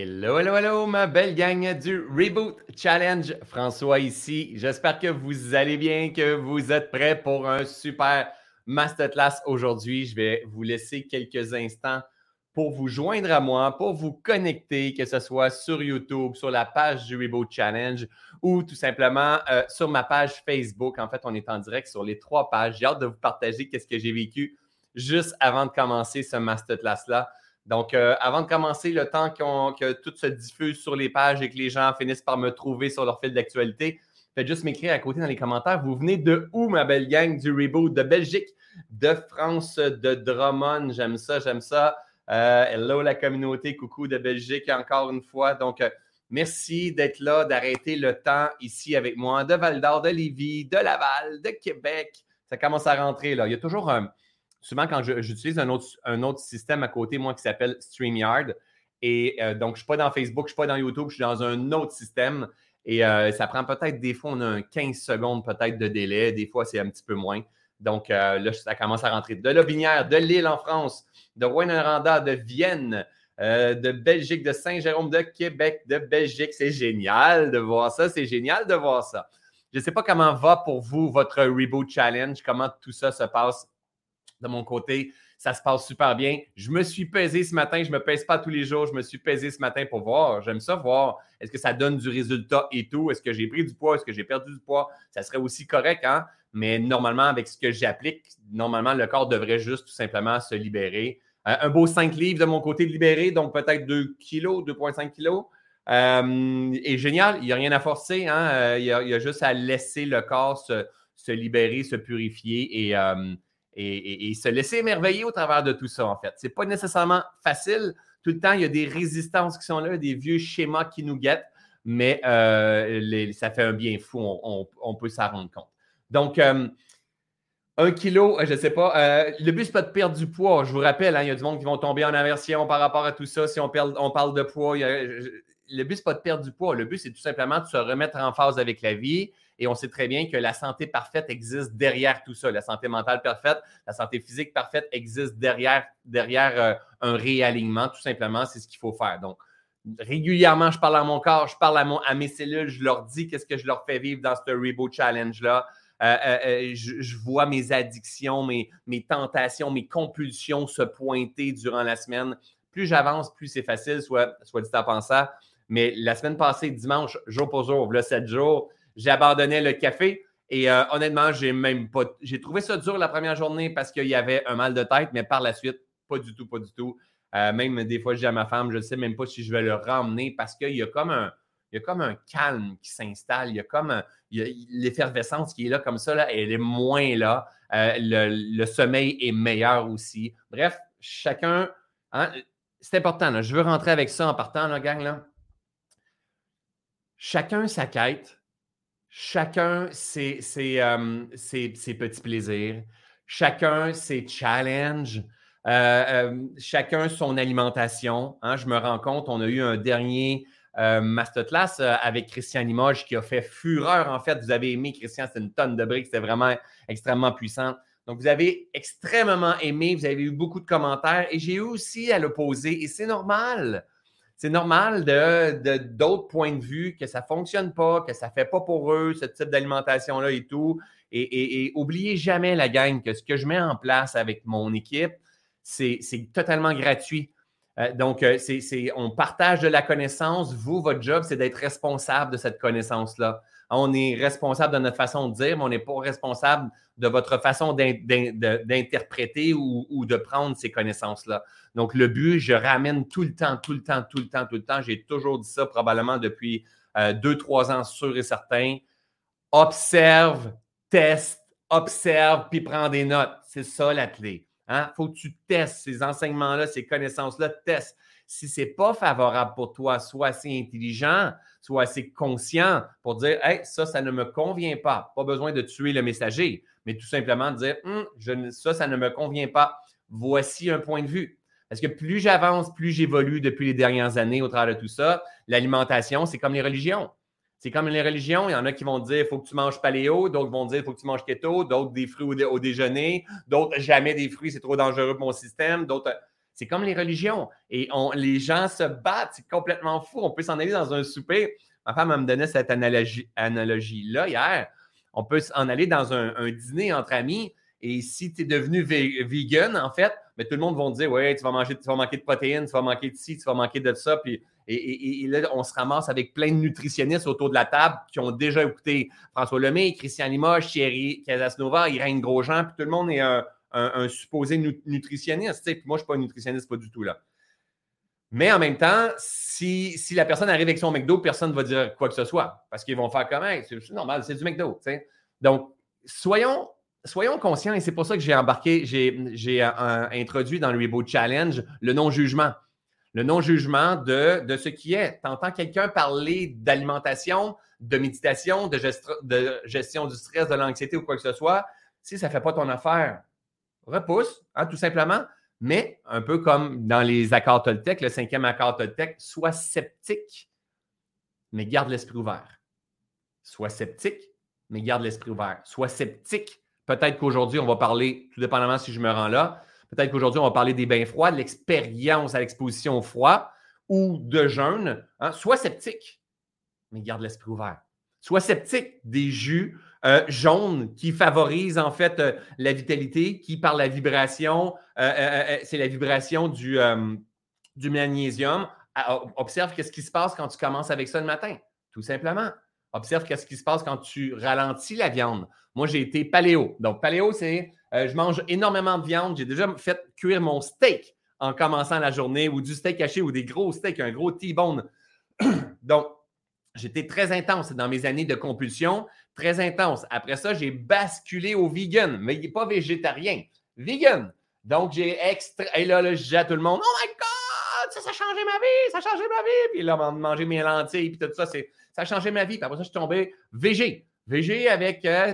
Hello, hello, hello, ma belle gang du Reboot Challenge. François ici. J'espère que vous allez bien, que vous êtes prêts pour un super masterclass aujourd'hui. Je vais vous laisser quelques instants pour vous joindre à moi, pour vous connecter, que ce soit sur YouTube, sur la page du Reboot Challenge ou tout simplement euh, sur ma page Facebook. En fait, on est en direct sur les trois pages. J'ai hâte de vous partager qu'est-ce que j'ai vécu juste avant de commencer ce masterclass-là. Donc, euh, avant de commencer, le temps que tout se diffuse sur les pages et que les gens finissent par me trouver sur leur fil d'actualité, faites juste m'écrire à côté dans les commentaires. Vous venez de où, ma belle gang du reboot? De Belgique, de France, de Drummond? J'aime ça, j'aime ça. Euh, hello la communauté, coucou de Belgique encore une fois. Donc, euh, merci d'être là, d'arrêter le temps ici avec moi, de Val d'Or, de Lévis, de Laval, de Québec. Ça commence à rentrer là. Il y a toujours un souvent quand j'utilise un autre, un autre système à côté, moi, qui s'appelle StreamYard. Et euh, donc, je ne suis pas dans Facebook, je ne suis pas dans YouTube, je suis dans un autre système. Et euh, ça prend peut-être des fois, on a un 15 secondes peut-être de délai. Des fois, c'est un petit peu moins. Donc, euh, là, ça commence à rentrer de Lobinière, de Lille en France, de Rouen-Noranda, de Vienne, de Belgique, de Saint-Jérôme, de Québec, de Belgique. C'est génial de voir ça. C'est génial de voir ça. Je ne sais pas comment va pour vous votre Reboot Challenge, comment tout ça se passe de mon côté, ça se passe super bien. Je me suis pesé ce matin. Je ne me pèse pas tous les jours. Je me suis pesé ce matin pour voir. J'aime ça voir. Est-ce que ça donne du résultat et tout? Est-ce que j'ai pris du poids? Est-ce que j'ai perdu du poids? Ça serait aussi correct, hein? Mais normalement, avec ce que j'applique, normalement, le corps devrait juste tout simplement se libérer. Euh, un beau 5 livres de mon côté de libérer, donc peut-être 2 kilos, 2,5 kilos. Euh, et génial, il n'y a rien à forcer. Hein? Euh, il, y a, juste à laisser le corps se, libérer, se purifier et, et, se laisser émerveiller au travers de tout ça, en fait. Ce n'est pas nécessairement facile. Tout le temps, il y a des résistances qui sont là, des vieux schémas qui nous guettent, mais euh, ça fait un bien fou, on, peut s'en rendre compte. Donc, euh, un kilo, je ne sais pas. Euh, le but, ce pas de perdre du poids. Je vous rappelle, hein, il y a du monde qui vont tomber en aversion par rapport à tout ça. Si on, parle de poids, le but, ce pas de perdre du poids. Le but, c'est tout simplement de se remettre en phase avec la vie et on sait très bien que la santé parfaite existe derrière tout ça. La santé mentale parfaite, la santé physique parfaite existe derrière, derrière euh, un réalignement. Tout simplement, c'est ce qu'il faut faire. Donc, régulièrement, je parle à mon corps, je parle à, mes cellules, je leur dis qu'est-ce que je leur fais vivre dans ce Reboot Challenge-là. Euh, euh, je, vois mes addictions, mes, tentations, mes compulsions se pointer durant la semaine. Plus j'avance, plus c'est facile, soit, dit en pensant. Mais la semaine passée, dimanche, jour pour jour, le 7 jours, J'abandonnais le café. Et euh, honnêtement, j'ai même pas. J'ai trouvé ça dur la première journée parce qu'il y avait un mal de tête, mais par la suite, pas du tout, pas du tout. Euh, même des fois, je dis à ma femme, je ne sais même pas si je vais le ramener parce qu'il y a comme un. Il y a comme un calme qui s'installe. Il y a comme l'effervescence qui est là comme ça, là, elle est moins là. Euh, le, sommeil est meilleur aussi. Bref, chacun. Hein, c'est important. Je veux rentrer avec ça en partant, la gang. Là. Chacun sa quête chacun ses, euh, ses, petits plaisirs, chacun ses challenges, euh, euh, chacun son alimentation. Hein. je me rends compte, on a eu un dernier masterclass avec Christian Limoges qui a fait fureur. En fait, vous avez aimé Christian, c'est une tonne de briques, c'était vraiment extrêmement puissant. Donc, vous avez extrêmement aimé, vous avez eu beaucoup de commentaires et j'ai eu aussi à l'opposé et c'est normal c'est normal de, d'autres points de vue que ça ne fonctionne pas, que ça ne fait pas pour eux, ce type d'alimentation-là et tout. Et, et, oubliez jamais, la gang, que ce que je mets en place avec mon équipe, c'est, totalement gratuit. Euh, donc, euh, c'est, on partage de la connaissance. Vous, votre job, c'est d'être responsable de cette connaissance-là. On est responsable de notre façon de dire, mais on n'est pas responsable de votre façon d'interpréter ou, de prendre ces connaissances-là. Donc, le but, je ramène tout le temps, tout le temps, tout le temps, tout le temps. J'ai toujours dit ça probablement depuis euh, deux, trois ans, sûr et certain. Observe, teste, observe, puis prends des notes. C'est ça la clé. Il hein? faut que tu testes ces enseignements-là, ces connaissances-là, teste. Si ce n'est pas favorable pour toi, sois assez intelligent, sois assez conscient pour dire Hey, ça, ça ne me convient pas. Pas besoin de tuer le messager, mais tout simplement dire hum, ça, ça ne me convient pas. Voici un point de vue. Parce que plus j'avance, plus j'évolue depuis les dernières années au travers de tout ça. L'alimentation, c'est comme les religions. C'est comme les religions. Il y en a qui vont dire il faut que tu manges paléo, d'autres vont dire il faut que tu manges keto, d'autres des fruits au, déjeuner, d'autres jamais des fruits, c'est trop dangereux pour mon système, d'autres. C'est comme les religions. Et on, les gens se battent. C'est complètement fou. On peut s'en aller dans un souper. Ma femme me donnait cette analogie-là hier. On peut s'en aller dans un, dîner entre amis. Et si tu es devenu vegan, en fait, mais tout le monde va te dire Ouais, tu vas, tu vas manquer de protéines, tu vas manquer de ci, tu vas manquer de ça. Puis, et, là, on se ramasse avec plein de nutritionnistes autour de la table qui ont déjà écouté François Lemay, Christian Limoges, Thierry Casasnova, Irène Grosjean, puis tout le monde est un, supposé nutritionniste. Moi, je ne suis pas un nutritionniste, pas du tout là. Mais en même temps, si, la personne arrive avec son McDo, personne ne va dire quoi que ce soit parce qu'ils vont faire comment? C'est normal, c'est du McDo. Donc, soyons, soyons conscients et c'est pour ça que j'ai embarqué, j'ai introduit dans le Reboot Challenge le non-jugement. Le non-jugement de, de, ce qui est. T'entends quelqu'un parler d'alimentation, de méditation, de, de, gestion du stress, de l'anxiété ou quoi que ce soit. Si ça ne fait pas ton affaire, repousse, hein, tout simplement. Mais un peu comme dans les accords Toltec, le cinquième accord Toltec, sois sceptique, mais garde l'esprit ouvert. Sois sceptique, mais garde l'esprit ouvert. Sois sceptique. Peut-être qu'aujourd'hui, on va parler, tout dépendamment si je me rends là, peut-être qu'aujourd'hui, on va parler des bains froids, de l'expérience à l'exposition au froid ou de jeûne. Hein. Sois sceptique, mais garde l'esprit ouvert. Sois sceptique des jus euh, jaunes qui favorisent en fait euh, la vitalité, qui par la vibration, euh, c'est la vibration du, magnésium. observe qu'est-ce qui se passe quand tu commences avec ça le matin, tout simplement. Observe qu'est-ce qui se passe quand tu ralentis la viande. Moi, j'ai été paléo. Donc, paléo, c'est je mange énormément de viande. J'ai déjà fait cuire mon steak en commençant la journée ou du steak haché ou des gros steaks, un gros T-bone. Donc, J'étais très intense dans mes années de compulsion, très intense. Après ça, j'ai basculé au vegan, mais il n'est pas végétarien, vegan. Donc, j'ai extra. Et là, je dis à tout le monde Oh my God, ça, ça a changé ma vie, ça a changé ma vie. Puis là, manger mes lentilles, puis tout ça, ça a changé ma vie. Puis après ça, je suis tombé végé. Végé avec. Euh,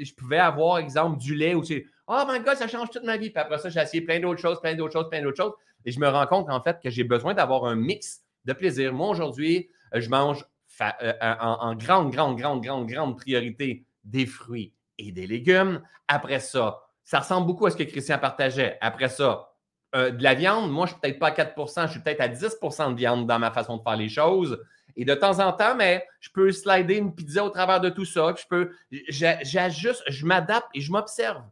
je pouvais avoir, exemple, du lait c'est Oh my God, ça change toute ma vie. Puis après ça, j'ai essayé plein d'autres choses, plein d'autres choses, plein d'autres choses. Et je me rends compte, en fait, que j'ai besoin d'avoir un mix de plaisir. Moi, aujourd'hui, je mange euh, en, grande, grande, grande, grande, grande priorité des fruits et des légumes. Après ça, ça ressemble beaucoup à ce que Christian partageait. Après ça, euh, de la viande, moi, je suis peut-être pas à 4% je suis peut-être à 10% de viande dans ma façon de faire les choses. Et de temps en temps, mais je peux slider une pizza au travers de tout ça. Je peux, j'ajuste, je m'adapte et je m'observe.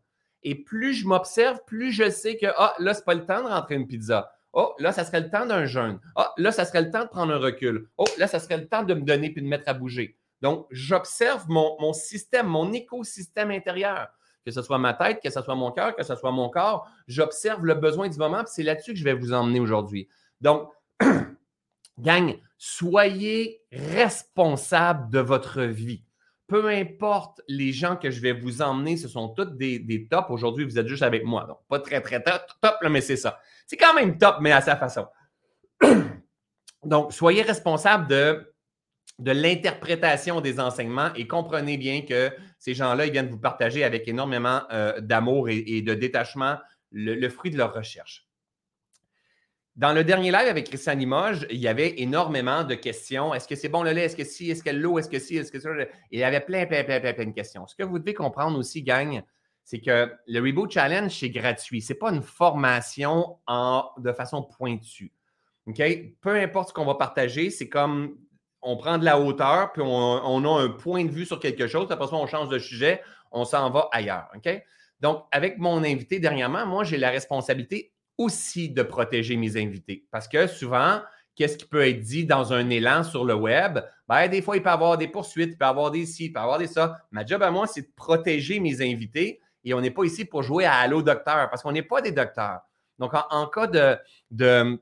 Et plus je m'observe, plus je sais que ah, là, ce n'est pas le temps de rentrer une pizza. Oh, là, ça serait le temps d'un jeûne. Oh, là, ça serait le temps de prendre un recul. Oh, là, ça serait le temps de me donner puis de me mettre à bouger. Donc, j'observe mon, système, mon écosystème intérieur. Que ce soit ma tête, que ce soit mon cœur, que ce soit mon corps, j'observe le besoin du moment, puis c'est là-dessus que je vais vous emmener aujourd'hui. Donc, gang, soyez responsable de votre vie. Peu importe les gens que je vais vous emmener, ce sont tous des, des tops. Aujourd'hui, vous êtes juste avec moi. Donc, pas très, très top, top mais c'est ça. C'est quand même top, mais à sa façon. Donc, soyez responsable de, de l'interprétation des enseignements et comprenez bien que ces gens-là, ils viennent vous partager avec énormément euh, d'amour et, de détachement le, fruit de leur recherche. Dans le dernier live avec Christian Limoges, il y avait énormément de questions. Est-ce que c'est bon le lait? Est-ce que si? Est-ce que l'eau? Est-ce que si? Est-ce que ça? Il y avait plein, plein, plein, plein, plein de questions. Ce que vous devez comprendre aussi, gang, c'est que le Reboot Challenge, c'est gratuit. Ce n'est pas une formation en, de façon pointue. OK? Peu importe ce qu'on va partager, c'est comme on prend de la hauteur, puis on, a un point de vue sur quelque chose, après ça, on change de sujet, on s'en va ailleurs. OK? Donc, avec mon invité dernièrement, moi, j'ai la responsabilité aussi de protéger mes invités. Parce que souvent, qu'est-ce qui peut être dit dans un élan sur le web? Ben, des fois, il peut y avoir des poursuites, il peut y avoir des ci, il peut y avoir des ça. Ma job à moi, c'est de protéger mes invités et on n'est pas ici pour jouer à Allô docteur parce qu'on n'est pas des docteurs. Donc, en, cas de, de,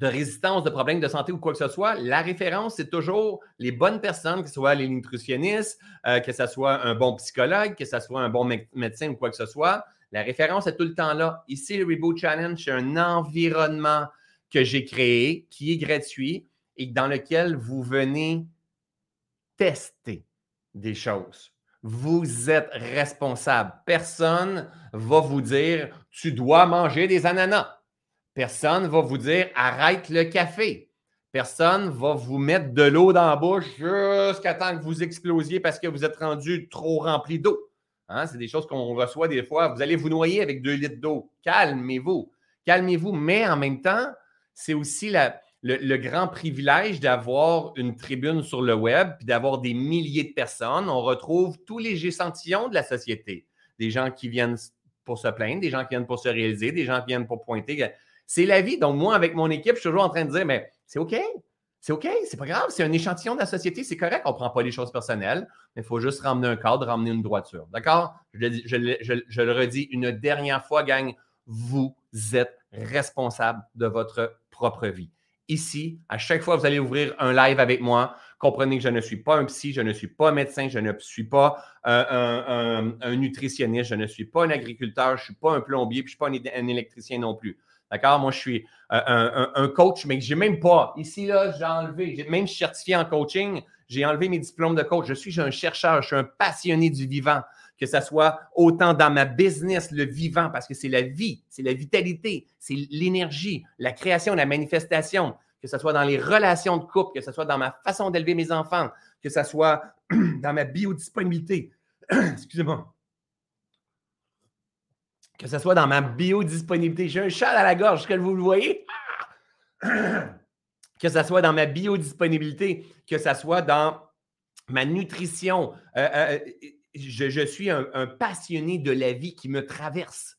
résistance, de problèmes de santé ou quoi que ce soit, la référence, c'est toujours les bonnes personnes, que ce soit les nutritionnistes, euh, que ce soit un bon psychologue, que ce soit un bon médecin ou quoi que ce soit. La référence est tout le temps là. Ici, le Reboot Challenge, c'est un environnement que j'ai créé qui est gratuit et dans lequel vous venez tester des choses vous êtes responsable. Personne va vous dire tu dois manger des ananas. Personne va vous dire arrête le café. Personne va vous mettre de l'eau dans la bouche jusqu'à temps que vous explosiez parce que vous êtes rendu trop rempli d'eau. Hein, c'est des choses qu'on reçoit des fois. Vous allez vous noyer avec deux litres d'eau. Calmez-vous. calmez-vous, mais en même temps, c'est aussi le, grand privilège d'avoir une tribune sur le web, puis d'avoir des milliers de personnes. On retrouve tous les échantillons de la société. Des gens qui viennent pour se plaindre, des gens qui viennent pour se réaliser, des gens qui viennent pour pointer. C'est la vie. Donc, moi, avec mon équipe, je suis toujours en train de dire, mais c'est OK. C'est OK, c'est pas grave, c'est un échantillon de la société, c'est correct, on ne prend pas les choses personnelles, mais il faut juste ramener un cadre, ramener une droiture. D'accord? Je, je, le redis une dernière fois, gang, vous êtes responsable de votre propre vie. Ici, à chaque fois que vous allez ouvrir un live avec moi, comprenez que je ne suis pas un psy, je ne suis pas médecin, je ne suis pas un, nutritionniste, je ne suis pas un agriculteur, je ne suis pas un plombier, je ne suis pas un électricien non plus. D'accord? Moi, je suis euh, un, coach, mais je n'ai même pas. Ici, là, j'ai enlevé, même certifié en coaching, j'ai enlevé mes diplômes de coach. Je suis un chercheur, je suis un passionné du vivant, que ce soit autant dans ma business, le vivant, parce que c'est la vie, c'est la vitalité, c'est l'énergie, la création, la manifestation, que ce soit dans les relations de couple, que ce soit dans ma façon d'élever mes enfants, que ce soit dans ma biodisponibilité. Excusez-moi que ce soit dans ma biodisponibilité. J'ai un chat à la gorge, que vous le voyez? que ce soit dans ma biodisponibilité, que ce soit dans ma nutrition. Euh, euh, je, suis un, passionné de la vie qui me traverse.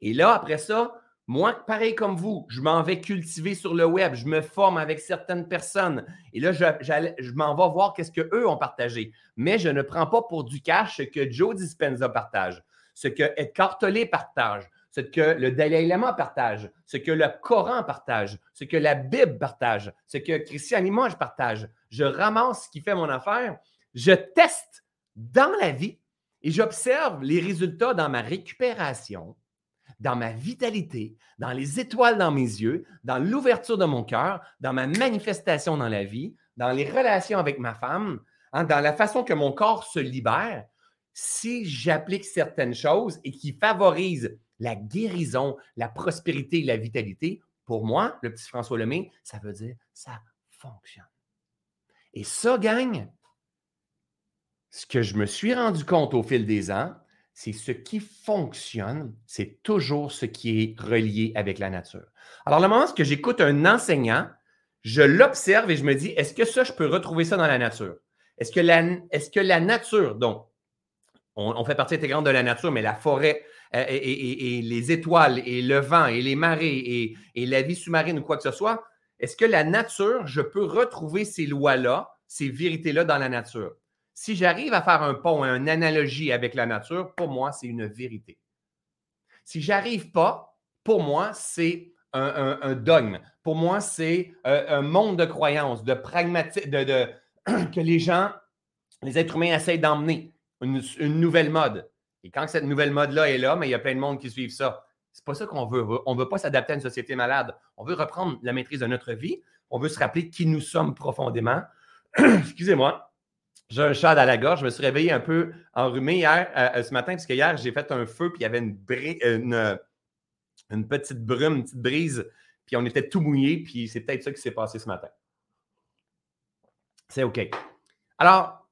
Et là, après ça, moi, pareil comme vous, je m'en vais cultiver sur le web, je me forme avec certaines personnes. Et là, je, m'en vais voir qu'est-ce qu'eux ont partagé. Mais je ne prends pas pour du cash ce que Joe Dispenza partage ce que Eckhart Tolle partage, ce que le Dalai Lama partage, ce que le Coran partage, ce que la Bible partage, ce que Christian Limoges partage. Je ramasse ce qui fait mon affaire, je teste dans la vie et j'observe les résultats dans ma récupération, dans ma vitalité, dans les étoiles dans mes yeux, dans l'ouverture de mon cœur, dans ma manifestation dans la vie, dans les relations avec ma femme, hein, dans la façon que mon corps se libère si j'applique certaines choses et qui favorisent la guérison, la prospérité, la vitalité, pour moi, le petit François Lemay, ça veut dire ça fonctionne. Et ça, gagne. Ce que je me suis rendu compte au fil des ans, c'est ce qui fonctionne, c'est toujours ce qui est relié avec la nature. Alors, le moment où j'écoute un enseignant, je l'observe et je me dis, est-ce que ça, je peux retrouver ça dans la nature? Est-ce que la, nature, donc on, fait partie intégrante de la nature, mais la forêt euh, et, les étoiles et le vent et les marées et, la vie sous-marine ou quoi que ce soit, est-ce que la nature, je peux retrouver ces lois-là, ces vérités-là dans la nature? Si j'arrive à faire un pont, une analogie avec la nature, pour moi, c'est une vérité. Si j'arrive pas, pour moi, c'est un, dogme. Pour moi, c'est euh, un, monde de croyances, de pragmatique, de, que les gens, les êtres humains essayent d'emmener une, nouvelle mode. Et quand cette nouvelle mode-là est là, mais il y a plein de monde qui suivent ça. C'est pas ça qu'on veut. On ne veut pas s'adapter à une société malade. On veut reprendre la maîtrise de notre vie. On veut se rappeler qui nous sommes profondément. Excusez-moi. J'ai un chat à la gorge. Je me suis réveillé un peu enrhumé hier, euh, euh, ce matin, parce que hier, j'ai fait un feu, puis il y avait une, une, une, petite brume, une petite brise, puis on était tout mouillé, puis c'est peut-être ça qui s'est passé ce matin. C'est OK. Alors,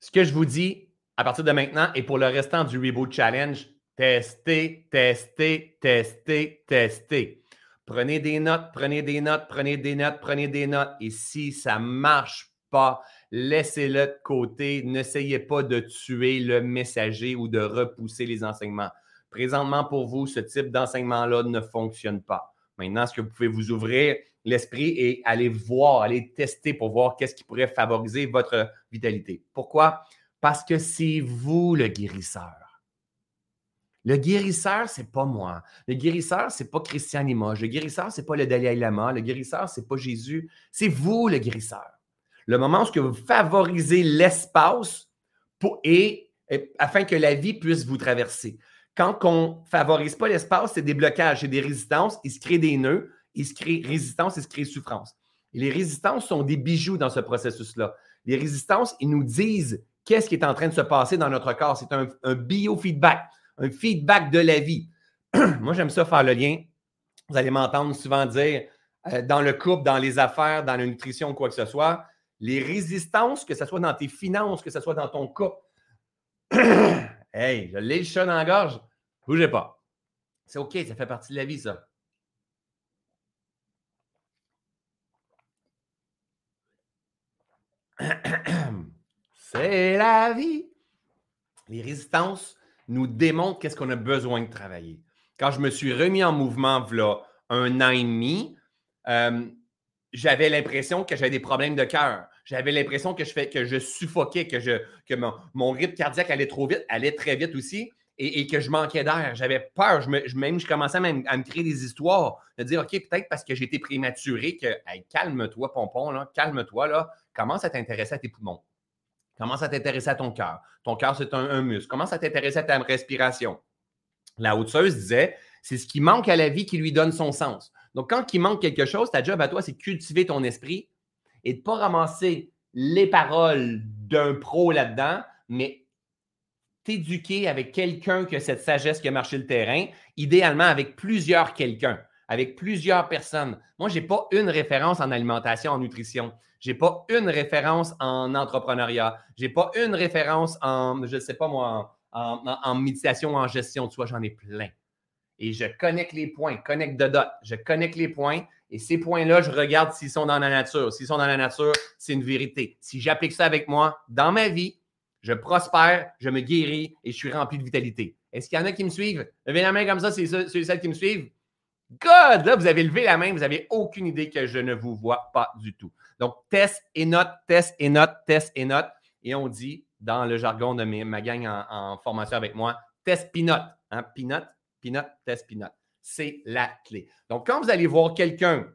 ce que je vous dis, à partir de maintenant et pour le restant du Reboot Challenge, testez, testez, testez, testez. Prenez des notes, prenez des notes, prenez des notes, prenez des notes. Et si ça ne marche pas, laissez-le de côté. N'essayez pas de tuer le messager ou de repousser les enseignements. Présentement, pour vous, ce type d'enseignement-là ne fonctionne pas. Maintenant, est-ce que vous pouvez vous ouvrir l'esprit et aller voir, aller tester pour voir qu'est-ce qui pourrait favoriser votre vitalité? Pourquoi? Parce que c'est vous le guérisseur. Le guérisseur, ce n'est pas moi. Le guérisseur, ce n'est pas Christian Limoges. Le guérisseur, ce n'est pas le Dalai Lama. Le guérisseur, ce n'est pas Jésus. C'est vous le guérisseur. Le moment où vous favorisez l'espace et, afin que la vie puisse vous traverser. Quand on ne favorise pas l'espace, c'est des blocages, c'est des résistances, il se crée des nœuds, il se crée résistance, il se crée souffrance. Les résistances sont des bijoux dans ce processus-là. Les résistances, ils nous disent qu'est-ce qui est en train de se passer dans notre corps. C'est un, biofeedback, un feedback de la vie. Moi, j'aime ça faire le lien. Vous allez m'entendre souvent dire euh, dans le couple, dans les affaires, dans la nutrition, quoi que ce soit, les résistances, que ce soit dans tes finances, que ce soit dans ton cas. hey, je l'ai le chat dans la gorge. Bougez pas. C'est OK, ça fait partie de la vie, ça. C'est la vie. Les résistances nous démontrent qu'est-ce qu'on a besoin de travailler. Quand je me suis remis en mouvement, voilà, un an et demi, euh, j'avais l'impression que j'avais des problèmes de cœur. J'avais l'impression que je, fais, que je suffoquais, que, que mon, rythme cardiaque allait trop vite, allait très vite aussi, et, que je manquais d'air. J'avais peur. Je même, je commençais même à me créer des histoires, de dire, OK, peut-être parce que j'étais prématuré, que calme-toi, pompon, calme-toi, là, commence à t'intéresser à tes poumons? Commence à t'intéresser à ton cœur? Ton cœur, c'est un, muscle. Commence à t'intéresser à ta respiration? La haute-seuse disait, c'est ce qui manque à la vie qui lui donne son sens. Donc, quand il manque quelque chose, ta job à toi, c'est cultiver ton esprit et de ne pas ramasser les paroles d'un pro là-dedans, mais t'éduquer avec quelqu'un qui a cette sagesse qui a marché le terrain, idéalement avec plusieurs quelqu'un, avec plusieurs personnes. Moi, je n'ai pas une référence en alimentation, en nutrition. Je n'ai pas une référence en entrepreneuriat. Je n'ai pas une référence en, je ne sais pas moi, en, en méditation, en gestion de soi. J'en ai plein et je connecte les points, connecte de dot. Je connecte les points et ces points-là, je regarde s'ils sont dans la nature. S'ils sont dans la nature, c'est une vérité. Si j'applique ça avec moi dans ma vie, je prospère, je me guéris et je suis rempli de vitalité. Est-ce qu'il y en a qui me suivent? Levez la main comme ça, c'est ceux et celles qui me suivent. God! Là, vous avez levé la main, vous n'avez aucune idée que je ne vous vois pas du tout. Donc, test et note, test et note, test et note. Et on dit, dans le jargon de ma gang en, formation avec moi, test pinote. Hein? Pinote, Peanut, test peanut. C'est la clé. Donc, quand vous allez voir quelqu'un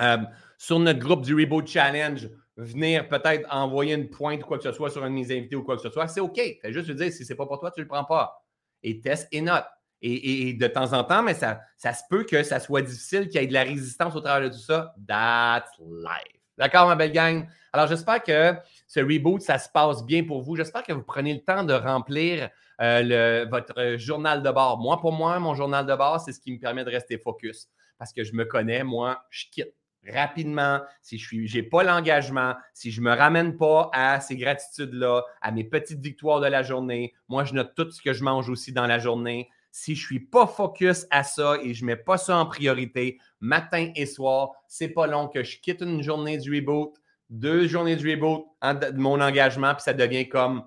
euh, sur notre groupe du Reboot Challenge venir peut-être envoyer une pointe ou quoi que ce soit sur un de mes invités ou quoi que ce soit, c'est OK. Fais juste lui dire si ce n'est pas pour toi, tu ne le prends pas. Et test et note. Et, de temps en temps, mais ça, ça se peut que ça soit difficile, qu'il y ait de la résistance au travers de tout ça. That's life. D'accord, ma belle gang? Alors, j'espère que ce reboot, ça se passe bien pour vous. J'espère que vous prenez le temps de remplir euh, votre journal de bord. Moi, pour moi, mon journal de bord, c'est ce qui me permet de rester focus parce que je me connais. Moi, je quitte rapidement, si je n'ai pas l'engagement, si je ne me ramène pas à ces gratitudes-là, à mes petites victoires de la journée, moi, je note tout ce que je mange aussi dans la journée. Si je ne suis pas focus à ça et je ne mets pas ça en priorité, matin et soir, c'est pas long que je quitte une journée du reboot, deux journées du reboot, de mon engagement, puis ça devient comme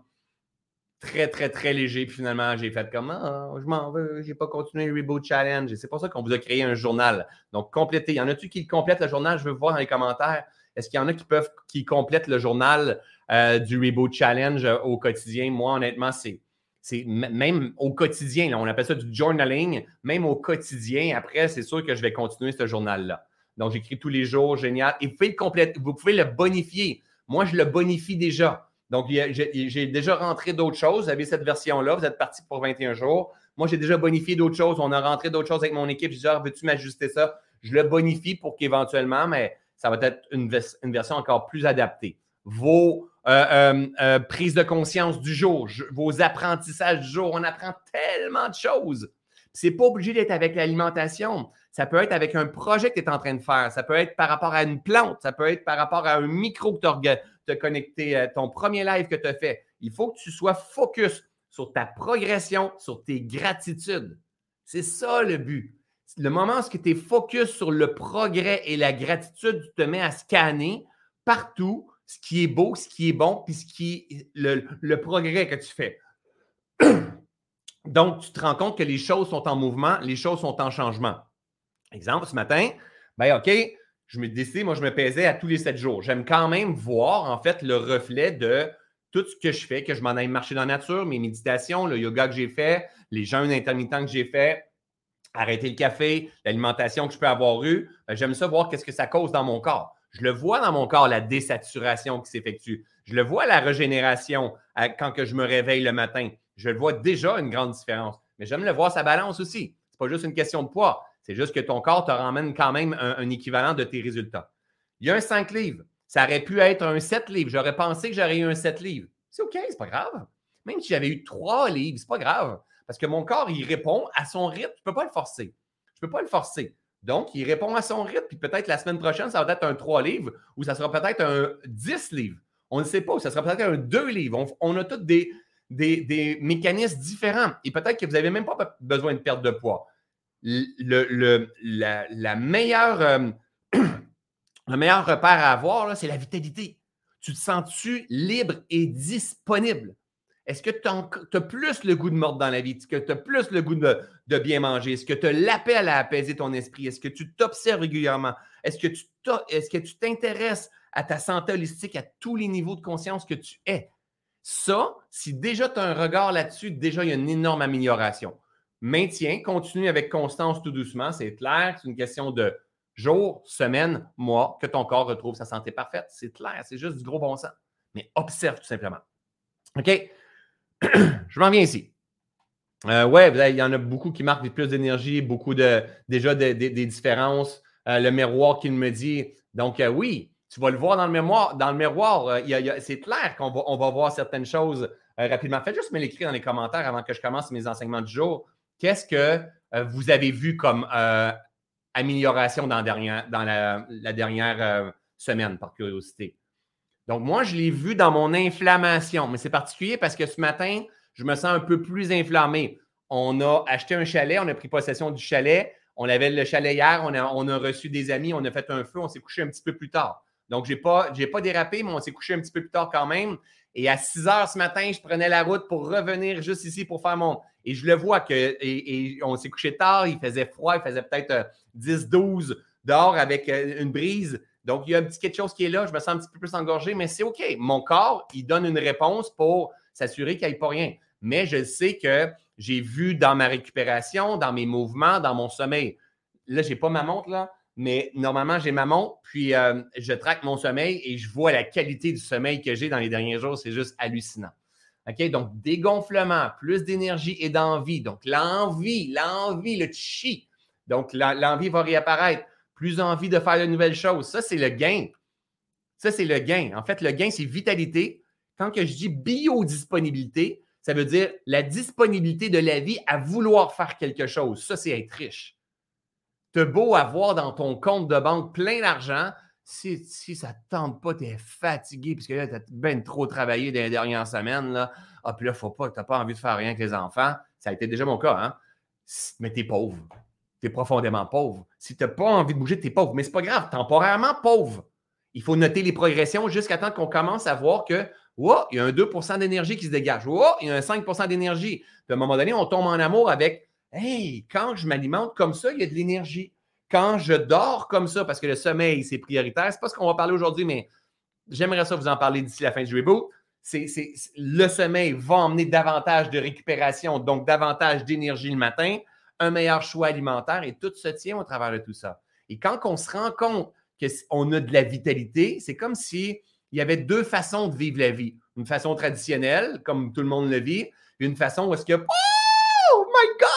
très, très, très léger. Puis finalement, j'ai fait comme ah, je m'en veux, j'ai pas continué le Reboot Challenge. Et c'est pour ça qu'on vous a créé un journal. Donc, complétez. Y en a-tu qui complètent le journal? Je veux voir dans les commentaires. Est-ce qu'il y en a qui peuvent qui complètent le journal euh, du Reboot Challenge euh, au quotidien? Moi, honnêtement, c'est. C'est même au quotidien, on appelle ça du journaling, même au quotidien. Après, c'est sûr que je vais continuer ce journal-là. Donc, j'écris tous les jours, génial. Et vous pouvez le compléter, vous pouvez le bonifier. Moi, je le bonifie déjà. Donc, j'ai déjà rentré d'autres choses. Vous avez cette version-là. Vous êtes parti pour 21 jours. Moi, j'ai déjà bonifié d'autres choses. On a rentré d'autres choses avec mon équipe. Je dis, ah, veux-tu m'ajuster ça? Je le bonifie pour qu'éventuellement, mais ça va être une, version encore plus adaptée. Vos euh, euh, euh, prises de conscience du jour, vos apprentissages du jour, on apprend tellement de choses. C'est pas obligé d'être avec l'alimentation. Ça peut être avec un projet que tu es en train de faire. Ça peut être par rapport à une plante. Ça peut être par rapport à un micro que tu te connecter à ton premier live que tu as fait. Il faut que tu sois focus sur ta progression, sur tes gratitudes. C'est ça le but. Le moment où tu es focus sur le progrès et la gratitude, tu te mets à scanner partout ce qui est beau, ce qui est bon, puis ce qui est le, le progrès que tu fais. Donc, tu te rends compte que les choses sont en mouvement, les choses sont en changement. Exemple, ce matin, ben OK, je me décidé, moi, je me pesais à tous les sept jours. J'aime quand même voir, en fait, le reflet de tout ce que je fais, que je m'en aille marcher dans la nature, mes méditations, le yoga que j'ai fait, les jeûnes intermittents que j'ai fait, arrêter le café, l'alimentation que je peux avoir eue. Ben, j'aime ça voir qu'est-ce que ça cause dans mon corps. Je le vois dans mon corps, la désaturation qui s'effectue. Je le vois, la régénération quand que je me réveille le matin. Je le vois déjà une grande différence. Mais j'aime le voir, sa balance aussi. Ce n'est pas juste une question de poids. C'est juste que ton corps te ramène quand même un, équivalent de tes résultats. Il y a un 5 livres. Ça aurait pu être un 7 livres. J'aurais pensé que j'aurais eu un 7 livres. C'est OK, c'est pas grave. Même si j'avais eu 3 livres, c'est pas grave. Parce que mon corps, il répond à son rythme. Je ne peux pas le forcer. Je ne peux pas le forcer. Donc, il répond à son rythme. Puis peut-être la semaine prochaine, ça va être un 3 livres ou ça sera peut-être un 10 livres. On ne sait pas. Ça sera peut-être un 2 livres. On, a tous des, des, mécanismes différents. Et peut-être que vous n'avez même pas besoin de perdre de poids le, la, meilleure, euh, le meilleur repère à avoir, c'est la vitalité. Tu te sens-tu libre et disponible? Est-ce que tu as, plus le goût de mordre dans la vie? Est-ce que tu as plus le goût de, bien manger? Est-ce que tu as l'appel à apaiser ton esprit? Est-ce que tu t'observes régulièrement? Est-ce que tu t'intéresses à ta santé holistique à tous les niveaux de conscience que tu es? Ça, si déjà tu as un regard là-dessus, déjà il y a une énorme amélioration. Maintiens, continue avec constance tout doucement, c'est clair, c'est une question de jours, semaines, mois que ton corps retrouve sa santé parfaite. C'est clair, c'est juste du gros bon sens. Mais observe tout simplement. OK? je m'en viens ici. Euh, ouais, il y en a beaucoup qui marquent plus d'énergie, beaucoup de déjà des différences. Euh, le miroir qu'il me dit. Donc, euh, oui, tu vas le voir dans le mémoire, dans le miroir. c'est clair qu'on va, on voir certaines choses rapidement. Faites juste me l'écrire dans les commentaires avant que je commence mes enseignements du jour. Qu'est-ce que vous avez vu comme amélioration dans, la, la dernière semaine, par curiosité? Donc, moi, je l'ai vu dans mon inflammation, mais c'est particulier parce que ce matin, je me sens un peu plus inflammé. On a acheté un chalet, on a pris possession du chalet. On avait le chalet hier, on a, reçu des amis, on a fait un feu, on s'est couché un petit peu plus tard. Donc, je n'ai pas, pas dérapé, mais on s'est couché un petit peu plus tard quand même. Et à 6 heures ce matin, je prenais la route pour revenir juste ici pour faire mon. Et je le vois que. Et, on s'est couché tard, il faisait froid, il faisait peut-être 10-12 euh, dehors avec euh, une brise. Donc, il y a un petit quelque chose qui est là, je me sens un petit peu plus engorgé, mais c'est OK. Mon corps, il donne une réponse pour s'assurer qu'il n'y ait pas rien. Mais je sais que j'ai vu dans ma récupération, dans mes mouvements, dans mon sommeil. Là, je n'ai pas ma montre, là, mais normalement, j'ai ma montre, puis euh, je traque mon sommeil et je vois la qualité du sommeil que j'ai dans les derniers jours. C'est juste hallucinant. OK? Donc, dégonflement, plus d'énergie et d'envie. Donc, l'envie, l'envie, le chi. Donc, l'envie va réapparaître plus envie de faire de nouvelles choses. Ça, c'est le gain. Ça, c'est le gain. En fait, le gain, c'est vitalité. Quand que je dis biodisponibilité, ça veut dire la disponibilité de la vie à vouloir faire quelque chose. Ça, c'est être riche. Tu beau avoir dans ton compte de banque plein d'argent. Si, si ça ne tente pas, tu es fatigué, puisque là, tu as bien trop travaillé dans les dernières semaines. Là. Ah, puis là, faut pas, tu n'as pas envie de faire rien avec les enfants. Ça a été déjà mon cas, hein? Mais tu es pauvre tu es profondément pauvre. Si tu n'as pas envie de bouger, tu es pauvre. Mais ce n'est pas grave, temporairement pauvre. Il faut noter les progressions jusqu'à temps qu'on commence à voir que, oh, il y a un 2% d'énergie qui se dégage. Oh, il y a un 5% d'énergie. Puis à un moment donné, on tombe en amour avec, hey, quand je m'alimente comme ça, il y a de l'énergie. Quand je dors comme ça, parce que le sommeil, c'est prioritaire, c'est pas ce qu'on va parler aujourd'hui, mais j'aimerais ça vous en parler d'ici la fin du reboot. C'est, le sommeil va emmener davantage de récupération, donc davantage d'énergie le matin un meilleur choix alimentaire et tout se tient au travers de tout ça. Et quand on se rend compte qu'on a de la vitalité, c'est comme s'il y avait deux façons de vivre la vie. Une façon traditionnelle, comme tout le monde le vit, une façon où est-ce que Oh my God,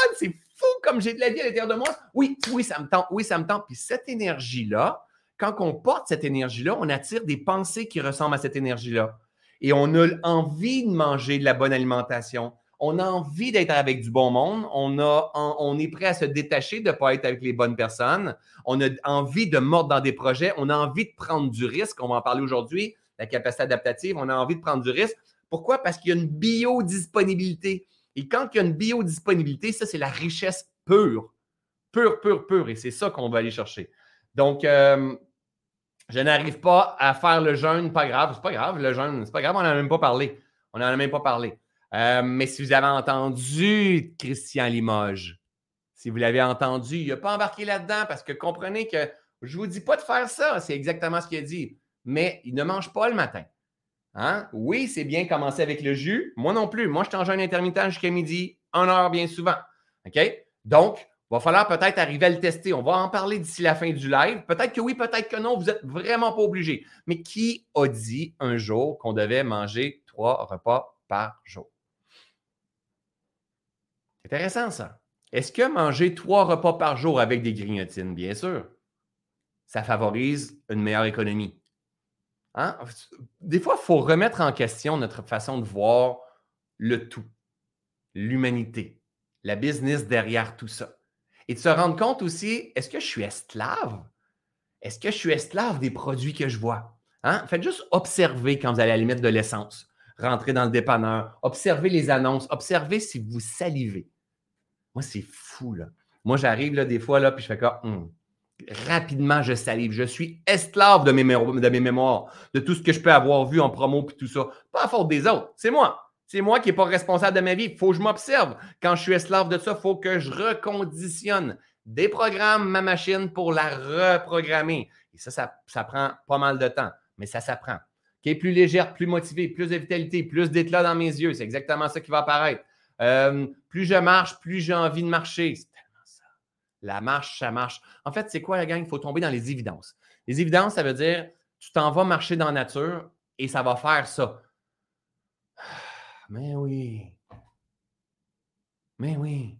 comme j'ai de la vie à l'intérieur de moi. Oui, oui, ça me tente, oui, ça me tente. Puis cette énergie-là, quand on porte cette énergie-là, on attire des pensées qui ressemblent à cette énergie-là. Et on a envie de manger de la bonne alimentation on a envie d'être avec du bon monde, on, on est prêt à se détacher de ne pas être avec les bonnes personnes, on a envie de mordre dans des projets, on a envie de prendre du risque, on va en parler aujourd'hui, la capacité adaptative, on a envie de prendre du risque. Pourquoi? Parce qu'il y a une biodisponibilité. Et quand il y a une biodisponibilité, ça, c'est la richesse pure. Pure, pure, pure. Et c'est ça qu'on va aller chercher. Donc, euh, je n'arrive pas à faire le jeûne, pas grave, c'est pas grave, le jeûne, c'est pas grave, on n'en a même pas parlé. On n'en a même pas parlé. Euh, mais si vous avez entendu Christian Limoges, si vous l'avez entendu, il n'a pas embarqué là-dedans parce que comprenez que je ne vous dis pas de faire ça, c'est exactement ce qu'il a dit. Mais il ne mange pas le matin. Hein? Oui, c'est bien commencer avec le jus. Moi non plus. Moi, je suis en intermittent jusqu'à midi, une heure bien souvent. OK? Donc, il va falloir peut-être arriver à le tester. On va en parler d'ici la fin du live. Peut-être que oui, peut-être que non. Vous n'êtes vraiment pas obligé. Mais qui a dit un jour qu'on devait manger trois repas par jour? Intéressant ça. Est-ce que manger trois repas par jour avec des grignotines, bien sûr, ça favorise une meilleure économie? Hein? Des fois, il faut remettre en question notre façon de voir le tout, l'humanité, la business derrière tout ça. Et de se rendre compte aussi, est-ce que je suis esclave? Est-ce que je suis esclave des produits que je vois? Hein? Faites juste observer quand vous allez à la limite de l'essence. Rentrez dans le dépanneur, observez les annonces, observez si vous salivez. Moi, c'est fou, là. Moi, j'arrive, là, des fois, là, puis je fais comme, hum, rapidement, je salive. Je suis esclave de mes, mémoires, de tout ce que je peux avoir vu en promo et tout ça. Pas à faute des autres, c'est moi. C'est moi qui n'ai pas responsable de ma vie. Il faut que je m'observe. Quand je suis esclave de ça, il faut que je reconditionne, déprogramme ma machine pour la reprogrammer. Et ça, ça, prend pas mal de temps, mais ça s'apprend. Qui est plus légère, plus motivée, plus de vitalité, plus d'éclat dans mes yeux. C'est exactement ça qui va apparaître. Euh, plus je marche, plus j'ai envie de marcher. La marche, ça marche. En fait, c'est quoi la gang? Il faut tomber dans les évidences. Les évidences, ça veut dire tu t'en vas marcher dans la nature et ça va faire ça. Mais oui. Mais oui.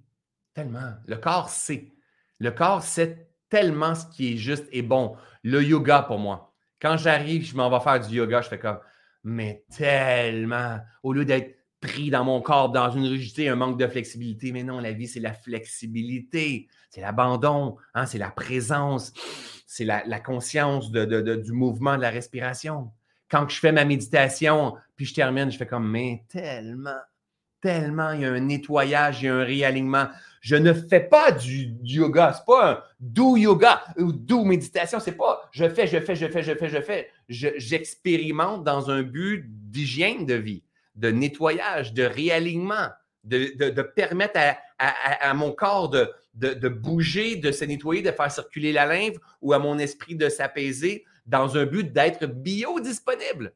Tellement. Le corps sait. Le corps sait tellement ce qui est juste et bon. Le yoga pour moi. Quand j'arrive, je m'en vais faire du yoga, je fais comme, mais tellement. Au lieu d'être pris dans mon corps, dans une rigidité, un manque de flexibilité. Mais non, la vie, c'est la flexibilité, c'est l'abandon, hein, c'est la présence, c'est la, conscience du mouvement, de la respiration. Quand je fais ma méditation, puis je termine, je fais comme, mais tellement, tellement, il y a un nettoyage, il y a un réalignement. Je ne fais pas du, yoga, c'est pas un do yoga ou do méditation, c'est pas je fais, je fais, je fais, je fais, je fais. J'expérimente dans un but d'hygiène de vie, de nettoyage, de réalignement, de, permettre à, mon corps de, de, bouger, de se nettoyer, de faire circuler la lymphe ou à mon esprit de s'apaiser dans un but d'être biodisponible.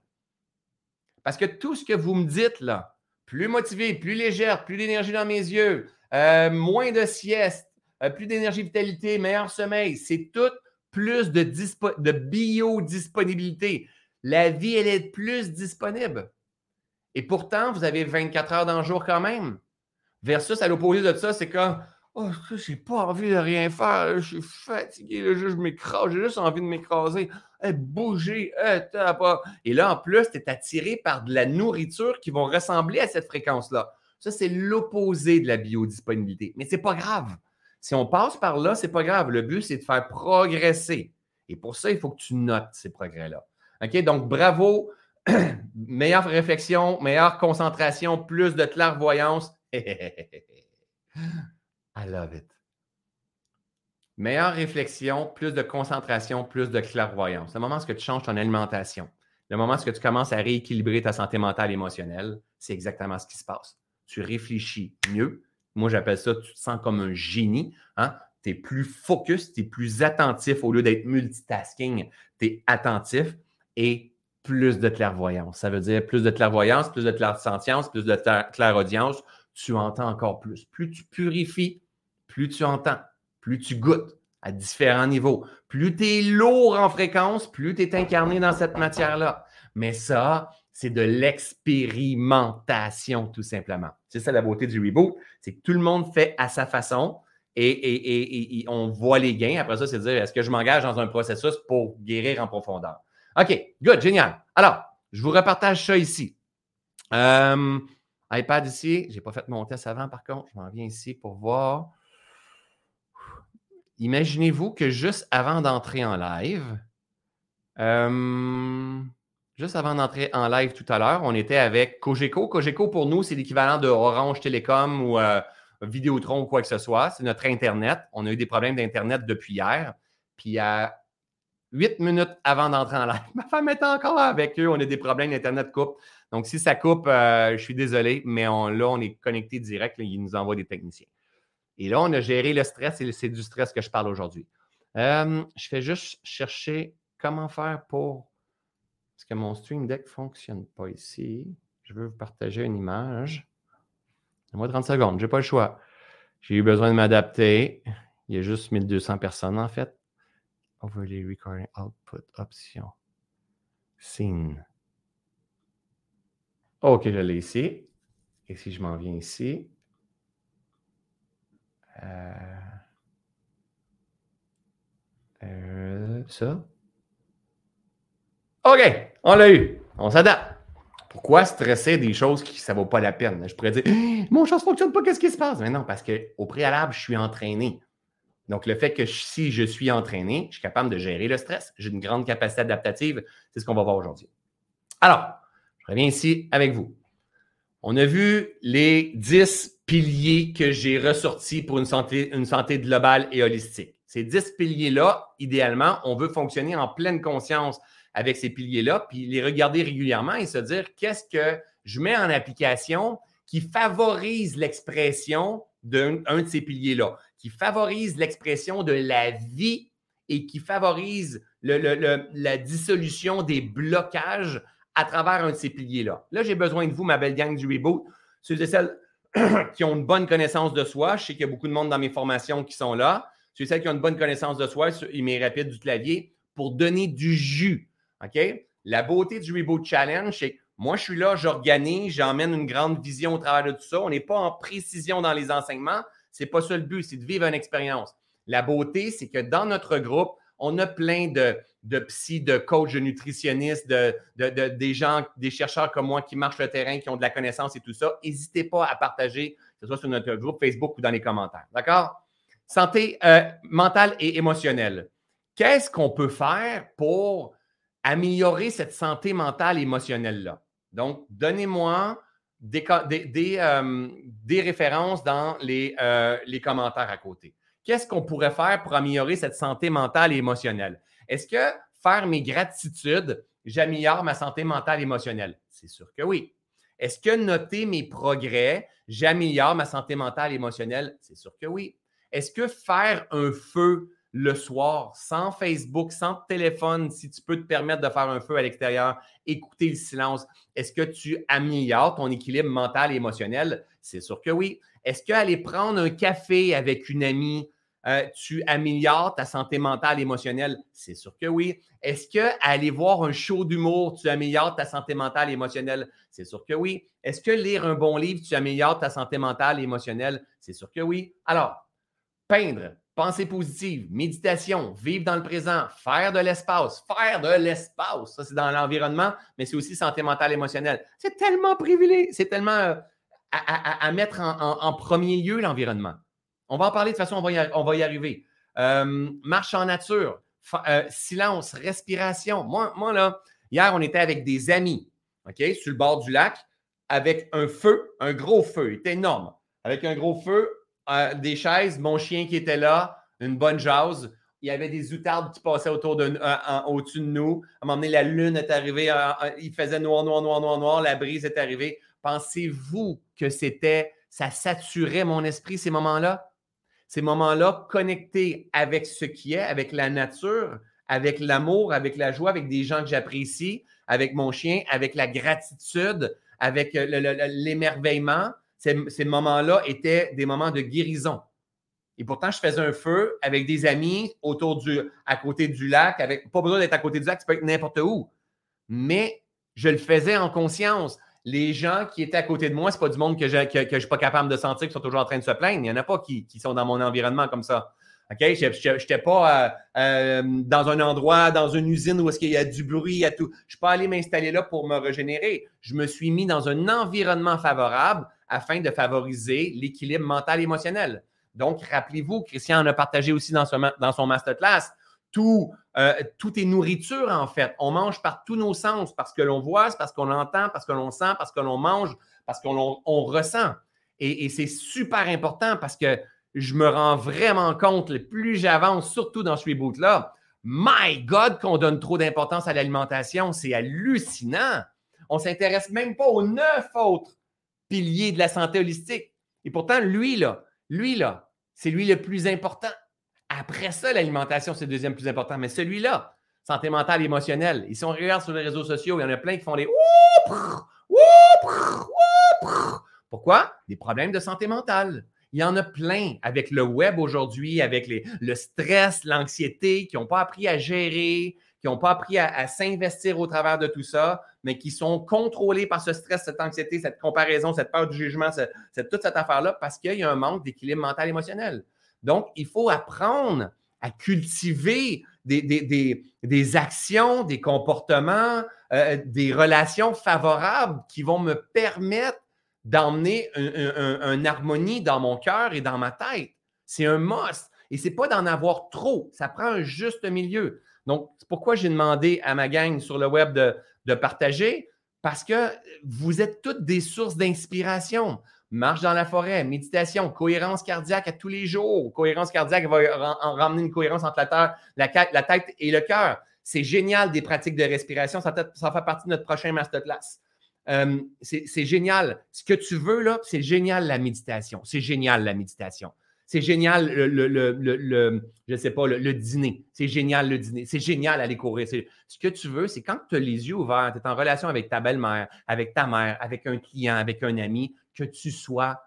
Parce que tout ce que vous me dites là, plus motivé, plus légère, plus d'énergie dans mes yeux, euh, moins de sieste, euh, plus d'énergie, vitalité, meilleur sommeil, c'est tout plus de, de biodisponibilité. La vie, elle est plus disponible. Et pourtant, vous avez 24 heures dans le jour quand même. Versus à l'opposé de ça, c'est quand Oh, j'ai pas envie de rien faire? Je suis fatigué. je m'écrase. J'ai juste envie de m'écraser. bouger. pas. Et là, en plus, tu es attiré par de la nourriture qui vont ressembler à cette fréquence-là. Ça, c'est l'opposé de la biodisponibilité. Mais c'est pas grave. Si on passe par là, c'est pas grave. Le but, c'est de faire progresser. Et pour ça, il faut que tu notes ces progrès-là. OK? Donc, bravo. meilleure réflexion, meilleure concentration, plus de clairvoyance. I love it. Meilleure réflexion, plus de concentration, plus de clairvoyance. Le moment où tu changes ton alimentation, le moment où tu commences à rééquilibrer ta santé mentale et émotionnelle, c'est exactement ce qui se passe. Tu réfléchis mieux. Moi, j'appelle ça, tu te sens comme un génie. Hein? Tu es plus focus, tu es plus attentif au lieu d'être multitasking. Tu es attentif et plus de clairvoyance. Ça veut dire plus de clairvoyance, plus de clairsentience, plus de clairaudience, tu entends encore plus. Plus tu purifies, plus tu entends, plus tu goûtes à différents niveaux. Plus tu es lourd en fréquence, plus tu es incarné dans cette matière-là. Mais ça, c'est de l'expérimentation, tout simplement. C'est ça la beauté du reboot, c'est que tout le monde fait à sa façon et, on voit les gains. Après ça, c'est de dire est-ce que je m'engage dans un processus pour guérir en profondeur? OK, good, génial. Alors, je vous repartage ça ici. Euh, iPad ici. Je n'ai pas fait mon test avant, par contre. Je m'en viens ici pour voir. Imaginez-vous que juste avant d'entrer en live, euh, juste avant d'entrer en live tout à l'heure, on était avec Cogeco. Cogeco, pour nous, c'est l'équivalent de Orange Télécom ou euh, Vidéotron ou quoi que ce soit. C'est notre Internet. On a eu des problèmes d'Internet depuis hier. Puis à huit minutes avant d'entrer en live, ma femme est encore avec eux. On a des problèmes d'Internet coupe. Donc, si ça coupe, euh, je suis désolé, mais là, on est connecté direct. ils nous envoient des techniciens. Et là, on a géré le stress et c'est du stress que je parle aujourd'hui. Euh, je fais juste chercher comment faire pour. Parce que mon Stream Deck ne fonctionne pas ici. Je veux vous partager une image. Moi, 30 secondes, je n'ai pas le choix. J'ai eu besoin de m'adapter. Il y a juste 1200 personnes en fait. Overlay Recording Output Option. Scene. OK, je l'ai ici. Et si je m'en viens ici, euh, ça. OK, on l'a eu. On s'adapte. Pourquoi stresser des choses qui ça vaut pas la peine? Je pourrais dire, mon ne fonctionne pas, qu'est-ce qui se passe? Mais non, parce qu'au préalable, je suis entraîné. Donc, le fait que si je suis entraîné, je suis capable de gérer le stress. J'ai une grande capacité adaptative. C'est ce qu'on va voir aujourd'hui. Alors, je reviens ici avec vous. On a vu les 10 piliers que j'ai ressortis pour une santé, une santé globale et holistique. Ces 10 piliers-là, idéalement, on veut fonctionner en pleine conscience avec ces piliers-là, puis les regarder régulièrement et se dire qu'est-ce que je mets en application qui favorise l'expression d'un de ces piliers-là, qui favorise l'expression de la vie et qui favorise la dissolution des blocages à travers un de ces piliers-là. Là, j'ai besoin de vous, ma belle gang du reboot, ceux et celles qui ont une bonne connaissance de soi. Je sais qu'il y a beaucoup de monde dans mes formations qui sont là. Ceux et celles qui ont une bonne connaissance de soi, il m'est rapide du clavier, pour donner du jus. OK? La beauté du Reboot Challenge, c'est que moi, je suis là, j'organise, j'emmène une grande vision au travers de tout ça. On n'est pas en précision dans les enseignements. Ce n'est pas ça le but, c'est de vivre une expérience. La beauté, c'est que dans notre groupe, on a plein de, de psy, de coachs, de nutritionnistes, de, des gens, des chercheurs comme moi qui marchent le terrain, qui ont de la connaissance et tout ça. N'hésitez pas à partager, que ce soit sur notre groupe Facebook ou dans les commentaires. D'accord? Santé euh, mentale et émotionnelle. Qu'est-ce qu'on peut faire pour améliorer cette santé mentale et émotionnelle-là? Donc, donnez-moi des, euh, des, références dans euh, les commentaires à côté. Qu'est-ce qu'on pourrait faire pour améliorer cette santé mentale et émotionnelle? Est-ce que faire mes gratitudes, j'améliore ma santé mentale et émotionnelle? C'est sûr que oui. Est-ce que noter mes progrès, j'améliore ma santé mentale et émotionnelle? C'est sûr que oui. Est-ce que faire un feu le soir, sans Facebook, sans téléphone, si tu peux te permettre de faire un feu à l'extérieur, écouter le silence, est-ce que tu améliores ton équilibre mental et émotionnel? C'est sûr que oui. Est-ce qu'aller prendre un café avec une amie, euh, tu améliores ta santé mentale et émotionnelle? C'est sûr que oui. Est-ce que aller voir un show d'humour, tu améliores ta santé mentale et émotionnelle? C'est sûr que oui. Est-ce que lire un bon livre, tu améliores ta santé mentale et émotionnelle? C'est sûr que oui. Alors, peindre, pensée positive, méditation, vivre dans le présent, faire de l'espace, faire de l'espace, ça c'est dans l'environnement, mais c'est aussi santé mentale émotionnelle. C'est tellement privilégié, c'est tellement euh, à, mettre en premier lieu l'environnement. On va en parler de toute façon, on va y, on va y arriver. Euh, marche en nature, euh, silence, respiration. Moi, moi, là, hier, on était avec des amis, OK, sur le bord du lac, avec un feu, un gros feu, il était énorme. Avec un gros feu, euh, des chaises, mon chien qui était là, une bonne jase. Il y avait des outardes qui passaient autour de, au-dessus de nous. À un moment donné, la lune est arrivée. il faisait noir, noir, noir, noir, noir. La brise est arrivée. Pensez-vous que c'était, ça saturait mon esprit ces moments-là? ces moments-là connectés avec ce qui est, avec la nature, avec l'amour, avec la joie, avec des gens que j'apprécie, avec mon chien, avec la gratitude, avec l'émerveillement. Ces, moments-là étaient des moments de guérison. Et pourtant, je faisais un feu avec des amis autour du, à côté du lac, avec pas besoin d'être à côté du lac, tu peux être n'importe où. Mais je le faisais en conscience les gens qui étaient à côté de moi, ce n'est pas du monde que je ne suis pas capable de sentir, qui sont toujours en train de se plaindre. Il n'y en a pas qui, sont dans mon environnement comme ça. OK? Je n'étais pas euh, euh, dans un endroit, dans une usine où est-ce qu'il y a du bruit, il y a tout. Je ne suis pas allé m'installer là pour me régénérer. Je me suis mis dans un environnement favorable afin de favoriser l'équilibre mental et émotionnel. Donc, rappelez-vous, Christian en a partagé aussi dans son, masterclass, tout, euh, tout est nourriture, en fait. On mange par tous nos sens, parce que l'on voit, parce qu'on entend, parce que l'on sent, parce que l'on mange, parce qu'on on ressent. Et, c'est super important parce que je me rends vraiment compte, plus j'avance, surtout dans ce reboot-là, my God, qu'on donne trop d'importance à l'alimentation. C'est hallucinant. On ne s'intéresse même pas aux neuf autres piliers de la santé holistique. Et pourtant, lui, là, lui, là, c'est lui le plus important. Après ça, l'alimentation, c'est le deuxième plus important. Mais celui-là, santé mentale émotionnelle. Et si on regarde sur les réseaux sociaux, il y en a plein qui font des Pourquoi? Des problèmes de santé mentale. Il y en a plein avec le web aujourd'hui, avec le stress, l'anxiété, qui n'ont pas appris à gérer, qui n'ont pas appris à, s'investir au travers de tout ça, mais qui sont contrôlés par ce stress, cette anxiété, cette comparaison, cette peur du jugement, cette, toute cette affaire-là, parce qu'il y a un manque d'équilibre mental émotionnel. Donc, il faut apprendre à cultiver des, actions, des comportements, euh, des relations favorables qui vont me permettre d'emmener une harmonie dans mon cœur et dans ma tête. C'est un must. Et ce n'est pas d'en avoir trop. Ça prend un juste milieu. Donc, c'est pourquoi j'ai demandé à ma gang sur le web de, partager, parce que vous êtes toutes des sources d'inspiration. marche dans la forêt, méditation, cohérence cardiaque à tous les jours. Cohérence cardiaque va ramener une cohérence entre la, terre, la, tête et le cœur. C'est génial des pratiques de respiration. Ça, ça fait partie de notre prochain masterclass. Euh, c'est génial. Ce que tu veux, là, c'est génial la méditation. C'est génial la méditation. C'est génial le, le, sais pas, le, dîner. C'est génial le dîner. C'est génial aller courir. Ce que tu veux, c'est quand tu as les yeux ouverts, tu es en relation avec ta belle-mère, avec ta mère, avec un client, avec un ami, que tu sois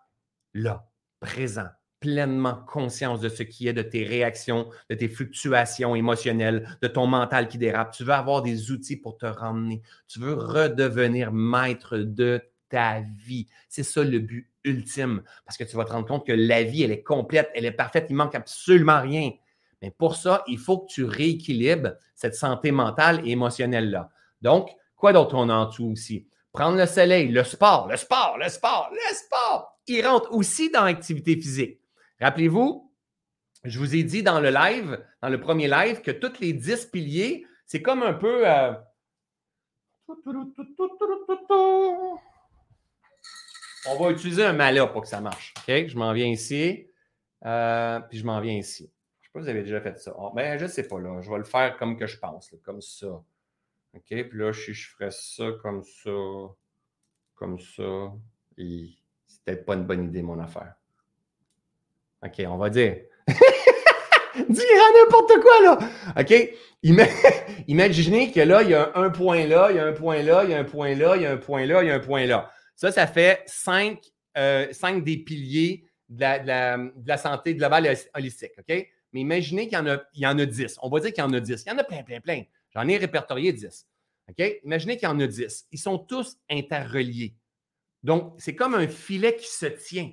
là, présent, pleinement conscience de ce qui est de tes réactions, de tes fluctuations émotionnelles, de ton mental qui dérape. Tu veux avoir des outils pour te ramener. Tu veux redevenir maître de ta vie. C'est ça le but ultime, parce que tu vas te rendre compte que la vie, elle est complète, elle est parfaite, il manque absolument rien. Mais pour ça, il faut que tu rééquilibres cette santé mentale et émotionnelle-là. Donc, quoi d'autre on a en aussi? Prendre le soleil, le sport, le sport, le sport, le sport. Il rentre aussi dans l'activité physique. Rappelez-vous, je vous ai dit dans le live, dans le premier live, que tous les 10 piliers, c'est comme un peu. Euh, on va utiliser un mala pour que ça marche. Je m'en viens ici. Euh, puis je m'en viens ici. Je ne sais pas si vous avez déjà fait ça. ben, je ne sais pas, là. Je vais le faire comme que je pense, comme ça. OK? Puis là, je, je ferais ça comme ça. Comme ça. Et c'est peut-être pas une bonne idée, mon affaire. OK, on va dire. Dis n'importe quoi, là. OK? Imaginez que là, il y a un point là, il y a un point là, il y a un point là, il y a un point là, il y a un point là. Ça, ça fait euh, cinq, des piliers de la, santé globale et holistique. OK? Mais imaginez qu'il y en a, il y en a 10. On va dire qu'il y en a 10. Il y en a plein, plein, plein. J'en ai répertorié 10. OK? Imaginez qu'il y en a 10. Ils sont tous interreliés. Donc, c'est comme un filet qui se tient.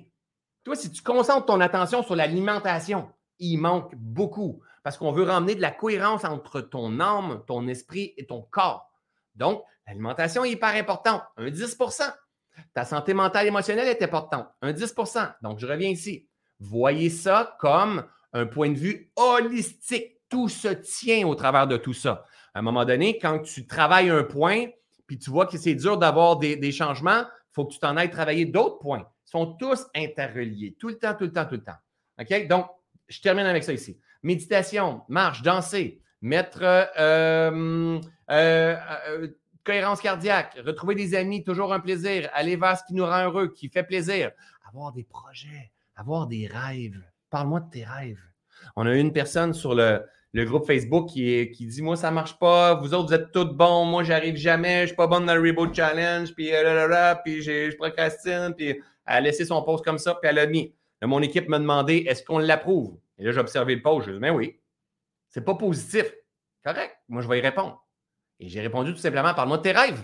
Toi, si tu concentres ton attention sur l'alimentation, il manque beaucoup parce qu'on veut ramener de la cohérence entre ton âme, ton esprit et ton corps. Donc, l'alimentation est hyper importante, un 10 ta santé mentale et émotionnelle est importante, un 10% Donc, je reviens ici. Voyez ça comme un point de vue holistique. Tout se tient au travers de tout ça. À un moment donné, quand tu travailles un point, puis tu vois que c'est dur d'avoir des, changements, il faut que tu t'en ailles travailler d'autres points. Ils sont tous interreliés, tout le temps, tout le temps, tout le temps. OK? Donc, je termine avec ça ici. Méditation, marche, danser, mettre euh, euh, euh, cohérence cardiaque, retrouver des amis, toujours un plaisir, aller vers ce qui nous rend heureux, qui fait plaisir, avoir des projets, avoir des rêves. Parle-moi de tes rêves. On a une personne sur le, groupe Facebook qui, qui dit Moi, ça ne marche pas, vous autres, vous êtes tous bons, moi, j'arrive jamais, je ne suis pas bonne dans le Reboot Challenge, puis, euh, puis je procrastine, puis elle a laissé son post comme ça, puis elle a mis. mon équipe m'a demandé Est-ce qu'on l'approuve? Et là, j'ai observé le post, je dit Mais oui, c'est pas positif. Correct, moi, je vais y répondre. Et j'ai répondu tout simplement Parle-moi de tes rêves.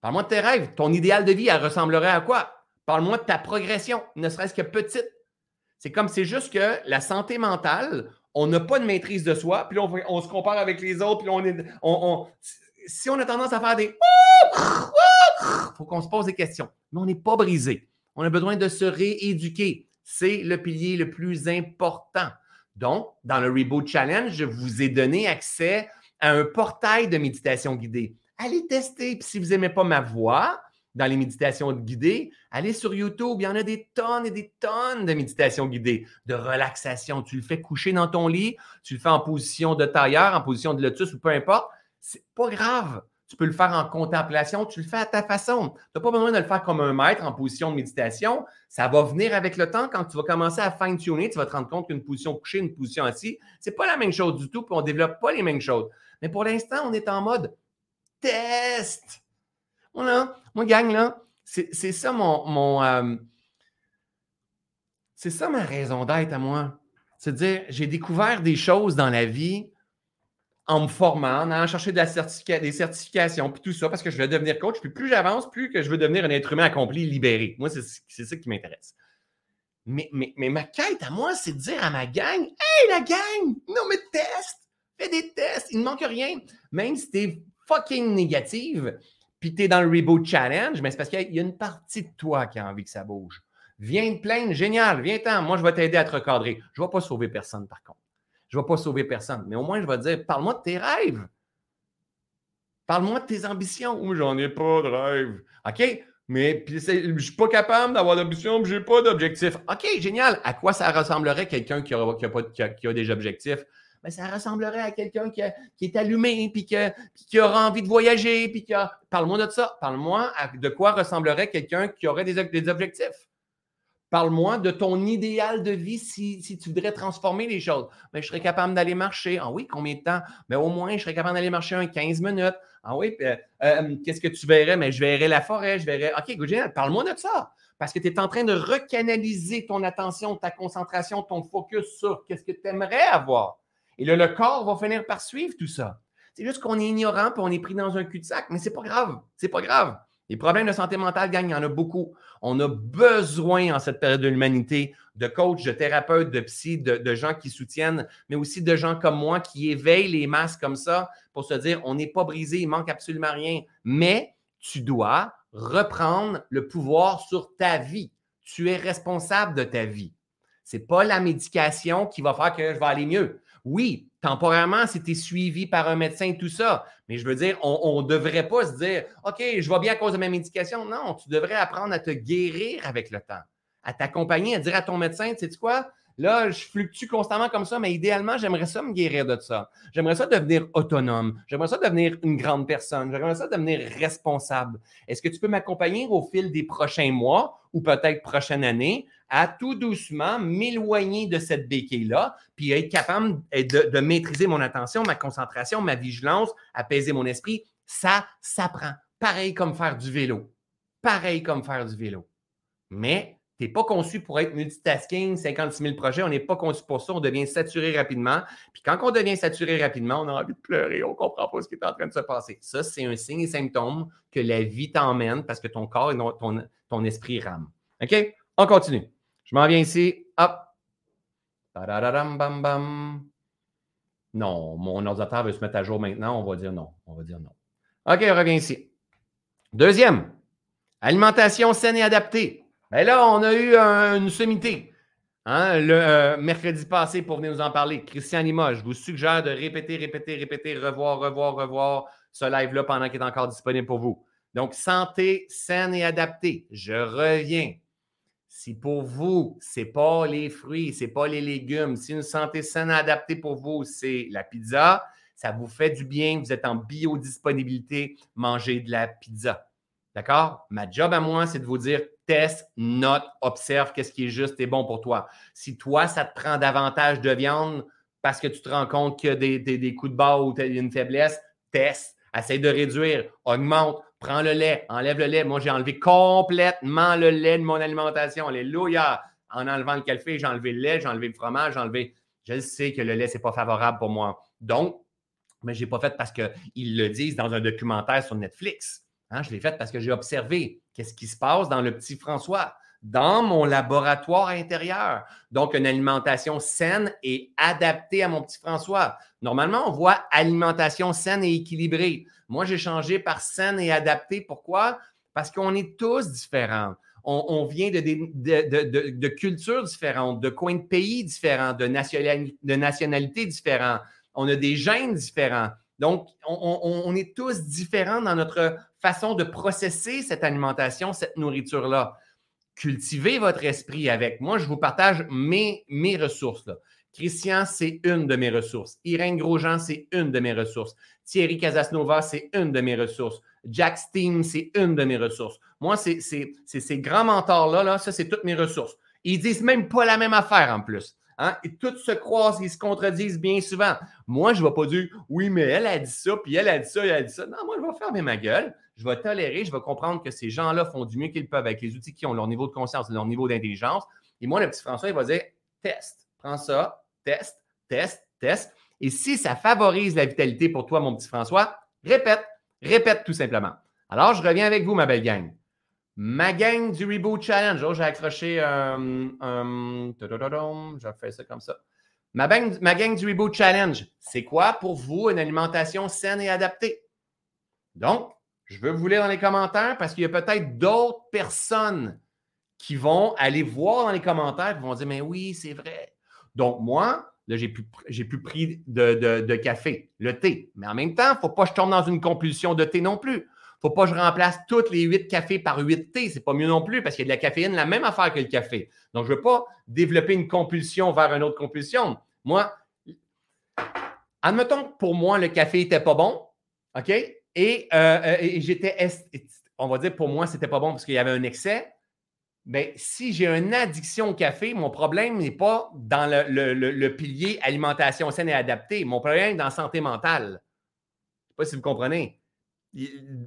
Parle-moi de tes rêves. Ton idéal de vie, elle ressemblerait à quoi? Parle-moi de ta progression, ne serait-ce que petite. C'est comme c'est juste que la santé mentale, on n'a pas de maîtrise de soi, puis on, on, se compare avec les autres, puis on est. On, si on a tendance à faire des. Il faut qu'on se pose des questions. Mais on n'est pas brisé. On a besoin de se rééduquer. C'est le pilier le plus important. Donc, dans le Reboot Challenge, je vous ai donné accès à un portail de méditation guidée. Allez tester. Puis si vous n'aimez pas ma voix dans les méditations guidées, allez sur YouTube. Il y en a des tonnes et des tonnes de méditations guidées, de relaxation. Tu le fais coucher dans ton lit, tu le fais en position de tailleur, en position de lotus ou peu importe. C'est pas grave. Tu peux le faire en contemplation, tu le fais à ta façon. Tu n'as pas besoin de le faire comme un maître en position de méditation. Ça va venir avec le temps. Quand tu vas commencer à fine-tuner, tu vas te rendre compte qu'une position couchée, une position assise, ce n'est pas la même chose du tout, puis on ne développe pas les mêmes choses. Mais pour l'instant, on est en mode test. Voilà, moi, gang, là, c'est ça mon. mon euh, c'est ça ma raison d'être à moi. C'est à dire, j'ai découvert des choses dans la vie en me formant, en allant chercher des certifications, puis tout ça, parce que je veux devenir coach. Puis plus j'avance, plus que je veux devenir un être humain accompli, libéré. Moi, c'est ça qui m'intéresse. Mais, mais, mais, ma quête à moi, c'est de dire à ma gang Hey, la gang, non, mais teste Fais des tests, il ne manque rien. Même si tu es fucking négative, puis tu es dans le Reboot Challenge, mais c'est parce qu'il y a une partie de toi qui a envie que ça bouge. Viens te plaindre, génial, viens-t'en. Moi, je vais t'aider à te recadrer. Je ne vais pas sauver personne, par contre. Je ne vais pas sauver personne. Mais au moins, je vais te dire, parle-moi de tes rêves. Parle-moi de tes ambitions. Ou j'en ai pas de rêve. OK? Mais je suis pas capable d'avoir d'ambition, je n'ai pas d'objectif. OK, génial. À quoi ça ressemblerait quelqu'un qui a, qui a, des objectifs? Ben, ça ressemblerait à quelqu'un qui, est allumé, puis, qui aura envie de voyager, puis qui. Parle-moi de ça. Parle-moi de quoi ressemblerait quelqu'un qui aurait des, objectifs. Parle-moi de ton idéal de vie si, tu voudrais transformer les choses. Mais ben, je serais capable d'aller marcher. Ah oui, combien de temps? Mais ben, au moins, je serais capable d'aller marcher un 15 minutes. Ah oui, euh, euh, qu'est-ce que tu verrais? Mais je verrais la forêt, je verrais. OK, good, Parle-moi de ça. Parce que tu es en train de recanaliser ton attention, ta concentration, ton focus sur qu'est-ce que tu aimerais avoir. Et là, le corps va finir par suivre tout ça. C'est juste qu'on est ignorant et on est pris dans un cul-de-sac, mais c'est pas grave. C'est pas grave. Les problèmes de santé mentale, gang, il y en a beaucoup. On a besoin en cette période de l'humanité de coachs, de thérapeutes, de psy, de, gens qui soutiennent, mais aussi de gens comme moi qui éveillent les masses comme ça pour se dire on n'est pas brisé, il manque absolument rien. Mais tu dois reprendre le pouvoir sur ta vie. Tu es responsable de ta vie. Ce n'est pas la médication qui va faire que je vais aller mieux. Oui, temporairement, si tu es suivi par un médecin tout ça, mais je veux dire, on ne devrait pas se dire OK, je vais bien à cause de ma médication. Non, tu devrais apprendre à te guérir avec le temps, à t'accompagner, à dire à ton médecin, tu sais quoi? Là, je fluctue constamment comme ça, mais idéalement, j'aimerais ça me guérir de ça. J'aimerais ça devenir autonome. J'aimerais ça devenir une grande personne. J'aimerais ça devenir responsable. Est-ce que tu peux m'accompagner au fil des prochains mois ou peut-être prochaine année? À tout doucement m'éloigner de cette béquille-là, puis être capable de, de, maîtriser mon attention, ma concentration, ma vigilance, apaiser mon esprit. Ça s'apprend. Pareil comme faire du vélo. Pareil comme faire du vélo. Mais tu n'es pas conçu pour être multitasking, 56 000 projets. On n'est pas conçu pour ça. On devient saturé rapidement. Puis quand on devient saturé rapidement, on a envie de pleurer. On ne comprend pas ce qui est en train de se passer. Ça, c'est un signe et symptôme que la vie t'emmène parce que ton corps et ton, ton esprit rame. OK? On continue. Je m'en viens ici. Hop. Bam, bam. Non, mon ordinateur veut se mettre à jour maintenant. On va dire non. On va dire non. OK, on revient ici. Deuxième, alimentation saine et adaptée. Bien là, on a eu une sommité hein, le euh, mercredi passé pour venir nous en parler. Christian Lima, je vous suggère de répéter, répéter, répéter, revoir, revoir, revoir ce live-là pendant qu'il est encore disponible pour vous. Donc, santé saine et adaptée. Je reviens. Si pour vous, ce n'est pas les fruits, ce n'est pas les légumes, si une santé saine adaptée pour vous, c'est la pizza, ça vous fait du bien, vous êtes en biodisponibilité, mangez de la pizza. D'accord? Ma job à moi, c'est de vous dire teste, note, observe qu'est-ce qui est juste et bon pour toi. Si toi, ça te prend davantage de viande parce que tu te rends compte qu'il y a des, coups de barre ou une faiblesse, teste, essaye de réduire, augmente, prends le lait, enlève le lait. Moi, j'ai enlevé complètement le lait de mon alimentation. Alléluia! En enlevant le café, j'ai enlevé le lait, j'ai enlevé le fromage, j'ai enlevé. Je sais que le lait, ce n'est pas favorable pour moi. Donc, mais je n'ai pas fait parce qu'ils le disent dans un documentaire sur Netflix. Hein, je l'ai fait parce que j'ai observé qu'est-ce qui se passe dans le petit François, dans mon laboratoire intérieur. Donc, une alimentation saine et adaptée à mon petit François. Normalement, on voit alimentation saine et équilibrée. Moi, j'ai changé par saine et adaptée. Pourquoi? Parce qu'on est tous différents. On, vient de, cultures différentes, de coins de pays différents, de, nationalités différentes. On a des gènes différents. Donc, on, est tous différents dans notre façon de processer cette alimentation, cette nourriture-là. Cultivez votre esprit avec. Moi, je vous partage mes, mes ressources. Christian, c'est une de mes ressources. Irène Grosjean, c'est une de mes ressources. Thierry Casasnova, c'est une de mes ressources. Jack Steam, c'est une de mes ressources. Moi, c'est ces grands mentors-là, là, ça, c'est toutes mes ressources. Ils disent même pas la même affaire en plus. Hein? Et tout se croisent, ils se contredisent bien souvent. Moi, je ne vais pas dire oui, mais elle a dit ça, puis elle a dit ça, elle a dit ça. Non, moi, je vais fermer ma gueule. Je vais tolérer, je vais comprendre que ces gens-là font du mieux qu'ils peuvent avec les outils qui ont leur niveau de conscience, leur niveau d'intelligence. Et moi, le petit François, il va dire teste, prends ça, teste, teste, teste. Et si ça favorise la vitalité pour toi, mon petit François, répète, répète tout simplement. Alors, je reviens avec vous, ma belle gang. Ma gang du Reboot Challenge. Oh, j'ai accroché un. Um, je fais ça comme ça. Ma, ma gang du Reboot Challenge, c'est quoi pour vous une alimentation saine et adaptée? Donc, je veux vous lire dans les commentaires parce qu'il y a peut-être d'autres personnes qui vont aller voir dans les commentaires et vont dire Mais oui, c'est vrai. Donc, moi, là, j'ai plus, pris de, café, le thé. Mais en même temps, il ne faut pas que je tombe dans une compulsion de thé non plus. faut pas que je remplace toutes les 8 cafés par 8 thés. C'est pas mieux non plus parce qu'il y a de la caféine, la même affaire que le café. Donc, je veux pas développer une compulsion vers une autre compulsion. Moi, admettons que pour moi, le café était pas bon, OK? Et, euh, et j'étais, on va dire pour moi, c'était pas bon parce qu'il y avait un excès. Bien, si j'ai une addiction au café, mon problème n'est pas dans le, pilier alimentation saine et adaptée. Mon problème est dans santé mentale. Je ne sais pas si vous comprenez.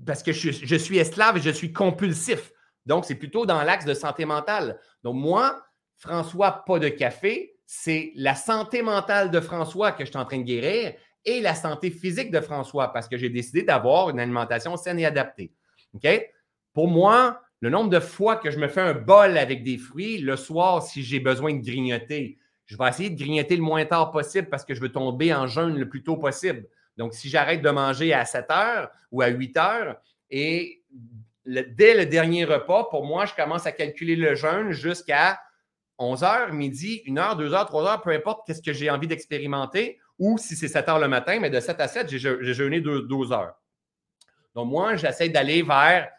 Parce que je, suis esclave et je suis compulsif. Donc, c'est plutôt dans l'axe de santé mentale. Donc, moi, François, pas de café, c'est la santé mentale de François que je suis en train de guérir et la santé physique de François parce que j'ai décidé d'avoir une alimentation saine et adaptée. OK? Pour moi, le nombre de fois que je me fais un bol avec des fruits, le soir, si j'ai besoin de grignoter, je vais essayer de grignoter le moins tard possible parce que je veux tomber en jeûne le plus tôt possible. Donc, si j'arrête de manger à 7 heures ou à 8 heures et dès le dernier repas, pour moi, je commence à calculer le jeûne jusqu'à 11 heures, midi, 1 heure, 2 heures, 3 heures, peu importe qu'est-ce que j'ai envie d'expérimenter. Ou si c'est 7 heures le matin, mais de 7 à 7, j'ai jeûné 12 heures. Donc, moi, j'essaie d'aller vers,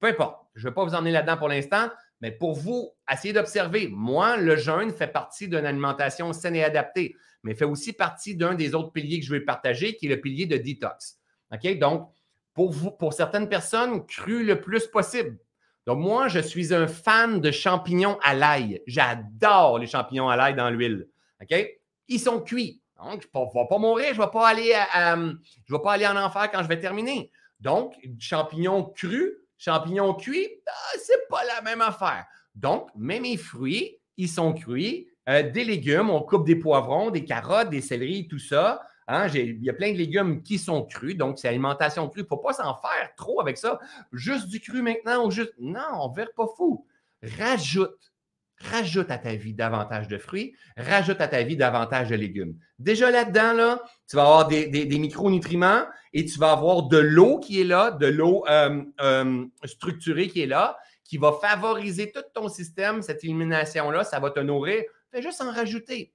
peu importe, je ne vais pas vous emmener là-dedans pour l'instant, mais pour vous, essayez d'observer. Moi, le jeûne fait partie d'une alimentation saine et adaptée, mais fait aussi partie d'un des autres piliers que je vais partager, qui est le pilier de détox. OK? Donc, pour vous, pour certaines personnes, cru le plus possible. Donc, moi, je suis un fan de champignons à l'ail. J'adore les champignons à l'ail dans l'huile. OK? Ils sont cuits. Donc, je ne vais pas mourir, je ne vais, pas aller je vais pas aller en enfer quand je vais terminer. Donc, champignons crus, champignons cuits, ah, c'est pas la même affaire. Donc, même les fruits, ils sont cuits. Euh, des légumes, on coupe des poivrons, des carottes, des céleris, tout ça. Hein, il y a plein de légumes qui sont crus, donc c'est alimentation crue. Il ne faut pas s'en faire trop avec ça. Juste du cru maintenant ou juste. Non, on ne verra pas fou. Rajoute rajoute à ta vie davantage de fruits, rajoute à ta vie davantage de légumes. Déjà là-dedans, là, tu vas avoir des, micronutriments et tu vas avoir de l'eau qui est là, de l'eau euh, euh, structurée qui est là, qui va favoriser tout ton système, cette élimination-là, ça va te nourrir. Fais juste en rajouter.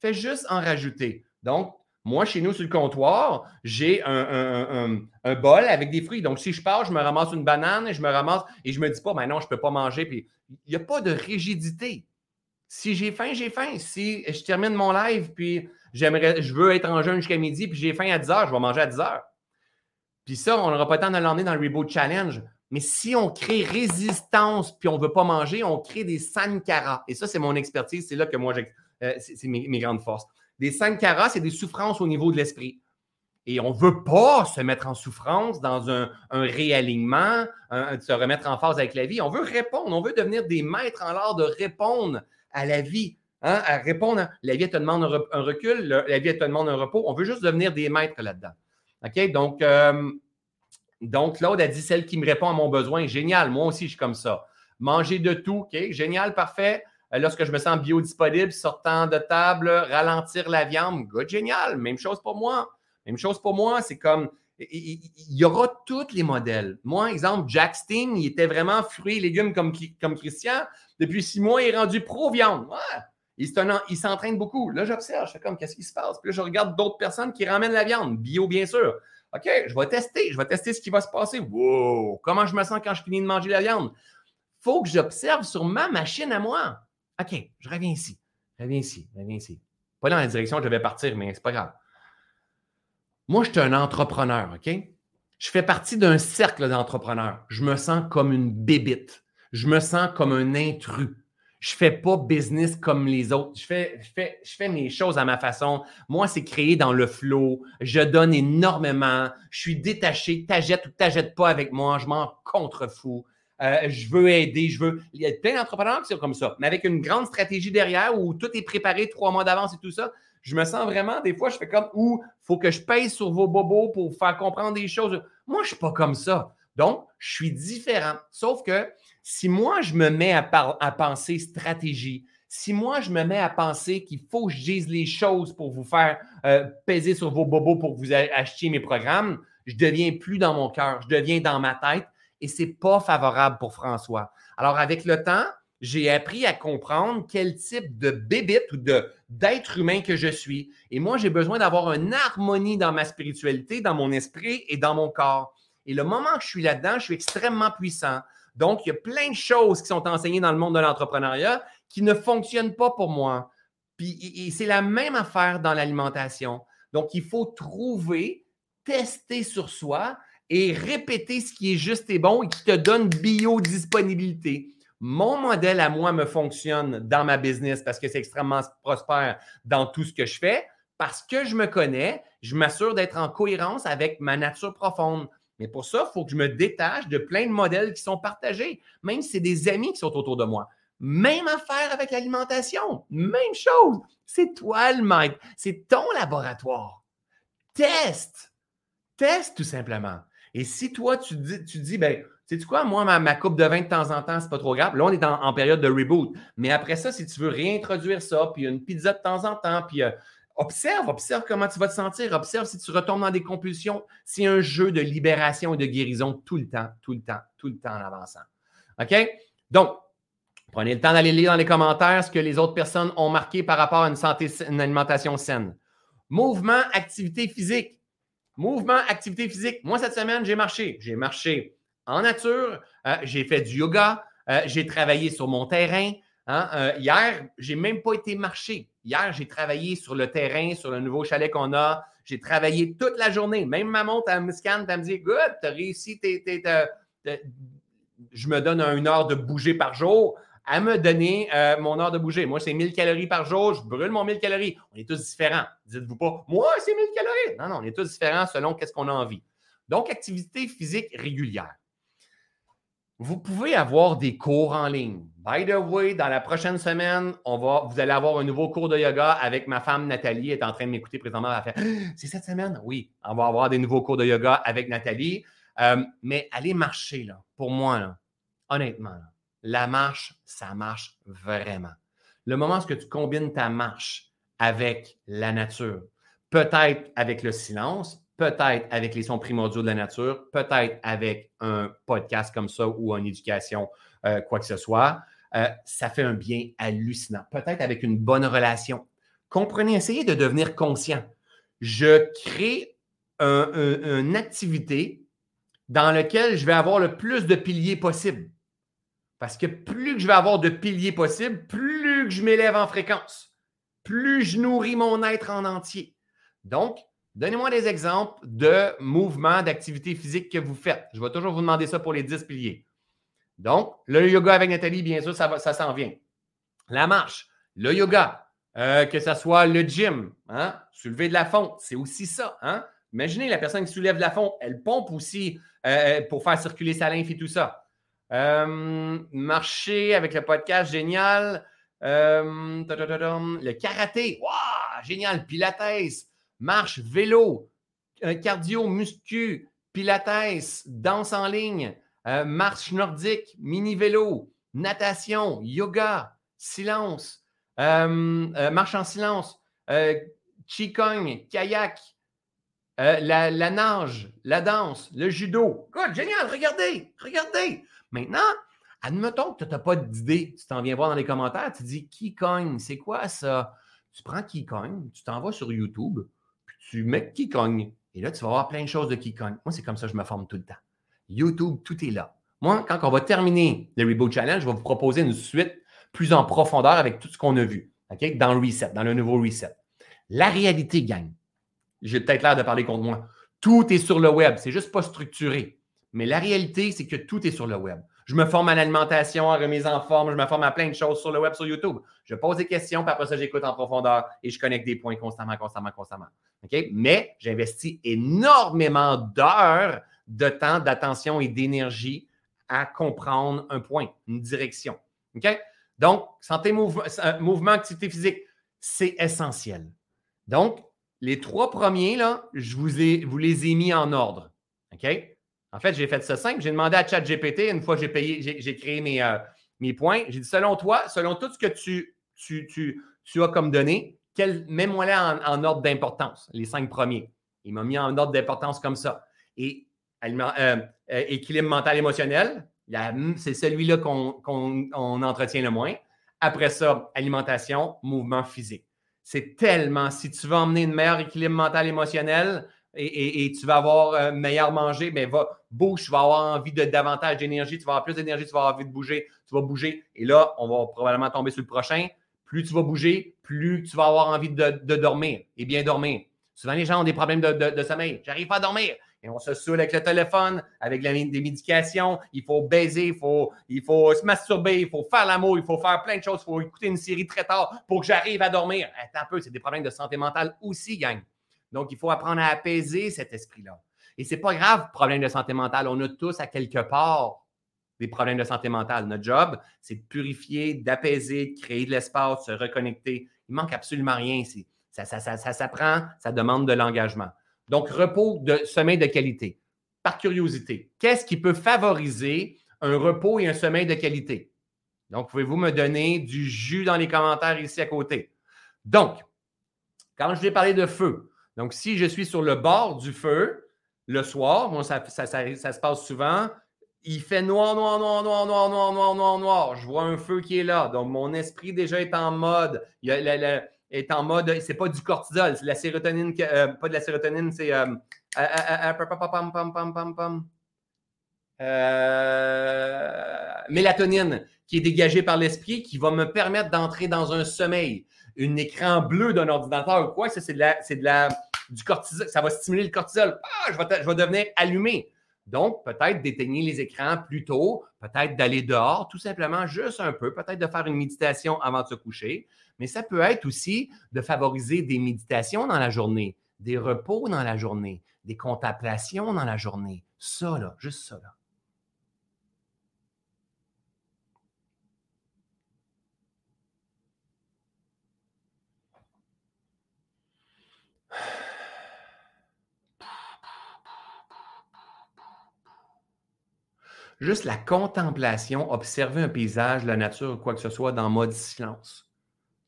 Fais juste en rajouter. Donc, moi, chez nous, sur le comptoir, j'ai un, bol avec des fruits. Donc, si je pars, je me ramasse une banane et je me ramasse et je me dis pas, ben non, je ne peux pas manger. Puis, il n'y a pas de rigidité. Si j'ai faim, j'ai faim. Si je termine mon live, puis j'aimerais, je veux être en jeûne jusqu'à midi, puis j'ai faim à 10 heures, je vais manger à 10 heures. Puis ça, on n'aura pas le temps de l'emmener dans le Reboot Challenge. Mais si on crée résistance, puis on ne veut pas manger, on crée des sankaras. Et ça, c'est mon expertise. C'est là que moi, euh, c'est mes grandes forces. Des sankaras, c'est des souffrances au niveau de l'esprit. Et on ne veut pas se mettre en souffrance dans un, réalignement, se remettre en phase avec la vie. On veut répondre, on veut devenir des maîtres en l'art de répondre à la vie. Hein, à répondre, la vie te demande un, recul, la vie te demande un repos. On veut juste devenir des maîtres là-dedans. OK? Donc, euh, donc, Claude a dit celle qui me répond à mon besoin. Génial, moi aussi, je suis comme ça. Manger de tout, OK? Génial, parfait. Euh, lorsque je me sens biodisponible, sortant de table, ralentir la viande, good, génial. Même chose pour moi. Même chose pour moi. C'est comme, il, y aura tous les modèles. Moi, exemple, Jack Steen, il était vraiment fruits et légumes comme, comme Christian. Depuis six mois, il est rendu pro-viande. Il s'entraîne beaucoup. Là, j'observe, je fais comme, qu'est-ce qui se passe? Puis là, je regarde d'autres personnes qui ramènent la viande, bio, bien sûr. OK, je vais tester, je vais tester ce qui va se passer. Wow, comment je me sens quand je finis de manger la viande? Faut que j'observe sur ma machine à moi. OK, je reviens ici. Je reviens ici. Je reviens ici. Pas dans la direction que je vais partir, mais c'est pas grave. Moi, je suis un entrepreneur, OK? Je fais partie d'un cercle d'entrepreneurs. Je me sens comme une bébite. Je me sens comme un intrus. Je ne fais pas business comme les autres. Je fais, je, mes choses à ma façon. Moi, c'est créé dans le flow. Je donne énormément. Je suis détaché. T'achètes ou t'achètes pas avec moi. Je m'en contrefous. Euh, je veux aider, je veux. Il y a plein d'entrepreneurs qui sont comme ça, mais avec une grande stratégie derrière où tout est préparé trois mois d'avance et tout ça. Je me sens vraiment, des fois, je fais comme il faut que je pèse sur vos bobos pour faire comprendre des choses. Moi, je ne suis pas comme ça. Donc, je suis différent. Sauf que si moi, je me mets à, penser stratégie, si moi, je me mets à penser qu'il faut que je dise les choses pour vous faire euh, peser sur vos bobos pour que vous achetiez mes programmes, je deviens plus dans mon cœur, je deviens dans ma tête et ce n'est pas favorable pour François. Alors, avec le temps, j'ai appris à comprendre quel type de bébite ou d'être humain que je suis. Et moi, j'ai besoin d'avoir une harmonie dans ma spiritualité, dans mon esprit et dans mon corps. Et le moment que je suis là-dedans, je suis extrêmement puissant. Donc, il y a plein de choses qui sont enseignées dans le monde de l'entrepreneuriat qui ne fonctionnent pas pour moi. Puis, c'est la même affaire dans l'alimentation. Donc, il faut trouver, tester sur soi et répéter ce qui est juste et bon et qui te donne biodisponibilité. Mon modèle à moi me fonctionne dans ma business parce que c'est extrêmement prospère dans tout ce que je fais. Parce que je me connais, je m'assure d'être en cohérence avec ma nature profonde. Mais pour ça, il faut que je me détache de plein de modèles qui sont partagés, même si c'est des amis qui sont autour de moi. Même affaire avec l'alimentation. Même chose. C'est toi le maître. C'est ton laboratoire. Teste. Teste tout simplement. Et si toi, tu dis, tu dis ben, sais-tu quoi, moi, ma, coupe de vin de temps en temps, c'est pas trop grave. Là, on est en, période de reboot. Mais après ça, si tu veux réintroduire ça, puis une pizza de temps en temps, puis euh, observe, observe comment tu vas te sentir, observe si tu retombes dans des compulsions. C'est un jeu de libération et de guérison tout le temps, tout le temps, tout le temps en avançant. OK? Donc, prenez le temps d'aller lire dans les commentaires ce que les autres personnes ont marqué par rapport à une santé, une alimentation saine. Mouvement, activité physique. Mouvement, activité physique. Moi, cette semaine, j'ai marché. J'ai marché en nature, euh, j'ai fait du yoga, euh, j'ai travaillé sur mon terrain. Hein, euh, hier, j'ai même pas été marcher. Hier, j'ai travaillé sur le terrain, sur le nouveau chalet qu'on a. J'ai travaillé toute la journée. Même ma montre, elle me scanne, elle me dit Good, tu as réussi, je me donne une heure de bouger par jour à me donner mon heure de bouger. Moi, c'est 1000 calories par jour, je brûle mon 1000 calories. On est tous différents. Dites-vous pas, moi, c'est 1000 calories. Non, non, on est tous différents selon qu'est-ce qu'on a envie. Donc, activité physique régulière. Vous pouvez avoir des cours en ligne. By the way, dans la prochaine semaine, on va, vous allez avoir un nouveau cours de yoga avec ma femme Nathalie. Elle est en train de m'écouter présentement. Elle fait C'est cette semaine? Oui, on va avoir des nouveaux cours de yoga avec Nathalie. Euh, mais aller marcher, là, pour moi, là, honnêtement, la marche, ça marche vraiment. Le moment où tu combines ta marche avec la nature, peut-être avec le silence, peut-être avec les sons primordiaux de la nature, peut-être avec un podcast comme ça ou une éducation, euh, quoi que ce soit, euh, ça fait un bien hallucinant. Peut-être avec une bonne relation. Comprenez, essayez de devenir conscient. Je crée une activité dans laquelle je vais avoir le plus de piliers possible. Parce que plus que je vais avoir de piliers possible, plus que je m'élève en fréquence, plus je nourris mon être en entier. Donc, Donnez-moi des exemples de mouvements, d'activités physiques que vous faites. Je vais toujours vous demander ça pour les 10 piliers. Donc, le yoga avec Nathalie, bien sûr, ça, ça s'en vient. La marche, le yoga, euh, que ce soit le gym, hein, soulever de la fonte, c'est aussi ça. Hein? Imaginez la personne qui soulève de la fonte, elle pompe aussi euh, pour faire circuler sa lymphe et tout ça. Euh, marcher avec le podcast, génial. le karaté, génial. Pilates, marche, vélo, cardio, muscu, pilates, danse en ligne, euh, marche nordique, mini-vélo, natation, yoga, silence, euh, euh, marche en silence, qigong, kayak, la, nage, la danse, le judo. Génial, regardez, regardez. Maintenant, admettons que tu n'as pas d'idée, tu t'en viens voir dans les commentaires, tu dis Qigong, c'est quoi ça? Tu prends Qigong, tu t'en vas sur YouTube, tu mets qui cogne. Et là, tu vas avoir plein de choses de qui cogne. Moi, c'est comme ça que je me forme tout le temps. YouTube, tout est là. Moi, quand on va terminer le Reboot Challenge, je vais vous proposer une suite plus en profondeur avec tout ce qu'on a vu dans le reset, dans le nouveau reset. La réalité gagne. J'ai peut-être l'air de parler contre moi. Tout est sur le web. C'est juste pas structuré. Mais la réalité, c'est que tout est sur le web. Je me forme à l'alimentation, à remise en forme, je me forme à plein de choses sur le web, sur YouTube. Je pose des questions, puis après ça, j'écoute en profondeur et je connecte des points constamment, constamment, constamment. Mais j'investis énormément d'heures de temps, d'attention et d'énergie à comprendre un point, une direction. Donc, santé, euh, mouvement, activité physique, c'est essentiel. Donc, les trois premiers, là, je vous, vous les ai mis en ordre. OK? En fait, j'ai fait ça simple. J'ai demandé à ChatGPT, une fois j'ai payé, j'ai créé mes, euh, mes points, j'ai dit selon toi, selon tout ce que tu, as comme données, mets-moi là en, ordre d'importance, les cinq premiers. Il m'a mis en ordre d'importance comme ça. Et euh, euh, équilibre mental émotionnel, c'est celui-là qu'on entretient le moins. Après ça, alimentation, mouvement physique. C'est tellement, si tu veux emmener une meilleure équilibre mental émotionnel, et, tu vas avoir euh, meilleur manger, mais va, bouge, tu vas avoir envie de davantage d'énergie, tu vas avoir plus d'énergie, tu vas avoir envie de bouger, tu vas bouger. Et là, on va probablement tomber sur le prochain. Plus tu vas bouger, plus tu vas avoir envie de, dormir et bien dormir. Souvent, les gens ont des problèmes de, de sommeil. J'arrive pas à dormir. Et on se saoule avec le téléphone, avec des médications. Il faut baiser, il faut, il faut se masturber, il faut faire l'amour, il faut faire plein de choses. Il faut écouter une série très tard pour que j'arrive à dormir. Attends un peu, c'est des problèmes de santé mentale aussi, gang. Donc, il faut apprendre à apaiser cet esprit-là. Et ce n'est pas grave, problème de santé mentale. On a tous à quelque part des problèmes de santé mentale. Notre job, c'est de purifier, d'apaiser, de créer de l'espace, de se reconnecter. Il manque absolument rien ici. Ça, ça, ça, ça s'apprend, ça demande de l'engagement. Donc, repos de sommeil de qualité. Par curiosité, qu'est-ce qui peut favoriser un repos et un sommeil de qualité? Donc, pouvez-vous me donner du jus dans les commentaires ici à côté? Donc, quand je vais parler de feu, donc, si je suis sur le bord du feu le soir, moi, ça, se passe souvent, il fait noir, noir, noir, noir, noir, noir, noir, noir, noir. Je vois un feu qui est là. Donc, mon esprit déjà est en mode. Est en mode. C'est pas du cortisol, c'est la sérotonine. pas de la sérotonine, c'est. mélatonine qui est dégagée par l'esprit qui va me permettre d'entrer dans un sommeil un écran bleu d'un ordinateur ou quoi, ça, c'est de c'est de du cortisol. Ça va stimuler le cortisol. Ah, je vais, je vais devenir allumé. Donc, peut-être d'éteigner les écrans plus tôt, peut-être d'aller dehors, tout simplement, juste un peu, peut-être de faire une méditation avant de se coucher. Mais ça peut être aussi de favoriser des méditations dans la journée, des repos dans la journée, des contemplations dans la journée. Ça, là, juste ça, là. Juste la contemplation, observer un paysage, la nature, quoi que ce soit, dans mode silence.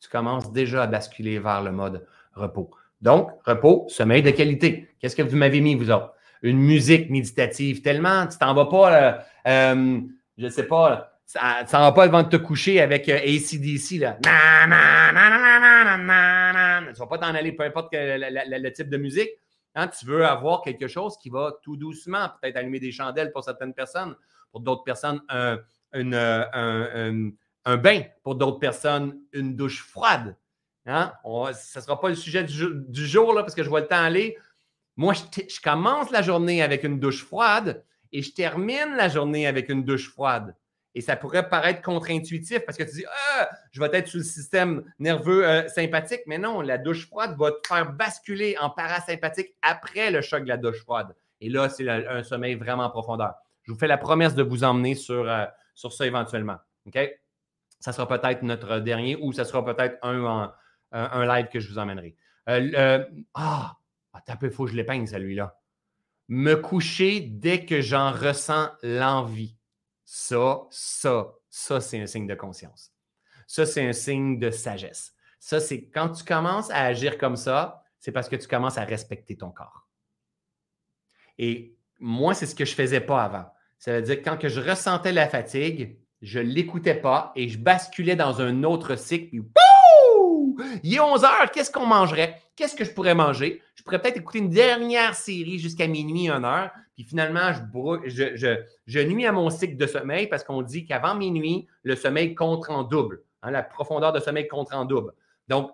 Tu commences déjà à basculer vers le mode repos. Donc, repos, sommeil de qualité. Qu'est-ce que vous m'avez mis, vous autres? Une musique méditative, tellement, tu t'en vas pas, euh, je ne sais pas, tu t'en vas pas avant de te coucher avec euh, ACDC, là. Tu vas pas t'en aller, peu importe le type de musique. Hein, tu veux avoir quelque chose qui va tout doucement, peut-être allumer des chandelles pour certaines personnes, pour d'autres personnes, un, un, bain, pour d'autres personnes, une douche froide. Hein? ce ne sera pas le sujet du, jour, parce que je vois le temps aller. Moi, je, commence la journée avec une douche froide et je termine la journée avec une douche froide. Et ça pourrait paraître contre-intuitif parce que tu dis ah, je vais être sous le système nerveux euh, sympathique. Mais non, la douche froide va te faire basculer en parasympathique après le choc de la douche froide. Et là, c'est un sommeil vraiment en profondeur. Je vous fais la promesse de vous emmener sur, euh, sur ça éventuellement. OK? Ça sera peut-être notre dernier ou ça sera peut-être un, un, live que je vous emmènerai. Euh, ah, attends peu, il faut que je l'épingle celui-là. Me coucher dès que j'en ressens l'envie. Ça, ça, ça, c'est un signe de conscience. Ça, c'est un signe de sagesse. Ça, c'est quand tu commences à agir comme ça, c'est parce que tu commences à respecter ton corps. Et moi, c'est ce que je ne faisais pas avant. Ça veut dire que quand je ressentais la fatigue, je ne l'écoutais pas et je basculais dans un autre cycle. Puis, Il est 11 heures, qu'est-ce qu'on mangerait? Qu'est-ce que je pourrais manger? Je pourrais peut-être écouter une dernière série jusqu'à minuit, 1 heure. Puis finalement, je, nuis à mon cycle de sommeil parce qu'on dit qu'avant minuit, le sommeil compte en double. Hein, la profondeur de sommeil compte en double. Donc,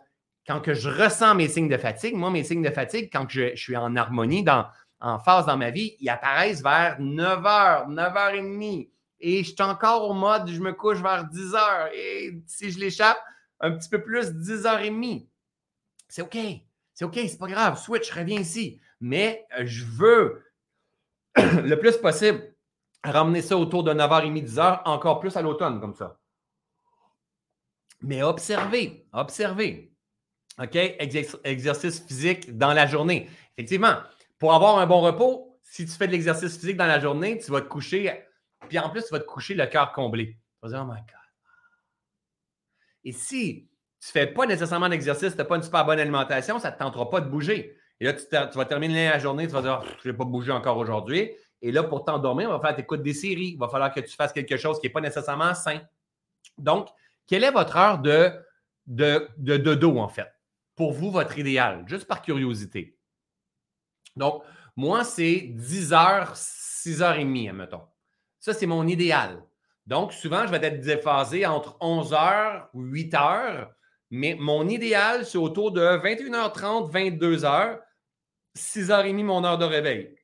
quand que je ressens mes signes de fatigue, moi, mes signes de fatigue, quand je suis en harmonie dans, en phase dans ma vie, ils apparaissent vers 9h, 9h30. Et je suis encore au mode, je me couche vers 10h. Et si je l'échappe, un petit peu plus, 10h30. C'est OK. C'est OK, c'est pas grave. Switch, reviens ici. Mais euh, je veux le plus possible ramener ça autour de 9h30, 10h, encore plus à l'automne, comme ça. Mais observez, observez. OK? exercice physique dans la journée. Effectivement, pour avoir un bon repos, si tu fais de l'exercice physique dans la journée, tu vas te coucher, puis en plus, tu vas te coucher le cœur comblé. Tu vas dire, oh my God. Et si tu ne fais pas nécessairement d'exercice, tu n'as pas une super bonne alimentation, ça ne te tentera pas de bouger. Et là, tu, vas terminer la journée, tu vas dire, je n'ai pas bougé encore aujourd'hui. Et là, pour t'endormir, on va faire écoutes des séries. Il va falloir que tu fasses quelque chose qui n'est pas nécessairement sain. Donc, quelle est votre heure de, de, de dodo, en fait? Pour vous, votre idéal, juste par curiosité. Donc, moi, c'est 10 heures, 6 heures et demie, admettons. Ça, c'est mon idéal. Donc, souvent, je vais être déphasé entre 11 heures ou 8 heures, mais mon idéal, c'est autour de 21h30, 22h, 6h30 mon heure de réveil.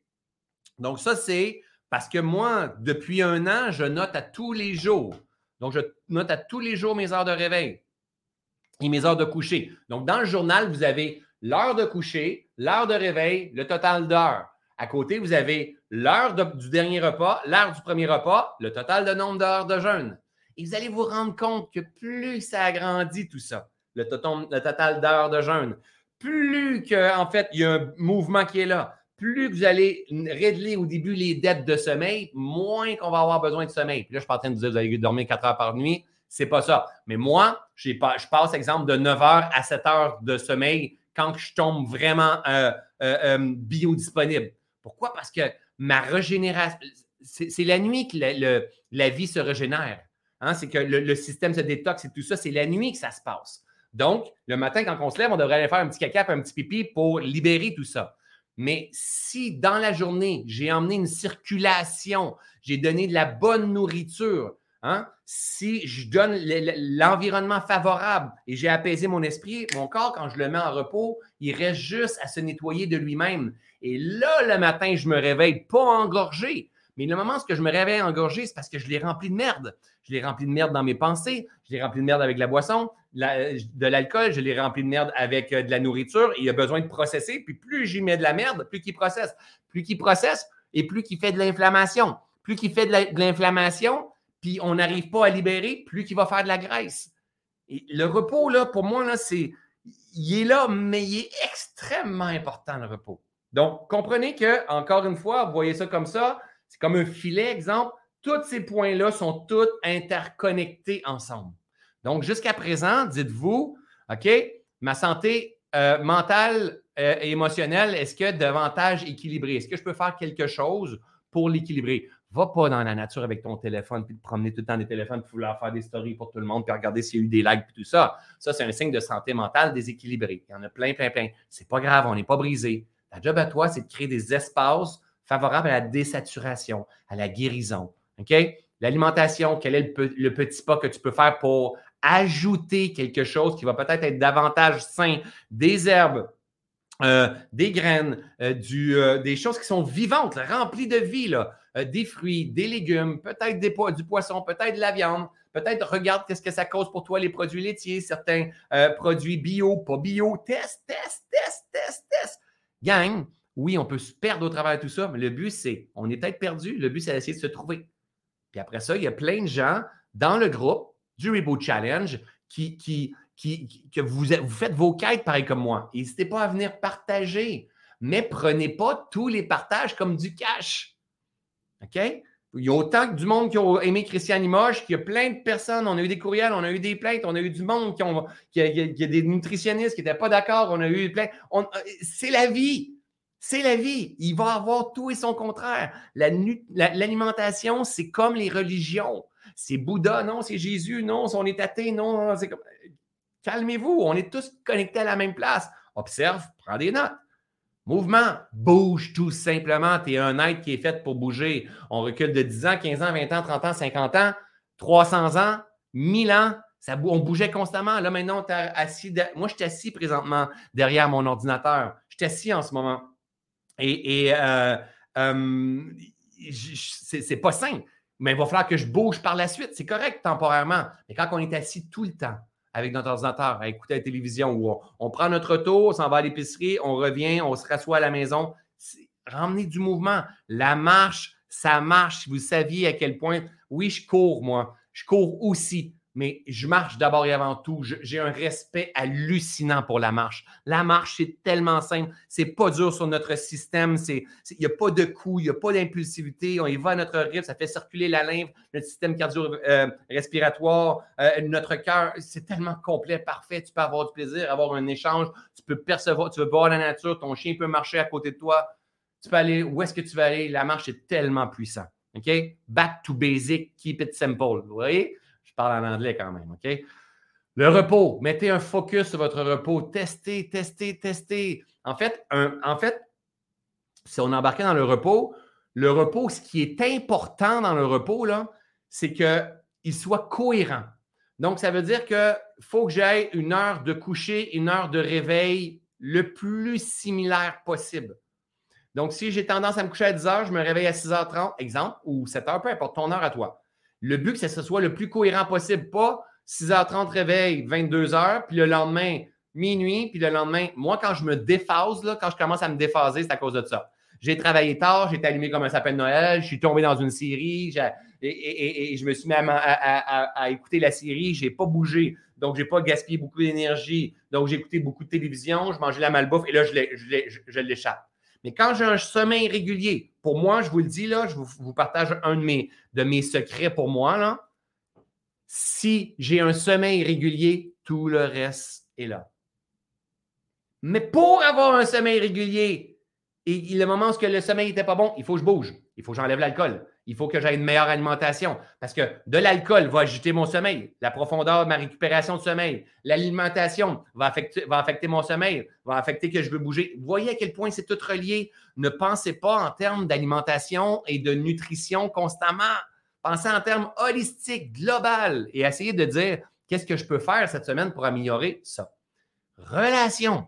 Donc, ça, c'est parce que moi, depuis un an, je note à tous les jours. Donc, je note à tous les jours mes heures de réveil et mes heures de coucher. Donc, dans le journal, vous avez l'heure de coucher, l'heure de réveil, le total d'heures. À côté, vous avez l'heure du dernier repas, l'heure du premier repas, le total de nombre d'heures de jeûne. Et vous allez vous rendre compte que plus ça agrandit tout ça, le, total d'heures de jeûne, plus qu'en en fait, il y a un mouvement qui est là, plus vous allez régler au début les dettes de sommeil, moins qu'on va avoir besoin de sommeil. Puis là, je suis pas en train de dire que vous allez dormir 4 heures par nuit. C'est pas ça. Mais moi, je passe, exemple, de 9 heures à 7 heures de sommeil quand je tombe vraiment euh, euh, euh, biodisponible. Pourquoi? Parce que ma régénération, c'est la nuit que la, vie se régénère. Hein? C'est que le, système se détoxe et tout ça, c'est la nuit que ça se passe. Donc, le matin, quand on se lève, on devrait aller faire un petit caca, un petit pipi pour libérer tout ça. Mais si dans la journée, j'ai emmené une circulation, j'ai donné de la bonne nourriture, hein, si je donne l'environnement favorable et j'ai apaisé mon esprit, mon corps, quand je le mets en repos, il reste juste à se nettoyer de lui-même. Et là, le matin, je me réveille pas engorgé. Mais le moment où je me réveille engorgé, c'est parce que je l'ai rempli de merde. Je l'ai rempli de merde dans mes pensées, je l'ai rempli de merde avec la boisson, de l'alcool, je l'ai rempli de merde avec euh, de la nourriture. il a besoin de processer. Puis plus j'y mets de la merde, plus qu'il processe. Plus qu'il processe et plus qu'il fait de l'inflammation. Plus qu'il fait de l'inflammation, puis on n'arrive pas à libérer, plus qu'il va faire de la graisse. Et le repos, là, pour moi. Il est là, mais il est extrêmement important, le repos. Donc, comprenez que, encore une fois, vous voyez ça comme ça, c'est comme un filet, exemple. Tous ces points-là sont tous interconnectés ensemble. Donc, jusqu'à présent, dites-vous, OK, ma santé euh, mentale euh, et émotionnelle, est-ce que davantage équilibrée? Est-ce que je peux faire quelque chose pour l'équilibrer? Va pas dans la nature avec ton téléphone puis te promener tout le temps des téléphones pour vouloir faire des stories pour tout le monde puis regarder s'il y a eu des likes et tout ça. Ça, c'est un signe de santé mentale déséquilibrée. Il y en a plein, plein, plein. C'est pas grave, on n'est pas brisé. Ta job à toi, c'est de créer des espaces favorables à la désaturation, à la guérison. OK? L'alimentation, quel est le, petit pas que tu peux faire pour ajouter quelque chose qui va peut-être être davantage sain, des herbes, euh, des graines, euh, euh, des choses qui sont vivantes, remplies de vie, des fruits, des légumes, peut-être du poisson, peut-être de la viande, peut-être regarde qu'est-ce que ça cause pour toi les produits laitiers, certains produits bio, pas bio, test, test, test, test, test. Gang, oui, on peut se perdre au travers de tout ça, mais le but, c'est, on est peut-être perdu, le but, c'est d'essayer de se trouver. Puis après ça, il y a plein de gens dans le groupe du Reboot Challenge qui, qui, qui, que vous, vous faites vos quêtes pareil comme moi. N'hésitez pas à venir partager, mais prenez pas tous les partages comme du cash. OK? Il y a autant que du monde qui a aimé Christian Limoges, qu'il y a plein de personnes. On a eu des courriels, on a eu des plaintes, on a eu du monde qui ont. Qui a, des nutritionnistes qui n'étaient pas d'accord, on a eu plein. C'est la vie. C'est la vie. Il va avoir tout et son contraire. L'alimentation, c'est comme les religions. C'est Bouddha, non, c'est Jésus, non, on est athée, non, c'est comme. Calmez-vous, on est tous connectés à la même place. Observe, prends des notes. Mouvement, bouge tout simplement. Tu es un être qui est fait pour bouger. On recule de 10 ans, 15 ans, 20 ans, 30 ans, 50 ans, 300 ans, 1000 ans. Ça, on bougeait constamment. Là, maintenant, tu assis. Moi, je suis assis présentement derrière mon ordinateur. Je suis assis en ce moment. Et, euh, euh, c'est pas simple. Mais il va falloir que je bouge par la suite. C'est correct temporairement. Mais quand on est assis tout le temps, avec notre ordinateur, à écouter la télévision, ou on, prend notre auto, on s'en va à l'épicerie, on revient, on se rassoit à la maison. Ramener du mouvement. La marche, ça marche. Vous saviez à quel point, oui, je cours, moi. Je cours aussi mais je marche d'abord et avant tout. J'ai un respect hallucinant pour la marche. La marche, c'est tellement simple. C'est pas dur sur notre système. Il n'y a pas de coup, il n'y a pas d'impulsivité. On y va à notre rythme. Ça fait circuler la lymphe, notre système cardio-respiratoire, euh, euh, notre cœur. C'est tellement complet, parfait. Tu peux avoir du plaisir, avoir un échange. Tu peux percevoir, tu veux voir la nature. Ton chien peut marcher à côté de toi. Tu peux aller où est-ce que tu vas aller. La marche est tellement puissant. OK? Back to basic, keep it simple. Vous voyez? Parle en anglais quand même, OK? Le repos, mettez un focus sur votre repos. Testez, testez, testez. En fait, en fait si on embarquait dans le repos, le repos, ce qui est important dans le repos, c'est qu'il soit cohérent. Donc, ça veut dire qu'il faut que j'aille une heure de coucher, une heure de réveil le plus similaire possible. Donc, si j'ai tendance à me coucher à 10 heures, je me réveille à 6h30, exemple, ou 7 heures, peu importe ton heure à toi. Le but, c'est que ce soit le plus cohérent possible, pas 6h30 réveil, 22h, puis le lendemain, minuit, puis le lendemain, moi, quand je me déphase, là, quand je commence à me déphaser, c'est à cause de ça. J'ai travaillé tard, j'ai été allumé comme un sapin de Noël, je suis tombé dans une série et, je me suis mis à, écouter la série, je n'ai pas bougé, donc je n'ai pas gaspillé beaucoup d'énergie, donc j'ai écouté beaucoup de télévision, je mangeais la malbouffe et là, je l'échappe. Mais quand j'ai un sommeil régulier, pour moi, je vous le dis, là, je vous, partage un de mes, secrets pour moi. Si j'ai un sommeil régulier, tout le reste est là. Mais pour avoir un sommeil régulier, et le moment où le sommeil n'était pas bon, il faut que je bouge. Il faut que j'enlève l'alcool. Il faut que j'aie une meilleure alimentation. Parce que de l'alcool va agiter mon sommeil, la profondeur de ma récupération de sommeil. L'alimentation va affecter, mon sommeil, va affecter que je veux bouger. Voyez à quel point c'est tout relié. Ne pensez pas en termes d'alimentation et de nutrition constamment. Pensez en termes holistiques, global et essayez de dire qu'est-ce que je peux faire cette semaine pour améliorer ça. Relation.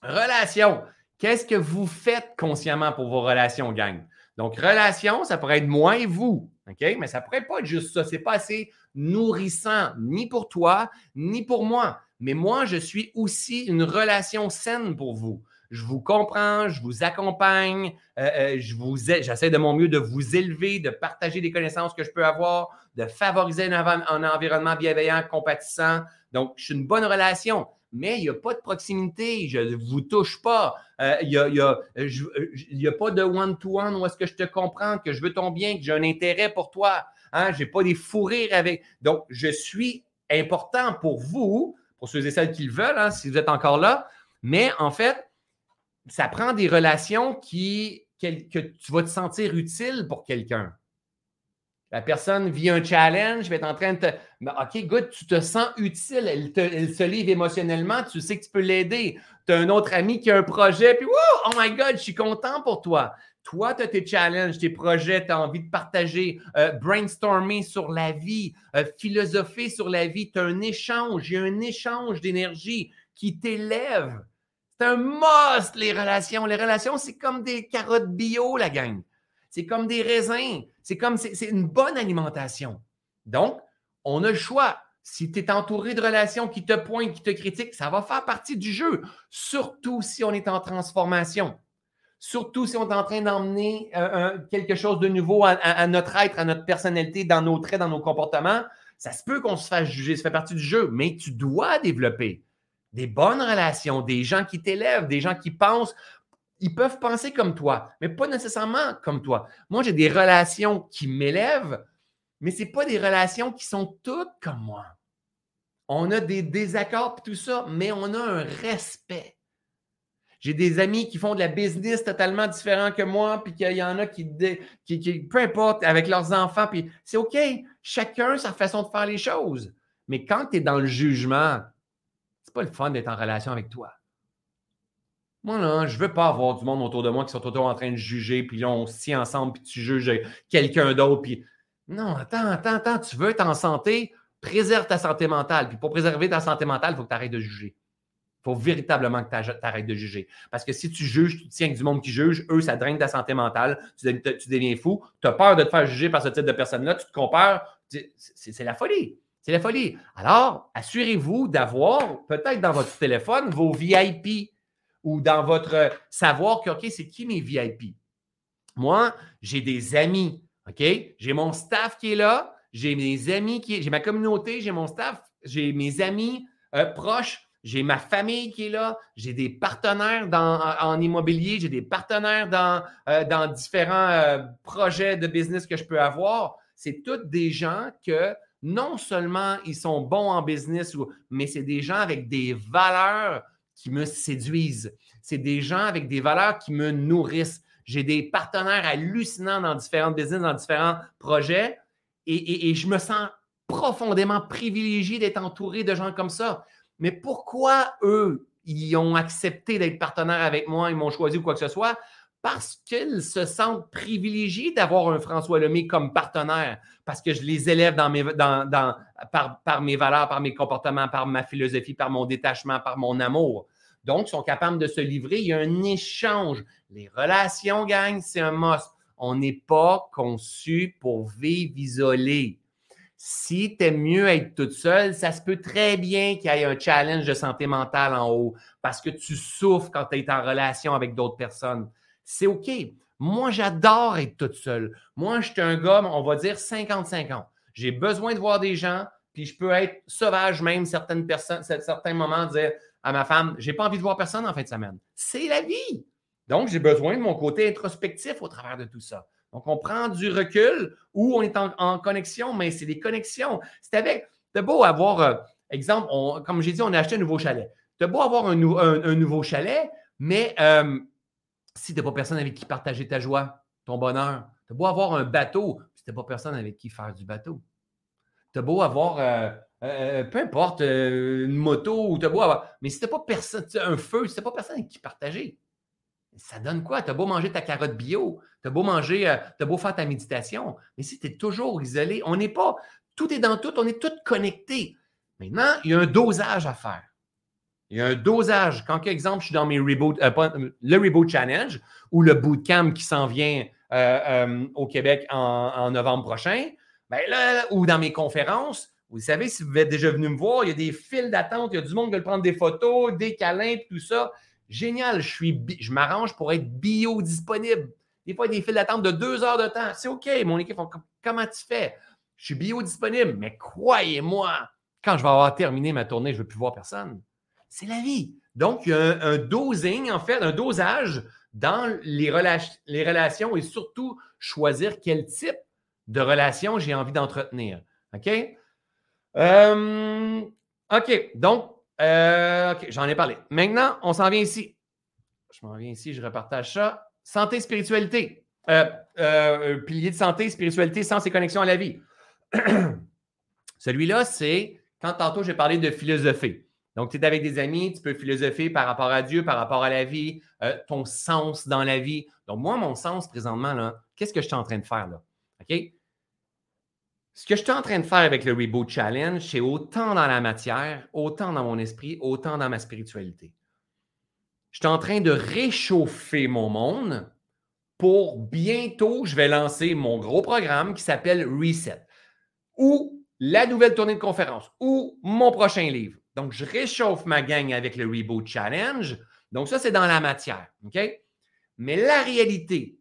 Relation. Qu'est-ce que vous faites consciemment pour vos relations, gang? Donc, relation, ça pourrait être moi et vous, OK? Mais ça pourrait pas être juste ça. Ce n'est pas assez nourrissant, ni pour toi, ni pour moi. Mais moi, je suis aussi une relation saine pour vous. Je vous comprends, je vous accompagne, euh, euh, je vous, j'essaie de mon mieux de vous élever, de partager des connaissances que je peux avoir, de favoriser un, un environnement bienveillant, compatissant. Donc, je suis une bonne relation mais il n'y a pas de proximité, je ne vous touche pas. Euh, il n'y a, a, pas de one-to-one où est-ce que je te comprends, que je veux ton bien, que j'ai un intérêt pour toi. Hein? Je n'ai pas des fous rires avec. Donc, je suis important pour vous, pour ceux et celles qui le veulent, hein, si vous êtes encore là. Mais en fait, ça prend des relations qui, que tu vas te sentir utile pour quelqu'un. La personne vit un challenge, va être en train de te. OK, good, tu te sens utile, elle, se livre émotionnellement, tu sais que tu peux l'aider. Tu as un autre ami qui a un projet, puis oh my God, je suis content pour toi. Toi, tu as tes challenges, tes projets, tu as envie de partager, euh, brainstormer sur la vie, euh, philosopher sur la vie. Tu as un échange, il y a un échange d'énergie qui t'élève. C'est un must, les relations. Les relations, c'est comme des carottes bio, la gang. C'est comme des raisins. C'est comme, c'est une bonne alimentation. Donc, on a le choix. Si tu es entouré de relations qui te pointent, qui te critiquent, ça va faire partie du jeu. Surtout si on est en transformation. Surtout si on est en train d'emmener euh, quelque chose de nouveau à, notre être, à notre personnalité, dans nos traits, dans nos comportements. Ça se peut qu'on se fasse juger, ça fait partie du jeu, mais tu dois développer des bonnes relations, des gens qui t'élèvent, des gens qui pensent ils peuvent penser comme toi, mais pas nécessairement comme toi. Moi, j'ai des relations qui m'élèvent, mais ce pas des relations qui sont toutes comme moi. On a des désaccords et tout ça, mais on a un respect. J'ai des amis qui font de la business totalement différent que moi, puis qu'il y en a qui, qui, peu importe, avec leurs enfants, puis c'est OK, chacun sa façon de faire les choses. Mais quand tu es dans le jugement, c'est pas le fun d'être en relation avec toi. Moi, là, je ne veux pas avoir du monde autour de moi qui sont toujours en train de juger, puis là, on se ensemble, puis tu juges quelqu'un d'autre, puis non, attends, attends, attends, tu veux être en santé, préserve ta santé mentale. Puis pour préserver ta santé mentale, il faut que tu arrêtes de juger. Il faut véritablement que tu arrêtes de juger. Parce que si tu juges, tu tiens avec du monde qui juge, eux, ça draine ta santé mentale, tu, deviens fou, tu as peur de te faire juger par ce type de personne-là, tu te compares, c'est la folie. C'est la folie. Alors, assurez-vous d'avoir, peut-être dans votre téléphone, vos VIP ou dans votre savoir que, OK, c'est qui mes VIP? Moi, j'ai des amis, OK? J'ai mon staff qui est là, j'ai mes amis qui j'ai ma communauté, j'ai mon staff, j'ai mes amis euh, proches, j'ai ma famille qui est là, j'ai des partenaires dans, en, immobilier, j'ai des partenaires dans, euh, dans différents euh, projets de business que je peux avoir. C'est tous des gens que non seulement ils sont bons en business, mais c'est des gens avec des valeurs qui me séduisent. C'est des gens avec des valeurs qui me nourrissent. J'ai des partenaires hallucinants dans différentes business, dans différents projets, et, je me sens profondément privilégié d'être entouré de gens comme ça. Mais pourquoi eux, ils ont accepté d'être partenaires avec moi, ils m'ont choisi ou quoi que ce soit? parce qu'ils se sentent privilégiés d'avoir un François Lemay comme partenaire, parce que je les élève par, par, mes valeurs, par mes comportements, par ma philosophie, par mon détachement, par mon amour. Donc, ils sont capables de se livrer. Il y a un échange. Les relations, gang, c'est un must. On n'est pas conçu pour vivre isolé. Si tu mieux être toute seule, ça se peut très bien qu'il y ait un challenge de santé mentale en haut parce que tu souffres quand tu es en relation avec d'autres personnes. C'est OK. Moi, j'adore être toute seule. Moi, je suis un gars, on va dire 55 ans. J'ai besoin de voir des gens, puis je peux être sauvage même certaines personnes, certains moments, dire à ma femme, j'ai pas envie de voir personne en fin de semaine. C'est la vie. Donc, j'ai besoin de mon côté introspectif au travers de tout ça. Donc, on prend du recul ou on est en, connexion, mais c'est des connexions. C'est avec, c'est beau avoir, euh, exemple, comme j'ai dit, on a acheté un nouveau chalet. C'est beau avoir un, nouveau chalet, mais euh, si tu n'as pas personne avec qui partager ta joie, ton bonheur, tu beau avoir un bateau, si tu n'as pas personne avec qui faire du bateau. Tu as beau avoir, euh, peu importe, une moto, ou tu beau avoir, mais si pas personne, un feu, si tu n'as pas personne avec qui partager, ça donne quoi? Tu as beau manger ta carotte bio, tu as beau manger, euh, tu as beau faire ta méditation, mais si tu es toujours isolé, on n'est pas, tout est dans tout, on est tous connectés. Maintenant, il y a un dosage à faire. Il y a un dosage. Quand, par exemple, je suis dans mes reboot, euh, le Reboot Challenge ou le bootcamp qui s'en vient euh, au Québec en, novembre prochain, ben là, ou dans mes conférences, vous savez, si vous êtes déjà venu me voir, il y a des files d'attente, il y a du monde qui veut prendre des photos, des câlins, tout ça. Génial, je, suis, je m'arrange pour être bio-disponible. Des fois, il y a des files d'attente de deux heures de temps. C'est OK, mon équipe, comment tu fais? Je suis bio-disponible, mais croyez-moi, quand je vais avoir terminé ma tournée, je ne veux plus voir personne. C'est la vie. Donc, il y a un, dosing, en fait, un dosage dans les, les relations et surtout choisir quel type de relation j'ai envie d'entretenir. OK? Euh, OK. Donc, euh, j'en ai parlé. Maintenant, on s'en vient ici. Je m'en viens ici, je repartage ça. Santé, spiritualité. Euh, pilier de santé, spiritualité, sens et connexion à la vie. Celui-là, c'est quand tantôt j'ai parlé de philosophie. Donc, tu es avec des amis, tu peux philosopher par rapport à Dieu, par rapport à la vie, ton sens dans la vie. Donc, moi, mon sens présentement, qu'est-ce que je suis en train de faire là? OK? Ce que je suis en train de faire avec le Reboot Challenge, c'est autant dans la matière, autant dans mon esprit, autant dans ma spiritualité. Je suis en train de réchauffer mon monde pour bientôt, je vais lancer mon gros programme qui s'appelle Reset ou la nouvelle tournée de conférence ou mon prochain livre. Donc, je réchauffe ma gang avec le Reboot Challenge. Donc, ça, c'est dans la matière. OK? Mais la réalité,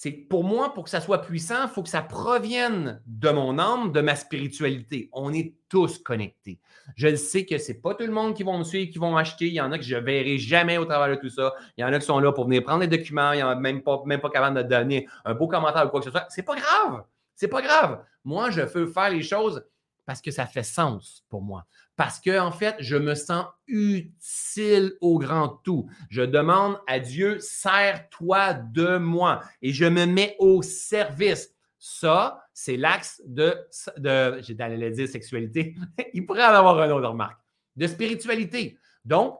c'est pour moi, pour que ça soit puissant, il faut que ça provienne de mon âme, de ma spiritualité. On est tous connectés. Je sais que ce n'est pas tout le monde qui vont me suivre, qui vont acheter. Il y en a que je ne verrai jamais au travers de tout ça. Il y en a qui sont là pour venir prendre des documents. Il n'y en a même pas, même pas capable de donner un beau commentaire ou quoi que ce soit. C'est pas grave. C'est pas grave. Moi, je veux faire les choses parce que ça fait sens pour moi parce que, en fait, je me sens utile au grand tout. Je demande à Dieu, sers-toi de moi et je me mets au service. Ça, c'est l'axe de, de j'ai d'aller dire sexualité, il pourrait en avoir un autre remarque, de spiritualité. Donc,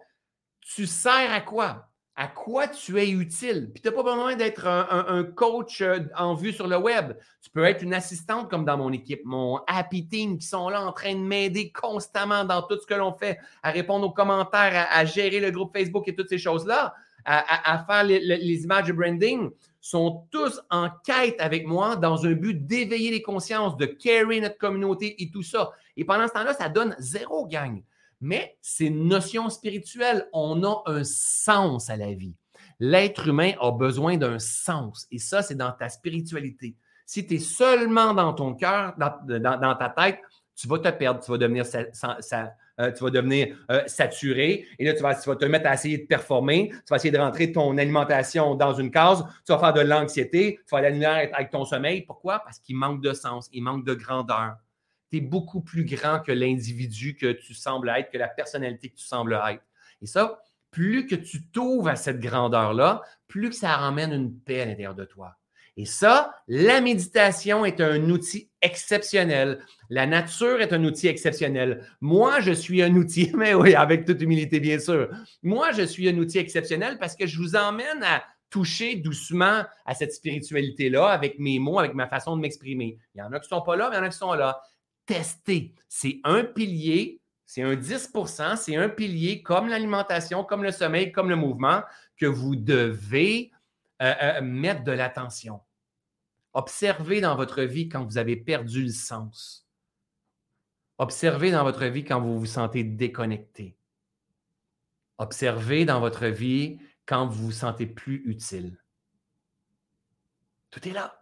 tu sers à quoi? À quoi tu es utile. Puis tu n'as pas besoin d'être un, coach euh, en vue sur le web. Tu peux être une assistante comme dans mon équipe, mon Happy Team qui sont là en train de m'aider constamment dans tout ce que l'on fait, à répondre aux commentaires, à, gérer le groupe Facebook et toutes ces choses-là, à, faire les, images de branding, sont tous en quête avec moi dans un but d'éveiller les consciences, de carry notre communauté et tout ça. Et pendant ce temps-là, ça donne zéro gang mais c'est une notion spirituelle. On a un sens à la vie. L'être humain a besoin d'un sens. Et ça, c'est dans ta spiritualité. Si tu es seulement dans ton cœur, dans, ta tête, tu vas te perdre, tu vas devenir, euh, euh, saturé. Et là, tu vas, tu vas te mettre à essayer de performer. Tu vas essayer de rentrer ton alimentation dans une case. Tu vas faire de l'anxiété. Tu vas aller avec ton sommeil. Pourquoi? Parce qu'il manque de sens, il manque de grandeur tu es beaucoup plus grand que l'individu que tu sembles être, que la personnalité que tu sembles être. Et ça, plus que tu t'ouvres à cette grandeur-là, plus que ça ramène une paix à l'intérieur de toi. Et ça, la méditation est un outil exceptionnel. La nature est un outil exceptionnel. Moi, je suis un outil, mais oui, avec toute humilité, bien sûr. Moi, je suis un outil exceptionnel parce que je vous emmène à toucher doucement à cette spiritualité-là avec mes mots, avec ma façon de m'exprimer. Il y en a qui ne sont pas là, mais il y en a qui sont là. Tester. C'est un pilier, c'est un 10% c'est un pilier comme l'alimentation, comme le sommeil, comme le mouvement, que vous devez euh, euh, mettre de l'attention. Observez dans votre vie quand vous avez perdu le sens. Observez dans votre vie quand vous vous sentez déconnecté. Observez dans votre vie quand vous vous sentez plus utile. Tout est là.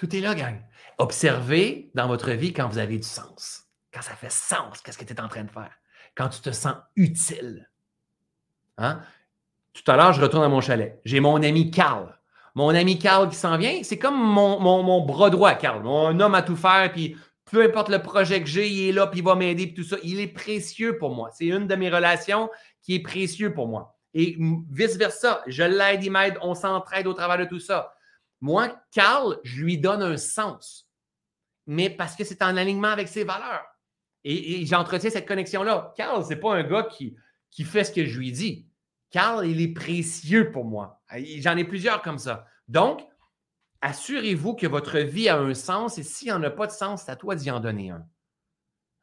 Tout est là, gang. Observez dans votre vie quand vous avez du sens. Quand ça fait sens, qu'est-ce que tu es en train de faire? Quand tu te sens utile. Hein? Tout à l'heure, je retourne à mon chalet. J'ai mon ami Carl. Mon ami Carl qui s'en vient, c'est comme mon, mon, bras droit, Carl. Mon homme à tout faire, puis peu importe le projet que j'ai, il est là, puis il va m'aider, puis tout ça. Il est précieux pour moi. C'est une de mes relations qui est précieux pour moi. Et vice-versa, je l'aide, il m'aide, on s'entraide au travers de tout ça. Moi, Carl, je lui donne un sens, mais parce que c'est en alignement avec ses valeurs. Et, j'entretiens cette connexion-là. Carl, ce n'est pas un gars qui, fait ce que je lui dis. Carl, il est précieux pour moi. J'en ai plusieurs comme ça. Donc, assurez-vous que votre vie a un sens et s'il n'y en a pas de sens, c'est à toi d'y en donner un.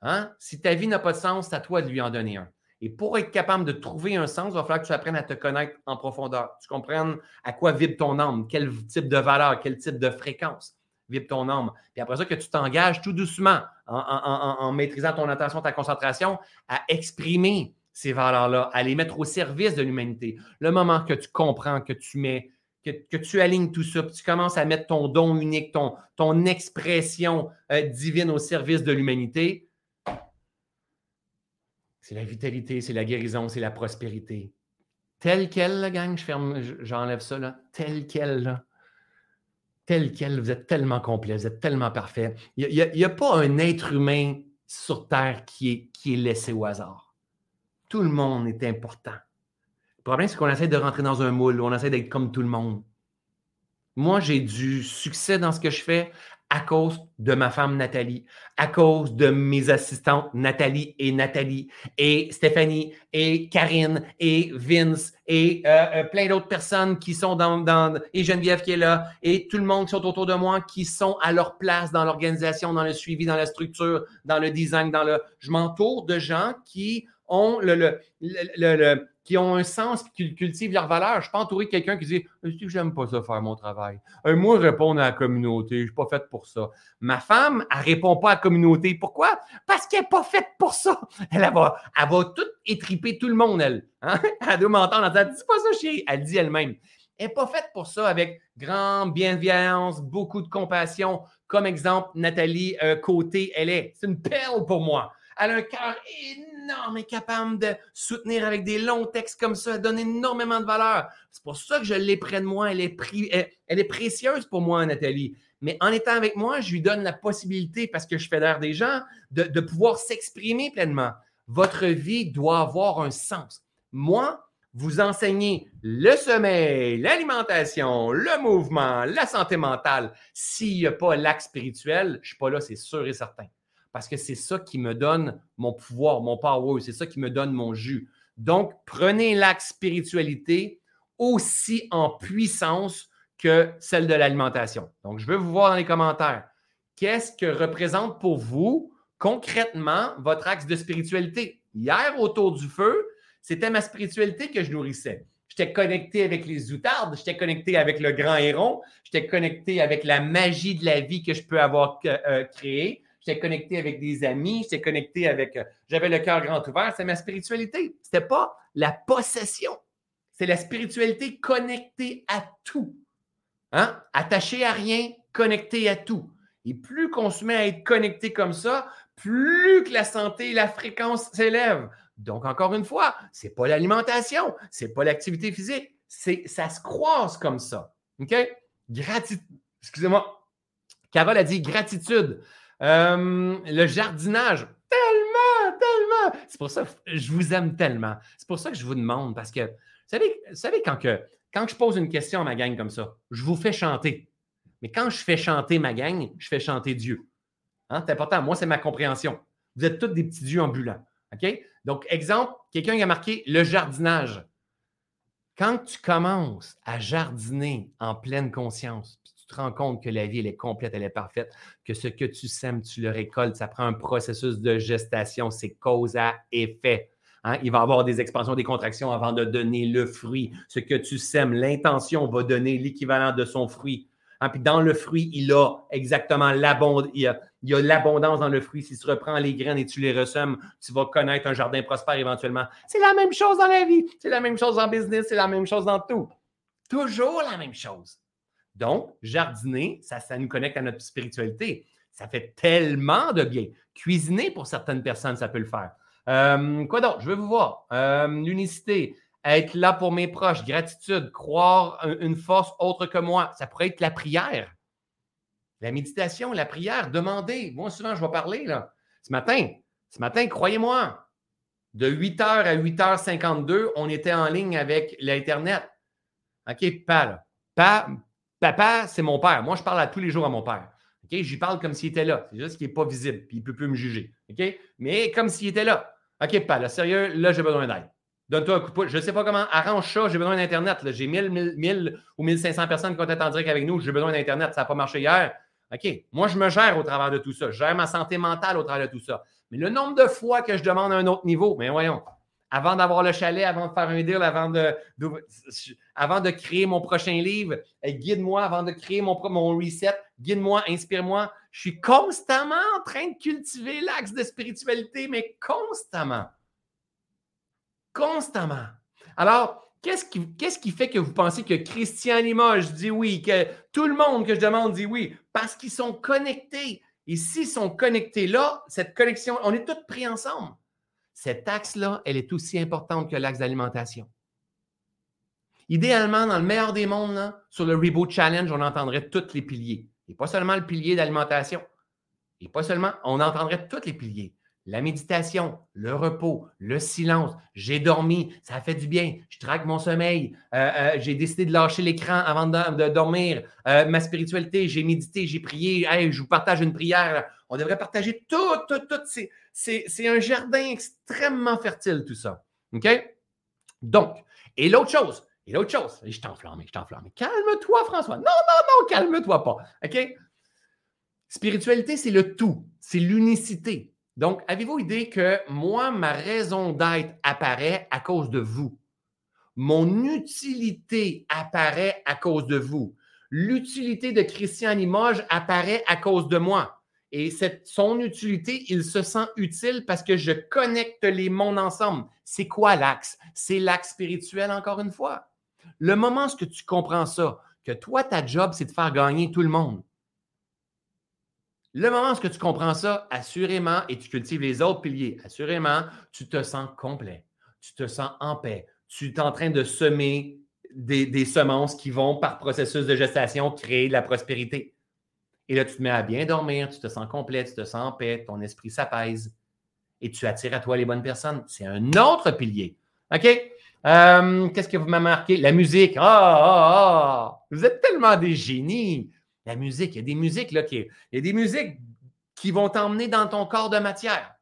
Hein? Si ta vie n'a pas de sens, c'est à toi de lui en donner un. Et pour être capable de trouver un sens, il va falloir que tu apprennes à te connaître en profondeur. Tu comprennes à quoi vibre ton âme, quel type de valeur, quel type de fréquence vibre ton âme. Puis après ça, que tu t'engages tout doucement, en, maîtrisant ton attention, ta concentration, à exprimer ces valeurs-là, à les mettre au service de l'humanité. Le moment que tu comprends, que tu mets, que, tu alignes tout ça, puis tu commences à mettre ton don unique, ton, expression euh, divine au service de l'humanité, c'est la vitalité, c'est la guérison, c'est la prospérité. Tel quel, la gang, je ferme, j'enlève ça, là. Tel quel, là. Tel quel, vous êtes tellement complet, vous êtes tellement parfait. Il n'y a, pas un être humain sur Terre qui est, qui est laissé au hasard. Tout le monde est important. Le problème, c'est qu'on essaie de rentrer dans un moule, on essaie d'être comme tout le monde. Moi, j'ai du succès dans ce que je fais à cause de ma femme Nathalie, à cause de mes assistantes Nathalie et Nathalie, et Stéphanie, et Karine, et Vince, et euh, euh, plein d'autres personnes qui sont dans, et Geneviève qui est là, et tout le monde qui sont autour de moi, qui sont à leur place dans l'organisation, dans le suivi, dans la structure, dans le design, dans le... Je m'entoure de gens qui ont le, le qui ont un sens, qui cultivent leurs valeurs. Je ne suis pas entouré de quelqu'un qui dit j'aime pas ça faire mon travail. Un moi, répondre à la communauté, je ne suis pas faite pour ça. Ma femme, elle ne répond pas à la communauté. Pourquoi? Parce qu'elle n'est pas faite pour ça. Elle, va, elle va tout étriper tout le monde, elle. Hein? Elle doit m'entendre. Elle dit pas ça, chérie. Elle dit elle-même. Elle n'est pas faite pour ça avec grande bienveillance, beaucoup de compassion. Comme exemple, Nathalie euh, Côté, elle est. C'est une perle pour moi. Elle a un cœur énorme et capable de soutenir avec des longs textes comme ça. Elle donne énormément de valeur. C'est pour ça que je l'ai près de moi. Elle est, elle, est précieuse pour moi, Nathalie. Mais en étant avec moi, je lui donne la possibilité, parce que je fédère des gens, de, de pouvoir s'exprimer pleinement. Votre vie doit avoir un sens. Moi, vous enseignez le sommeil, l'alimentation, le mouvement, la santé mentale. S'il n'y a pas l'acte spirituel, je ne suis pas là, c'est sûr et certain parce que c'est ça qui me donne mon pouvoir, mon power, c'est ça qui me donne mon jus. Donc, prenez l'axe spiritualité aussi en puissance que celle de l'alimentation. Donc, je veux vous voir dans les commentaires. Qu'est-ce que représente pour vous concrètement votre axe de spiritualité? Hier, autour du feu, c'était ma spiritualité que je nourrissais. J'étais connecté avec les outardes, j'étais connecté avec le grand héron, j'étais connecté avec la magie de la vie que je peux avoir euh, créée, j'étais connecté avec des amis, j'étais connecté avec. Euh, j'avais le cœur grand ouvert. C'est ma spiritualité. Ce n'était pas la possession. C'est la spiritualité connectée à tout. Hein? Attachée à rien, connectée à tout. Et plus qu'on se met à être connecté comme ça, plus que la santé et la fréquence s'élèvent. Donc, encore une fois, ce n'est pas l'alimentation, ce n'est pas l'activité physique, c'est ça se croise comme ça. OK? Gratitude. Excusez-moi. Carole a dit gratitude. Euh, le jardinage, tellement, tellement. C'est pour ça que je vous aime tellement. C'est pour ça que je vous demande, parce que, vous savez, quand, je pose une question à ma gang comme ça, je vous fais chanter. Mais quand je fais chanter ma gang, je fais chanter Dieu. Hein? C'est important. Moi, c'est ma compréhension. Vous êtes tous des petits dieux ambulants. OK? Donc, exemple, quelqu'un a marqué le jardinage. Quand tu commences à jardiner en pleine conscience, te rends compte que la vie, elle est complète, elle est parfaite, que ce que tu sèmes, tu le récoltes, ça prend un processus de gestation, c'est cause à effet. Hein? Il va y avoir des expansions, des contractions avant de donner le fruit. Ce que tu sèmes, l'intention va donner l'équivalent de son fruit. Hein? Puis dans le fruit, il a exactement l'abondance. Il, y a l'abondance dans le fruit. Si tu reprends les graines et tu les ressèmes, tu vas connaître un jardin prospère éventuellement. C'est la même chose dans la vie. C'est la même chose en business. C'est la même chose dans tout. Toujours la même chose. Donc, jardiner, ça, ça nous connecte à notre spiritualité. Ça fait tellement de bien. Cuisiner, pour certaines personnes, ça peut le faire. Euh, quoi d'autre? Je veux vous voir. Euh, l'unicité, être là pour mes proches, gratitude, croire une force autre que moi. Ça pourrait être la prière. La méditation, la prière, demander. Moi, souvent, je vais parler là. Ce matin, ce matin, croyez-moi, de 8h à 8h52, on était en ligne avec l'Internet. OK, papa, là. Papa, c'est mon père. Moi, je parle à tous les jours à mon père. OK, j'y parle comme s'il était là. C'est juste qu'il n'est pas visible, puis il ne peut plus me juger. OK? Mais comme s'il était là. OK, papa, sérieux, là, j'ai besoin d'aide. Donne-toi un coup de pouce. Je ne sais pas comment. Arrange ça. J'ai besoin d'Internet. J'ai 1000, 1000, ou 1500 personnes qui vont être en direct avec nous. J'ai besoin d'Internet. Ça n'a pas marché hier. OK? Moi, je me gère au travers de tout ça. Je gère ma santé mentale au travers de tout ça. Mais le nombre de fois que je demande un autre niveau, mais voyons, avant d'avoir le chalet, avant de faire un deal, avant de, avant de créer mon prochain livre, guide-moi, avant de créer mon, mon reset, guide-moi, inspire-moi. Je suis constamment en train de cultiver l'axe de spiritualité, mais constamment constamment. Alors, qu'est-ce qui, qu'est-ce qui fait que vous pensez que Christian Limoges dit oui, que tout le monde que je demande dit oui? Parce qu'ils sont connectés. Et s'ils sont connectés là, cette connexion, on est tous pris ensemble. Cet axe-là, elle est aussi importante que l'axe d'alimentation. Idéalement, dans le meilleur des mondes, sur le Reboot Challenge, on entendrait tous les piliers. Et pas seulement le pilier d'alimentation. Et pas seulement, on entendrait tous les piliers la méditation, le repos, le silence. J'ai dormi, ça fait du bien. Je traque mon sommeil. Euh, euh, j'ai décidé de lâcher l'écran avant de, dormir. Euh, ma spiritualité, j'ai médité, j'ai prié. je vous partage une prière. On devrait partager tout, tout, tout. C'est un jardin extrêmement fertile, tout ça. OK? Donc, et l'autre chose, et l'autre chose, je t'enflamme, je t'enflamme. Calme-toi, François. Non, non, non, calme-toi pas. OK? Spiritualité, c'est le tout, c'est l'unicité. Donc, avez-vous idée que moi, ma raison d'être apparaît à cause de vous? Mon utilité apparaît à cause de vous. L'utilité de Christian Limoges apparaît à cause de moi. Et son utilité, il se sent utile parce que je connecte les mondes ensemble. C'est quoi l'axe? C'est l'axe spirituel, encore une fois. Le moment où tu comprends ça, que toi, ta job, c'est de faire gagner tout le monde. Le moment où tu comprends ça, assurément, et tu cultives les autres piliers, assurément, tu te sens complet, tu te sens en paix, tu es en train de semer des, semences qui vont, par processus de gestation, créer de la prospérité. Et là, tu te mets à bien dormir, tu te sens complet, tu te sens en paix, ton esprit s'apaise et tu attires à toi les bonnes personnes. C'est un autre pilier. OK? Euh, qu'est-ce que vous m'avez marqué? La musique. Ah, ah, ah! Vous êtes tellement des génies. La musique, il y a des musiques là, qui, il y a des musiques qui vont t'emmener dans ton corps de matière.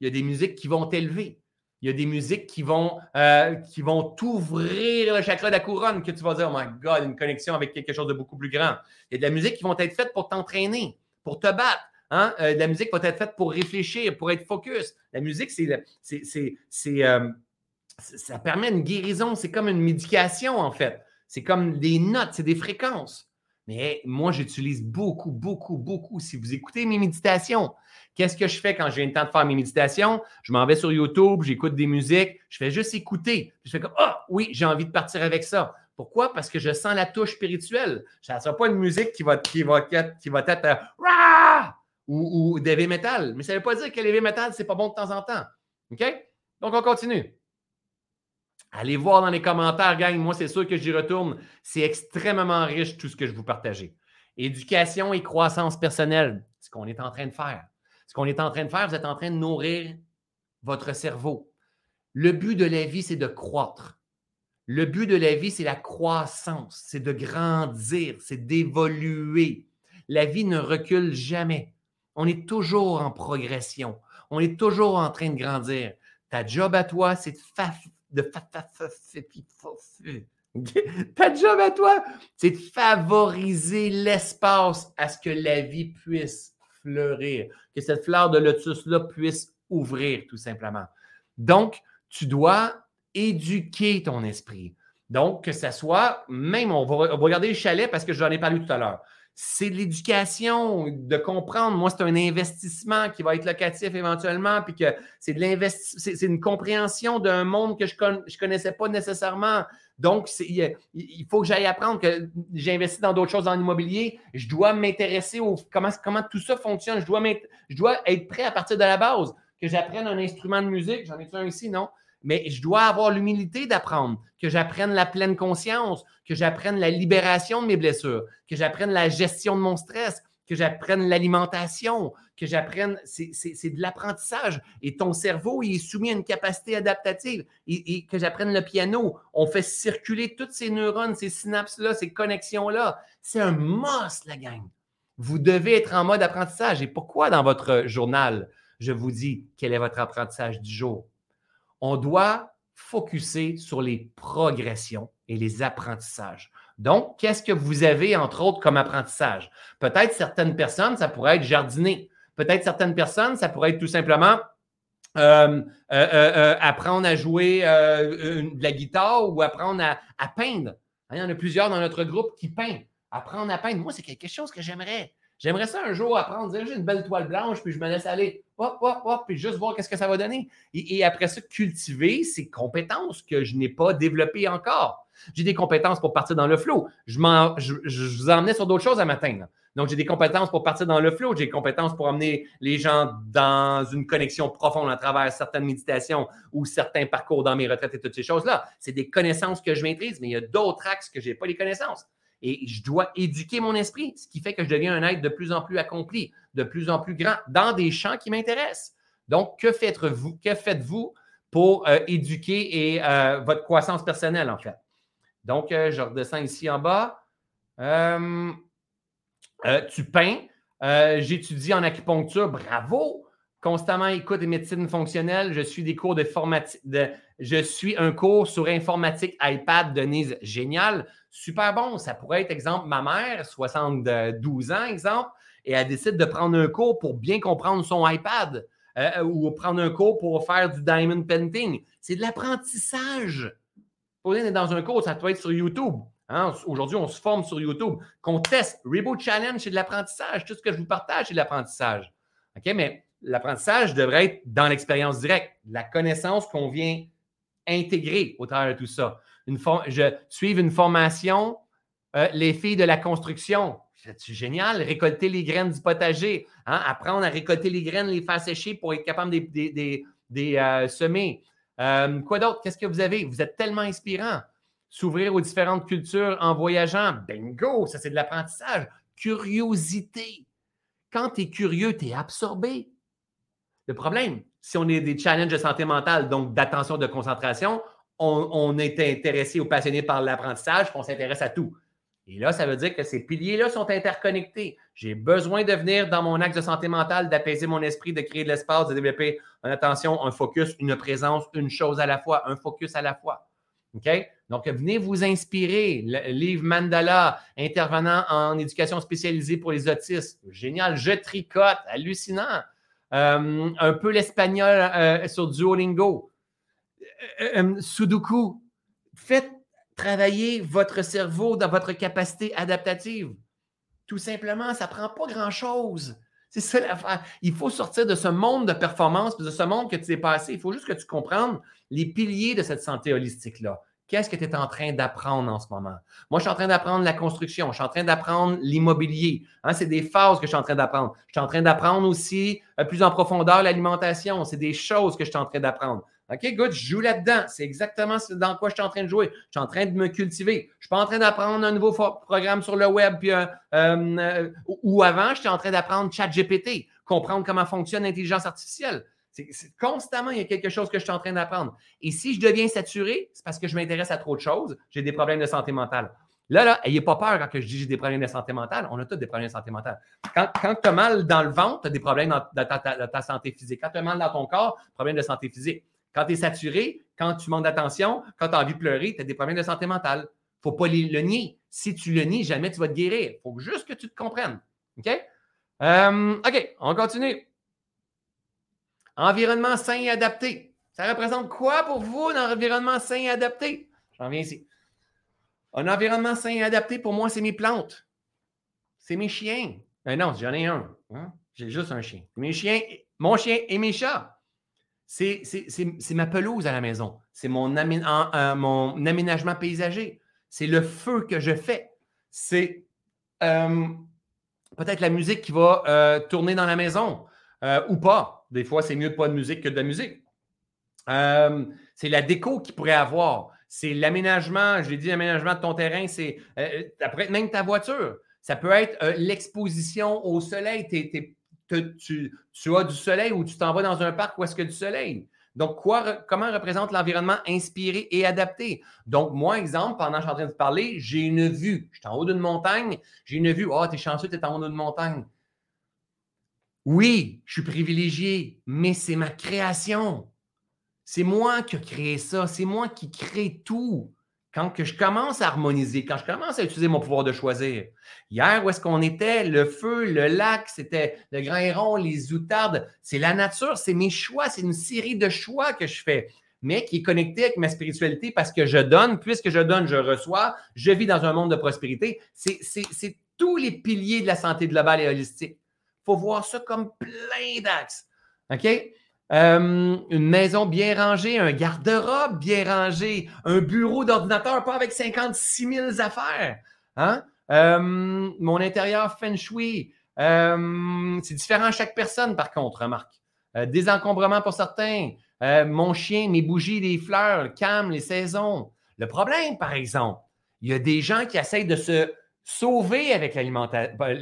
Il y a des musiques qui vont t'élever. Il y a des musiques qui vont, euh, qui vont t'ouvrir le chakra de la couronne, que tu vas dire, oh my God, une connexion avec quelque chose de beaucoup plus grand. Il y a de la musique qui vont être faites pour t'entraîner, pour te battre. Hein? Euh, la musique va être faite pour réfléchir, pour être focus. La musique, c'est, c'est, euh, ça permet une guérison. C'est comme une médication, en fait. C'est comme des notes, c'est des fréquences. Mais moi, j'utilise beaucoup, beaucoup, beaucoup. Si vous écoutez mes méditations, qu'est-ce que je fais quand j'ai le temps de faire mes méditations? Je m'en vais sur YouTube, j'écoute des musiques, je fais juste écouter. Je fais comme Ah oui, j'ai envie de partir avec ça. Pourquoi? Parce que je sens la touche spirituelle. Ça ne sera pas une musique qui va, qui va, qui va être euh, ou, ou d'heavy metal. Mais ça ne veut pas dire que l'heavy metal, c'est pas bon de temps en temps. OK? Donc, on continue. Allez voir dans les commentaires, gang. Moi, c'est sûr que j'y retourne. C'est extrêmement riche tout ce que je vous partage. Éducation et croissance personnelle, ce qu'on est en train de faire. Ce qu'on est en train de faire, vous êtes en train de nourrir votre cerveau. Le but de la vie, c'est de croître. Le but de la vie, c'est la croissance, c'est de grandir, c'est d'évoluer. La vie ne recule jamais. On est toujours en progression. On est toujours en train de grandir. Ta job à toi, c'est de de Ta job à toi, c'est de favoriser l'espace à ce que la vie puisse fleurir, que cette fleur de lotus-là puisse ouvrir tout simplement. Donc, tu dois éduquer ton esprit. Donc, que ce soit, même, on va, regarder le chalet parce que j'en ai parlé tout à l'heure. C'est l'éducation, de comprendre. Moi, c'est un investissement qui va être locatif éventuellement, puis que c'est de l'investissement, c'est une compréhension d'un monde que je ne connaissais pas nécessairement. Donc, il, faut que j'aille apprendre que j'ai investi dans d'autres choses dans l'immobilier. Je dois m'intéresser au comment, comment tout ça fonctionne. Je dois, je dois être prêt à partir de la base. Que j'apprenne un instrument de musique. J'en ai un ici, non? Mais je dois avoir l'humilité d'apprendre, que j'apprenne la pleine conscience, que j'apprenne la libération de mes blessures, que j'apprenne la gestion de mon stress, que j'apprenne l'alimentation, que j'apprenne, c'est de l'apprentissage. Et ton cerveau, il est soumis à une capacité adaptative. Et, que j'apprenne le piano. On fait circuler toutes ces neurones, ces synapses-là, ces connexions-là. C'est un must, la gang. Vous devez être en mode apprentissage. Et pourquoi dans votre journal, je vous dis quel est votre apprentissage du jour? On doit focuser sur les progressions et les apprentissages. Donc, qu'est-ce que vous avez, entre autres, comme apprentissage? Peut-être certaines personnes, ça pourrait être jardiner. Peut-être certaines personnes, ça pourrait être tout simplement euh, euh, euh, apprendre à jouer de la guitare ou apprendre à, peindre. Il y en a plusieurs dans notre groupe qui peignent. Apprendre à peindre, moi, c'est quelque chose que j'aimerais. J'aimerais ça un jour apprendre, dire j'ai une belle toile blanche, puis je me laisse aller, hop, hop, hop, puis juste voir qu'est-ce que ça va donner. Et, après ça, cultiver ces compétences que je n'ai pas développées encore. J'ai des compétences pour partir dans le flow. Je, vous emmenais sur d'autres choses à matin. Donc, j'ai des compétences pour partir dans le flow. J'ai des compétences pour amener les gens dans une connexion profonde à travers certaines méditations ou certains parcours dans mes retraites et toutes ces choses-là. C'est des connaissances que je maîtrise, mais il y a d'autres axes que je n'ai pas les connaissances. Et je dois éduquer mon esprit, ce qui fait que je deviens un être de plus en plus accompli, de plus en plus grand dans des champs qui m'intéressent. Donc, que faites-vous, que faites-vous pour euh, éduquer et euh, votre croissance personnelle, en fait? Donc, euh, je redescends ici en bas. tu peins. J'étudie en acupuncture. Bravo! Constamment écoute et médecine fonctionnelle. Je suis des cours de formatique. De, je suis un cours sur informatique iPad, Denise. Génial. Super bon. Ça pourrait être, exemple, ma mère, 72 ans, exemple, et elle décide de prendre un cours pour bien comprendre son iPad euh, ou prendre un cours pour faire du diamond painting. C'est de l'apprentissage. Pour est dans un cours, ça peut être sur YouTube. Hein. Aujourd'hui, on se forme sur YouTube. Qu'on teste. Reboot Challenge, c'est de l'apprentissage. Tout ce que je vous partage, c'est de l'apprentissage. OK? Mais l'apprentissage devrait être dans l'expérience directe, la connaissance qu'on vient intégrer au travers de tout ça. Une je suis une formation, euh, les filles de la construction. C'est génial, récolter les graines du potager, hein, apprendre à récolter les graines, les faire sécher pour être capable de les euh, semer. Euh, quoi d'autre? Qu'est-ce que vous avez? Vous êtes tellement inspirant. S'ouvrir aux différentes cultures en voyageant. Bingo, ça c'est de l'apprentissage. Curiosité. Quand tu es curieux, tu es absorbé. Le problème, si on est des challenges de santé mentale, donc d'attention, de concentration, on, est intéressé ou passionné par l'apprentissage, on s'intéresse à tout. Et là, ça veut dire que ces piliers-là sont interconnectés. J'ai besoin de venir dans mon axe de santé mentale, d'apaiser mon esprit, de créer de l'espace, de développer une attention, un focus, une présence, une chose à la fois, un focus à la fois. OK? Donc, venez vous inspirer. Le livre Mandala, intervenant en éducation spécialisée pour les autistes. Génial. Je tricote. Hallucinant. Euh, un peu l'espagnol euh, sur Duolingo. Euh, Sudoku. Faites travailler votre cerveau dans votre capacité adaptative. Tout simplement, ça ne prend pas grand-chose. C'est ça l'affaire. Il faut sortir de ce monde de performance, de ce monde que tu es passé. Il faut juste que tu comprennes les piliers de cette santé holistique-là. Qu'est-ce que tu es en train d'apprendre en ce moment? Moi, je suis en train d'apprendre la construction, je suis en train d'apprendre l'immobilier. Hein, c'est des phases que je suis en train d'apprendre. Je suis en train d'apprendre aussi euh, plus en profondeur l'alimentation. C'est des choses que je suis en train d'apprendre. OK, good, je joue là-dedans. C'est exactement dans quoi je suis en train de jouer. Je suis en train de me cultiver. Je ne suis pas en train d'apprendre un nouveau programme sur le web. Puis, euh, euh, ou avant, j'étais en train d'apprendre ChatGPT, comprendre comment fonctionne l'intelligence artificielle. Constamment, il y a quelque chose que je suis en train d'apprendre. Et si je deviens saturé, c'est parce que je m'intéresse à trop de choses. J'ai des problèmes de santé mentale. Là, là, n'ayez pas peur quand je dis j'ai des problèmes de santé mentale. On a tous des problèmes de santé mentale. Quand, tu as mal dans le ventre, tu as des problèmes dans, ta, santé physique. Quand tu as mal dans ton corps, problème de santé physique. Quand tu es saturé, quand tu manques d'attention, quand tu as envie de pleurer, tu as des problèmes de santé mentale. faut pas le nier. Si tu le nies, jamais tu vas te guérir. Faut juste que tu te comprennes. OK? Euh, OK, on continue. Environnement sain et adapté. Ça représente quoi pour vous, un environnement sain et adapté? J'en viens ici. Un environnement sain et adapté, pour moi, c'est mes plantes. C'est mes chiens. Ben non, j'en ai un. Hein? J'ai juste un chien. Mes chiens, mon chien et mes chats. C'est ma pelouse à la maison. C'est mon, mon, aménagement paysager. C'est le feu que je fais. C'est euh, peut-être la musique qui va euh, tourner dans la maison euh, ou pas. Des fois, c'est mieux de pas de musique que de la musique. c'est la déco qu'il pourrait avoir. C'est l'aménagement, je l'ai dit, l'aménagement de ton terrain. C'est après même ta voiture. Ça peut être l'exposition au soleil. tu, tu, as du soleil ou tu t'en vas dans un parc où est-ce que du soleil. Donc, quoi, comment représente l'environnement inspiré et adapté? Donc, moi, exemple, pendant que je suis en train de parler, j'ai une vue. Je suis en haut d'une montagne, j'ai une vue. Ah, oh, t'es chanceux, t'es en haut d'une montagne. Oui, je suis privilégié, mais c'est ma création. C'est moi qui ai créé ça. C'est moi qui crée tout quand je commence à harmoniser, quand je commence à utiliser mon pouvoir de choisir. Hier, où est-ce qu'on était? Le feu, le lac, c'était le grand héron, les outardes. C'est la nature, c'est mes choix, c'est une série de choix que je fais, mais qui est connecté avec ma spiritualité parce que je donne, puisque je donne, je reçois, je vis dans un monde de prospérité. C'est tous les piliers de la santé globale et holistique. Faut voir ça comme plein d'axes. OK? Euh, une maison bien rangée, un garde-robe bien rangé, un bureau d'ordinateur, pas avec 56 000 affaires. Hein? Euh, mon intérieur feng shui. Euh, c'est différent à chaque personne, par contre, remarque. désencombrement pour certains. mon chien, mes bougies, les fleurs, le calme, les saisons. Le problème, par exemple, il y a des gens qui essayent de se sauver avec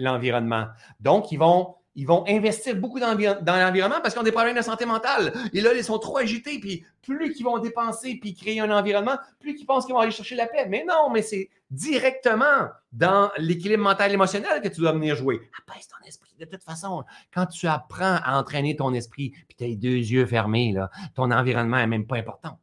l'environnement. Donc, ils vont ils vont investir beaucoup dans, l'environnement parce qu'ils ont des problèmes de santé mentale. Et là, ils sont trop agités, puis plus qu'ils vont dépenser, puis créer un environnement, plus qu'ils pensent qu'ils vont aller chercher la paix. Mais non, mais c'est directement dans l'équilibre mental et émotionnel que tu dois venir jouer. Apaise ton esprit. De toute façon, quand tu apprends à entraîner ton esprit, puis tu as les deux yeux fermés, là, ton environnement n'est même pas important.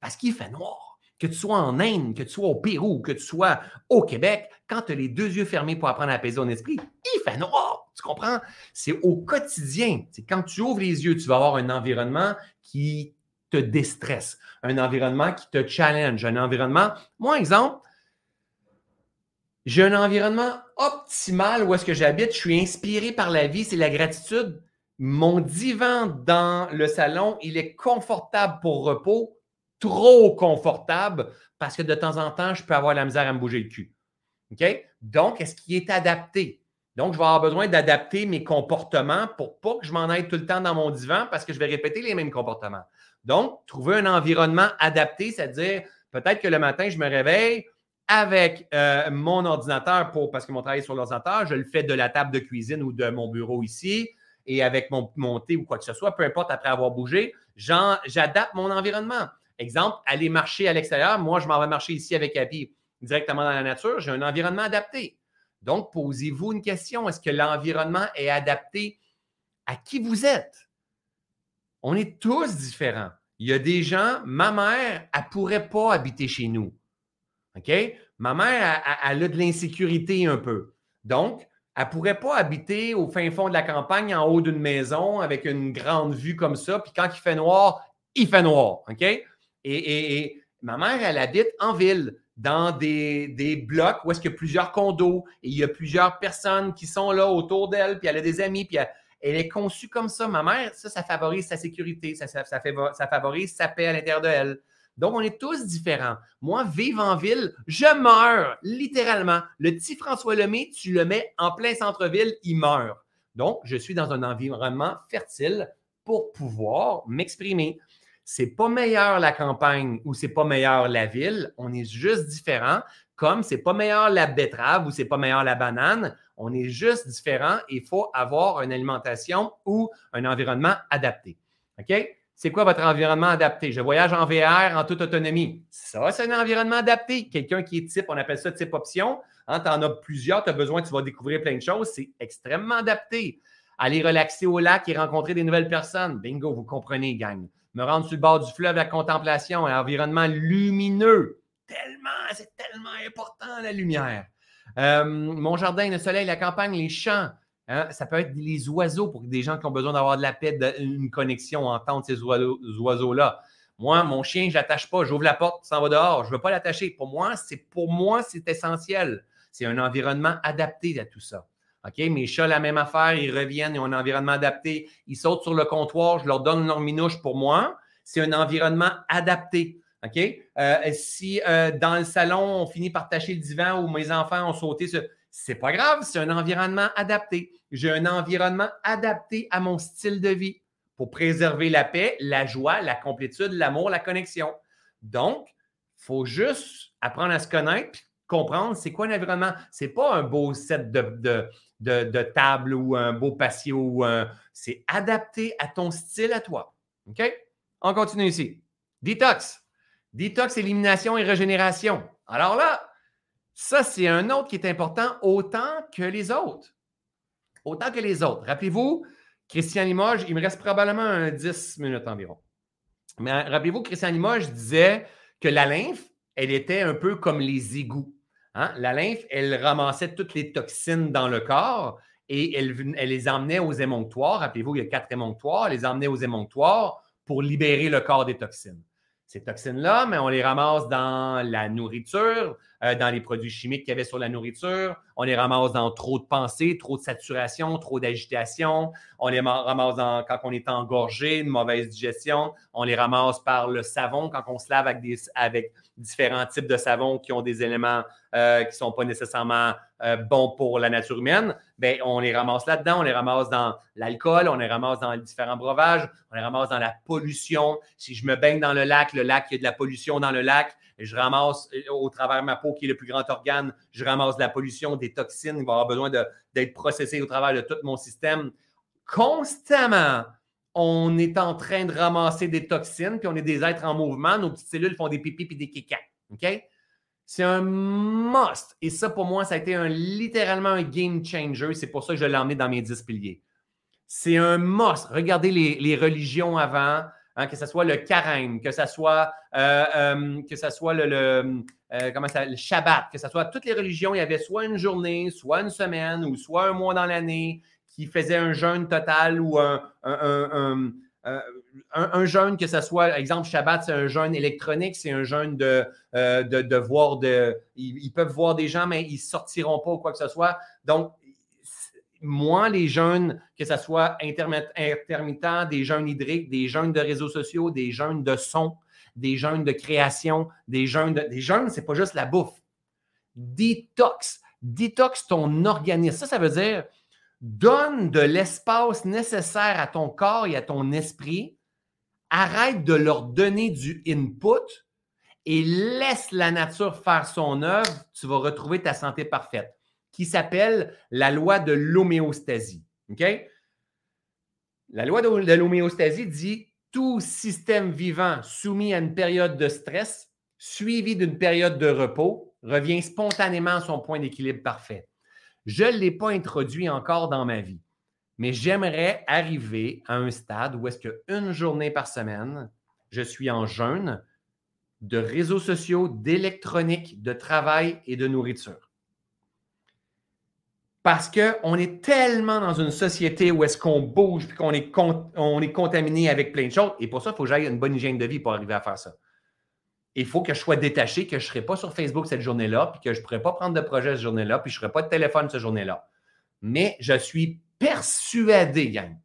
Parce qu'il fait noir que tu sois en Inde, que tu sois au Pérou, que tu sois au Québec, quand tu as les deux yeux fermés pour apprendre à apaiser ton esprit, il fait noir. Tu comprends? C'est au quotidien. C'est quand tu ouvres les yeux, tu vas avoir un environnement qui te déstresse, un environnement qui te challenge, un environnement. Moi, exemple, j'ai un environnement optimal où est-ce que j'habite. Je suis inspiré par la vie, c'est la gratitude. Mon divan dans le salon, il est confortable pour repos trop confortable parce que de temps en temps, je peux avoir la misère à me bouger le cul. OK? Donc, est-ce qu'il est adapté? Donc, je vais avoir besoin d'adapter mes comportements pour pas que je m'en aille tout le temps dans mon divan parce que je vais répéter les mêmes comportements. Donc, trouver un environnement adapté, c'est-à-dire peut-être que le matin, je me réveille avec euh, mon ordinateur pour, parce que mon travail est sur l'ordinateur, je le fais de la table de cuisine ou de mon bureau ici et avec mon, mon thé ou quoi que ce soit, peu importe après avoir bougé, j'adapte mon environnement. Exemple, aller marcher à l'extérieur. Moi, je m'en vais marcher ici avec Happy directement dans la nature. J'ai un environnement adapté. Donc, posez-vous une question. Est-ce que l'environnement est adapté à qui vous êtes? On est tous différents. Il y a des gens, ma mère, elle ne pourrait pas habiter chez nous. OK? Ma mère, elle, a de l'insécurité un peu. Donc, elle ne pourrait pas habiter au fin fond de la campagne, en haut d'une maison, avec une grande vue comme ça. Puis quand il fait noir, il fait noir. OK? Et, ma mère, elle habite en ville, dans des, blocs où est-ce qu'il y a plusieurs condos et il y a plusieurs personnes qui sont là autour d'elle, puis elle a des amis, puis elle, est conçue comme ça. Ma mère, ça, ça favorise sa sécurité, ça, ça, ça favorise sa paix à l'intérieur de elle. Donc, on est tous différents. Moi, vivre en ville, je meurs, littéralement. Le petit François Lemay, tu le mets en plein centre-ville, il meurt. Donc, je suis dans un environnement fertile pour pouvoir m'exprimer c'est pas meilleur la campagne ou c'est pas meilleur la ville, on est juste différent, comme c'est pas meilleur la betterave ou c'est pas meilleur la banane, on est juste différent il faut avoir une alimentation ou un environnement adapté. OK? C'est quoi votre environnement adapté? Je voyage en VR en toute autonomie. Ça, c'est un environnement adapté. Quelqu'un qui est type, on appelle ça type option. Hein, tu en as plusieurs, tu as besoin, tu vas découvrir plein de choses. C'est extrêmement adapté. Aller relaxer au lac et rencontrer des nouvelles personnes. Bingo, vous comprenez, gang me rendre sur le bord du fleuve, la contemplation, un environnement lumineux, tellement, c'est tellement important la lumière. Euh, mon jardin, le soleil, la campagne, les champs. Hein, ça peut être les oiseaux pour des gens qui ont besoin d'avoir de la paix, une connexion, entendre ces oiseaux-là. Moi, mon chien, je ne l'attache pas, j'ouvre la porte, ça va dehors. Je ne veux pas l'attacher. Pour moi, c'est pour moi, c'est essentiel. C'est un environnement adapté à tout ça. OK? Mes chats, la même affaire, ils reviennent, ils ont un environnement adapté. Ils sautent sur le comptoir, je leur donne leur minouche pour moi. C'est un environnement adapté. OK? Euh, si euh, dans le salon, on finit par tâcher le divan ou mes enfants ont sauté sur. C'est pas grave, c'est un environnement adapté. J'ai un environnement adapté à mon style de vie pour préserver la paix, la joie, la complétude, l'amour, la connexion. Donc, il faut juste apprendre à se connaître comprendre c'est quoi l'environnement. Ce n'est pas un beau set de, table ou un beau patio. C'est adapté à ton style à toi. OK? On continue ici. Detox. Detox, élimination et régénération. Alors là, ça, c'est un autre qui est important autant que les autres. Autant que les autres. Rappelez-vous, Christian Limoges, il me reste probablement un 10 minutes environ. Mais rappelez-vous, Christian Limoges disait que la lymphe, elle était un peu comme les égouts. Hein? La lymphe, elle ramassait toutes les toxines dans le corps et elle, elle les emmenait aux émonctoires. Rappelez-vous, il y a quatre émonctoires. Elle les emmenait aux émonctoires pour libérer le corps des toxines. Ces toxines-là, mais on les ramasse dans la nourriture, euh, dans les produits chimiques qu'il y avait sur la nourriture. On les ramasse dans trop de pensées, trop de saturation, trop d'agitation. On les ramasse quand on est engorgé, une mauvaise digestion. On les ramasse par le savon quand on se lave avec, des, avec différents types de savons qui ont des éléments euh, qui ne sont pas nécessairement euh, bons pour la nature humaine. Bien, on les ramasse là-dedans, on les ramasse dans l'alcool, on les ramasse dans les différents breuvages, on les ramasse dans la pollution. Si je me baigne dans le lac, le lac, il y a de la pollution dans le lac je ramasse euh, au travers de ma peau, qui est le plus grand organe, je ramasse de la pollution, des toxines, il va avoir besoin d'être processé au travers de tout mon système. Constamment, on est en train de ramasser des toxines, puis on est des êtres en mouvement, nos petites cellules font des pipis et des kékas. OK? C'est un must. Et ça, pour moi, ça a été un, littéralement un game changer. C'est pour ça que je l'ai emmené dans mes 10 piliers. C'est un must. Regardez les religions avant. Hein, que ce soit le carême, que ce soit, euh, euh, que ça soit le, euh, comment ça, le Shabbat, que ce soit toutes les religions, il y avait soit une journée, soit une semaine, ou soit un mois dans l'année qui faisait un jeûne total ou un, jeûne, que ce soit, exemple, Shabbat, c'est un jeûne électronique, c'est un jeûne de, de, voir, de, ils, peuvent voir des gens, mais ils ne sortiront pas ou quoi que ce soit. Donc, moi, les jeunes, que ce soit intermittents, des jeunes hydriques, des jeunes de réseaux sociaux, des jeunes de son, des jeunes de création, des jeunes de. Des c'est pas juste la bouffe. Detox. Detox ton organisme. Ça, ça veut dire donne de l'espace nécessaire à ton corps et à ton esprit. Arrête de leur donner du input et laisse la nature faire son œuvre. Tu vas retrouver ta santé parfaite qui s'appelle la loi de l'homéostasie. La loi de l'homéostasie dit tout système vivant soumis à une période de stress, suivi d'une période de repos, revient spontanément à son point d'équilibre parfait. Je ne l'ai pas introduit encore dans ma vie, mais j'aimerais arriver à un stade où est-ce qu'une journée par semaine, je suis en jeûne de réseaux sociaux, d'électronique, de travail et de nourriture. Parce qu'on est tellement dans une société où est-ce qu'on bouge et qu'on est, on est contaminé avec plein de choses. Et pour ça, il faut que j'aille une bonne hygiène de vie pour arriver à faire ça. Il faut que je sois détaché, que je ne serai pas sur Facebook cette journée-là, puis que je ne pourrai pas prendre de projet cette journée-là, puis je ne ferai pas de téléphone cette journée-là. Mais je suis persuadé, gang,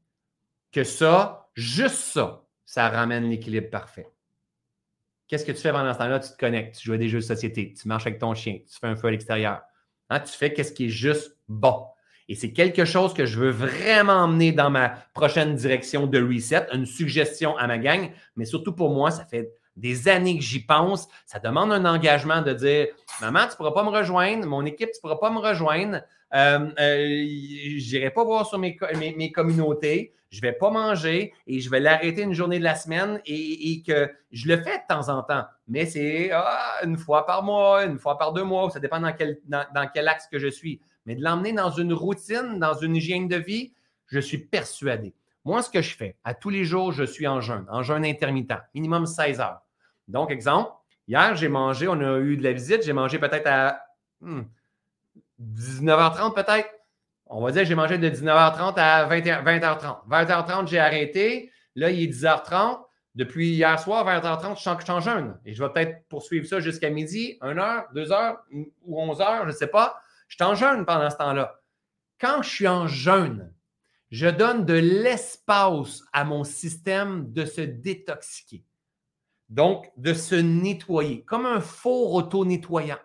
que ça, juste ça, ça ramène l'équilibre parfait. Qu'est-ce que tu fais pendant ce temps-là? Tu te connectes, tu joues à des jeux de société, tu marches avec ton chien, tu fais un feu à l'extérieur. Hein, tu fais qu'est-ce qui est juste bon. Et c'est quelque chose que je veux vraiment emmener dans ma prochaine direction de reset, une suggestion à ma gang, mais surtout pour moi, ça fait des années que j'y pense. Ça demande un engagement de dire Maman, tu ne pourras pas me rejoindre, mon équipe, tu ne pourras pas me rejoindre. Euh, euh, je n'irai pas voir sur mes, mes, communautés, je ne vais pas manger et je vais l'arrêter une journée de la semaine et, que je le fais de temps en temps. Mais c'est ah, une fois par mois, une fois par deux mois, ça dépend dans quel, dans, quel axe que je suis. Mais de l'emmener dans une routine, dans une hygiène de vie, je suis persuadé. Moi, ce que je fais, à tous les jours, je suis en jeûne, en jeûne intermittent, minimum 16 heures. Donc, exemple, Hier, j'ai mangé, on a eu de la visite, j'ai mangé peut-être à 19h30 hmm, peut-être. On va dire que j'ai mangé de 19h30 à 20, h 30 20h30, j'ai arrêté. Là, il est 10h30. Depuis hier soir, 20h30, je suis en jeûne. Et je vais peut-être poursuivre ça jusqu'à midi, 1h, 2h ou 11h, je ne sais pas. Je suis en jeûne pendant ce temps-là. Quand je suis en jeûne, je donne de l'espace à mon système de se détoxiquer. Donc, de se nettoyer, comme un four auto-nettoyant.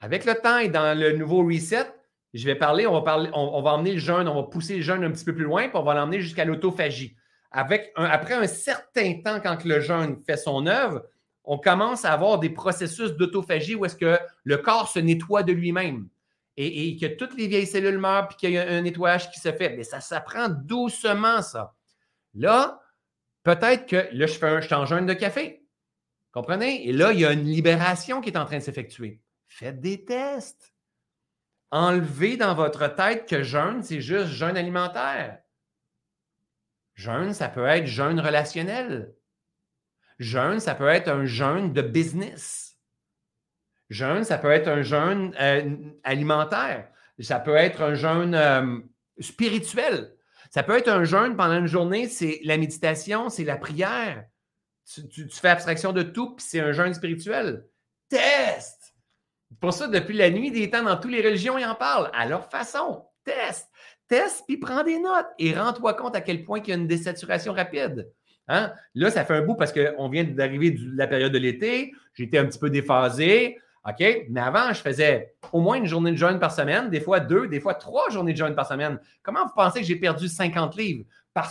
Avec le temps et dans le nouveau reset, je vais parler, on va parler, emmener le jeûne, on va pousser le jeûne un petit peu plus loin, puis on va l'emmener jusqu'à l'autophagie. Après un certain temps, quand le jeûne fait son œuvre, on commence à avoir des processus d'autophagie où est-ce que le corps se nettoie de lui-même et, que toutes les vieilles cellules meurent puis qu'il y a un nettoyage qui se fait. Mais ça s'apprend doucement, ça. Là, peut-être que là, je fais un, je en jeûne de café. Comprenez? Et là, il y a une libération qui est en train de s'effectuer. Faites des tests. Enlevez dans votre tête que jeûne, c'est juste jeûne alimentaire. Jeûne, ça peut être jeûne relationnel. Jeûne, ça peut être un jeûne de business. Jeûne, ça peut être un jeûne euh, alimentaire. Ça peut être un jeûne euh, spirituel. Ça peut être un jeûne pendant une journée, c'est la méditation, c'est la prière. Tu, fais abstraction de tout, puis c'est un jeûne spirituel. Teste! Pour ça, depuis la nuit des temps, dans toutes les religions, ils en parlent à leur façon. Teste! Teste, puis prends des notes et rends-toi compte à quel point il y a une désaturation rapide. Hein? Là, ça fait un bout parce qu'on vient d'arriver de la période de l'été. J'étais un petit peu déphasé. OK? Mais avant, je faisais au moins une journée de jeûne par semaine, des fois deux, des fois trois journées de jeûne par semaine. Comment vous pensez que j'ai perdu 50 livres?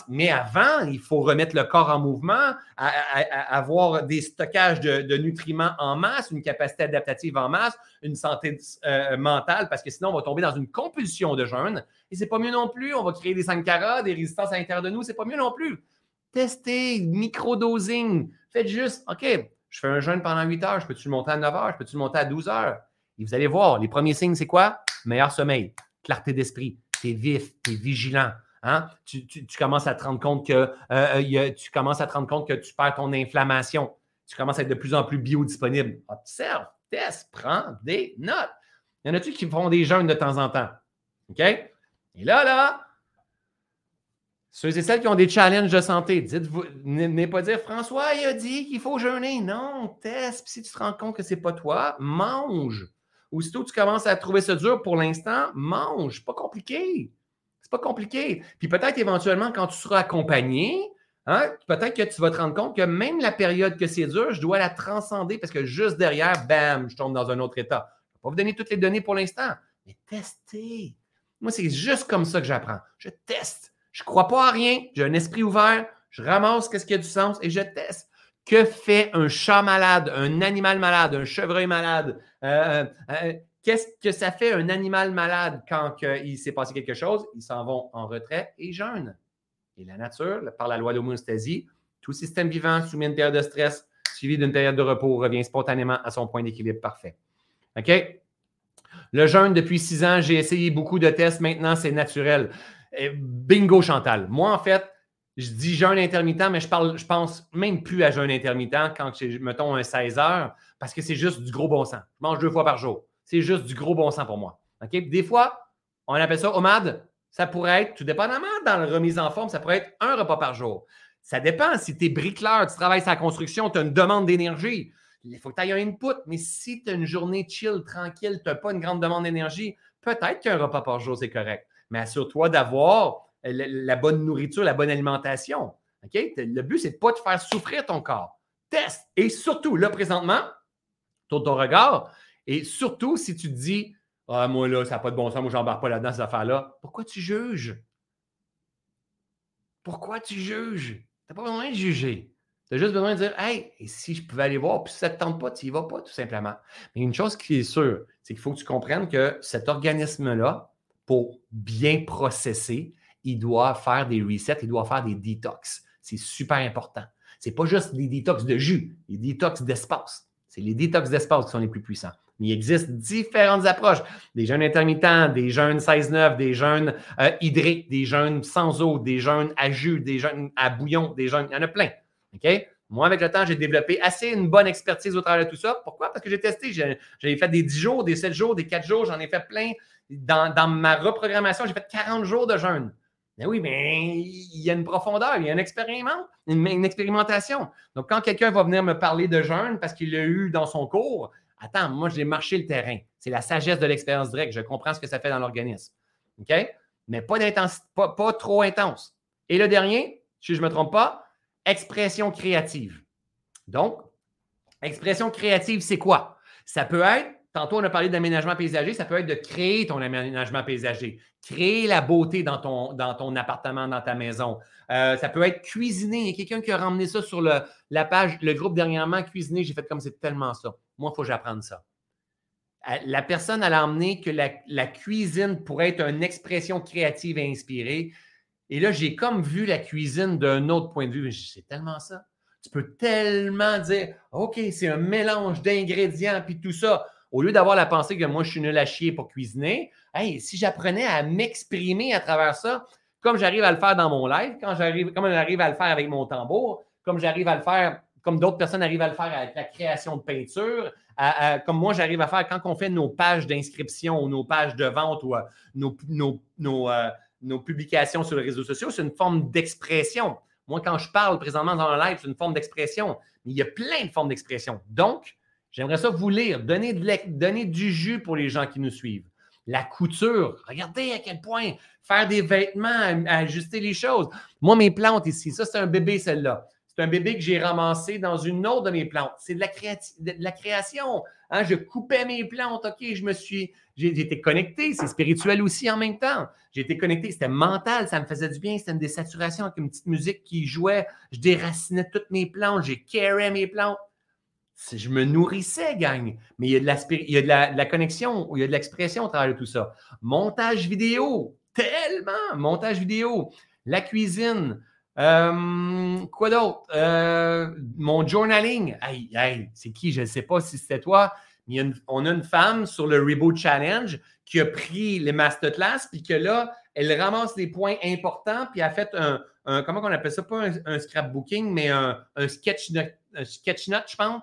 Mais avant, il faut remettre le corps en mouvement, avoir des stockages de, nutriments en masse, une capacité adaptative en masse, une santé euh, mentale, parce que sinon, on va tomber dans une compulsion de jeûne. Et c'est pas mieux non plus. On va créer des sankaras, des résistances à l'intérieur de nous. C'est pas mieux non plus. Testez, micro-dosing. Faites juste, OK, je fais un jeûne pendant 8 heures, je peux-tu le monter à 9 heures, je peux-tu le monter à 12 heures? Et vous allez voir, les premiers signes, c'est quoi? Meilleur sommeil, clarté d'esprit, tu es vif, tu es vigilant. Hein? Tu, commences à te rendre compte que euh, euh, tu commences à te rendre compte que tu perds ton inflammation. Tu commences à être de plus en plus biodisponible. Observe, teste, prends des notes. Il y en a-tu qui font des jeûnes de temps en temps? OK? Et là, là, ceux et celles qui ont des challenges de santé, dites-vous, n'est pas dire François, il a dit qu'il faut jeûner. Non, teste. si tu te rends compte que ce n'est pas toi, mange. Aussitôt que tu commences à trouver ça dur pour l'instant, mange. Pas compliqué. C'est pas compliqué. Puis peut-être éventuellement, quand tu seras accompagné, hein, peut-être que tu vas te rendre compte que même la période que c'est dur, je dois la transcender parce que juste derrière, bam, je tombe dans un autre état. Je ne vais pas vous donner toutes les données pour l'instant, mais testez. Moi, c'est juste comme ça que j'apprends. Je teste. Je ne crois pas à rien, j'ai un esprit ouvert, je ramasse ce qui a du sens et je teste. Que fait un chat malade, un animal malade, un chevreuil malade? Euh, euh, euh, qu'est-ce que ça fait un animal malade quand il s'est passé quelque chose? Ils s'en vont en retrait et jeûnent. Et la nature, par la loi d'homéostasie, tout système vivant soumis à une période de stress suivi d'une période de repos revient spontanément à son point d'équilibre parfait. OK? Le jeûne, depuis six ans, j'ai essayé beaucoup de tests. Maintenant, c'est naturel. Bingo, Chantal. Moi, en fait, je dis jeûne intermittent, mais je parle, pense même plus à jeûne intermittent quand j'ai, mettons, un 16 heures, parce que c'est juste du gros bon sens. Je mange deux fois par jour. C'est juste du gros bon sens pour moi. Des fois, on appelle ça OMAD. Ça pourrait être, tout dépendamment dans la remise en forme, ça pourrait être un repas par jour. Ça dépend. Si tu es bricoleur, tu travailles sur la construction, tu as une demande d'énergie, il faut que tu ailles un input. Mais si tu as une journée chill, tranquille, tu n'as pas une grande demande d'énergie, peut-être qu'un repas par jour, c'est correct mais assure-toi d'avoir la, bonne nourriture, la bonne alimentation. Le but, c'est de pas te faire souffrir ton corps. Teste. Et surtout, là, présentement, tourne ton regard. Et surtout, si tu te dis, ah, moi, là, ça n'a pas de bon sens, moi, je n'embarque pas là-dedans, ces affaires-là, pourquoi tu juges? Pourquoi tu juges? Tu n'as pas besoin de juger. Tu as juste besoin de dire, hey, et si je pouvais aller voir, puis si ça ne te tente pas, tu n'y vas pas, tout simplement. Mais une chose qui est sûre, c'est qu'il faut que tu comprennes que cet organisme-là, pour bien processer, il doit faire des resets, il doit faire des detox. C'est super important. Ce n'est pas juste des detox de jus, des detox d'espace. C'est les detox d'espace qui sont les plus puissants. Mais il existe différentes approches. Des jeûnes intermittents, des jeûnes 16-9, des jeûnes euh, hydriques, des jeûnes sans eau, des jeûnes à jus, des jeûnes à bouillon, des jeûnes. Il y en a plein. OK? Moi, avec le temps, j'ai développé assez une bonne expertise au travers de tout ça. Pourquoi? Parce que j'ai testé. J'ai fait des 10 jours, des 7 jours, des 4 jours. J'en ai fait plein. Dans, ma reprogrammation, j'ai fait 40 jours de jeûne. Mais oui, mais il y a une profondeur, il y a un expériment, une, une expérimentation. Donc, quand quelqu'un va venir me parler de jeûne parce qu'il l'a eu dans son cours, attends, moi, j'ai marché le terrain. C'est la sagesse de l'expérience directe. Je comprends ce que ça fait dans l'organisme. OK? Mais pas, pas, pas trop intense. Et le dernier, si je ne me trompe pas, expression créative. Donc, expression créative, c'est quoi? Ça peut être, tantôt on a parlé d'aménagement paysager, ça peut être de créer ton aménagement paysager, créer la beauté dans ton, appartement, dans ta maison. Euh, ça peut être cuisiner. Il y a quelqu'un qui a ramené ça sur la page, le groupe dernièrement, cuisiner. J'ai fait comme c'est tellement ça. Moi, il faut que j'apprenne ça. Euh, la personne, elle a emmené que la, la cuisine pourrait être une expression créative et inspirée. Et là, j'ai comme vu la cuisine d'un autre point de vue. C'est tellement ça. Tu peux tellement dire, OK, c'est un mélange d'ingrédients puis tout ça. Au lieu d'avoir la pensée que moi, je suis nul à chier pour cuisiner, hey, si j'apprenais à m'exprimer à travers ça, comme j'arrive à le faire dans mon live, comme j'arrive à le faire avec mon tambour, comme j'arrive à le faire, comme d'autres personnes arrivent à le faire avec la création de peinture, comme moi j'arrive à faire quand on fait nos pages d'inscription ou nos pages de vente ou euh, nos, nos, euh, nos publications sur les réseaux sociaux, c'est une forme d'expression. Moi, quand je parle présentement dans un live, c'est une forme d'expression. Mais il y a plein de formes d'expression. Donc, j'aimerais ça vous lire, donner, du jus pour les gens qui nous suivent. La couture, regardez à quel point faire des vêtements, ajuster les choses. Moi, mes plantes ici, ça, c'est un bébé, celle-là. C'est un bébé que j'ai ramassé dans une autre de mes plantes. C'est de la, création. Hein. Je coupais mes plantes. OK, je me suis. J'ai connecté. C'est spirituel aussi en même temps. J'ai été connecté. C'était mental. Ça me faisait du bien. C'était une désaturation avec une petite musique qui jouait. Je déracinais toutes mes plantes. J'ai carré mes plantes. Je me nourrissais, gang. Mais il y a de la, il y a de la, connexion, il y a de l'expression au travers de tout ça. Montage vidéo. Tellement. Montage vidéo. La cuisine. Euh, quoi d'autre? Euh, mon journaling. Hey, c'est qui? Je ne sais pas si c'était toi. On a une femme sur le Reboot Challenge qui a pris les masterclass, puis que là, elle ramasse des points importants, puis a fait un, comment on appelle ça? Pas un, scrapbooking, mais un, sketch, un sketch note, je pense.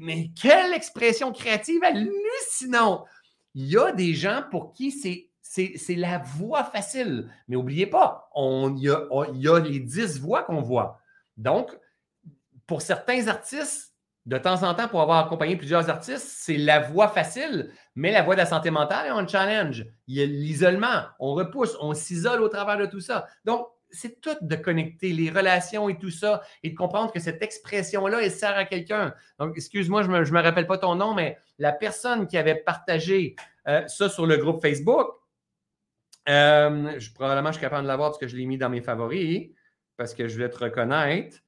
Mais quelle expression créative hallucinante! Il y a des gens pour qui c'est c'est la voie facile. Mais n'oubliez pas, il y a, les 10 voies qu'on voit. Donc, pour certains artistes, de temps en temps, pour avoir accompagné plusieurs artistes, c'est la voie facile, mais la voie de la santé mentale est un challenge. Il y a l'isolement, on repousse, on s'isole au travers de tout ça. Donc, c'est tout de connecter les relations et tout ça et de comprendre que cette expression-là, elle sert à quelqu'un. Donc, excuse-moi, je ne me, rappelle pas ton nom, mais la personne qui avait partagé euh, ça sur le groupe Facebook, euh, probablement, je suis capable de l'avoir parce que je l'ai mis dans mes favoris, parce que je vais te reconnaître.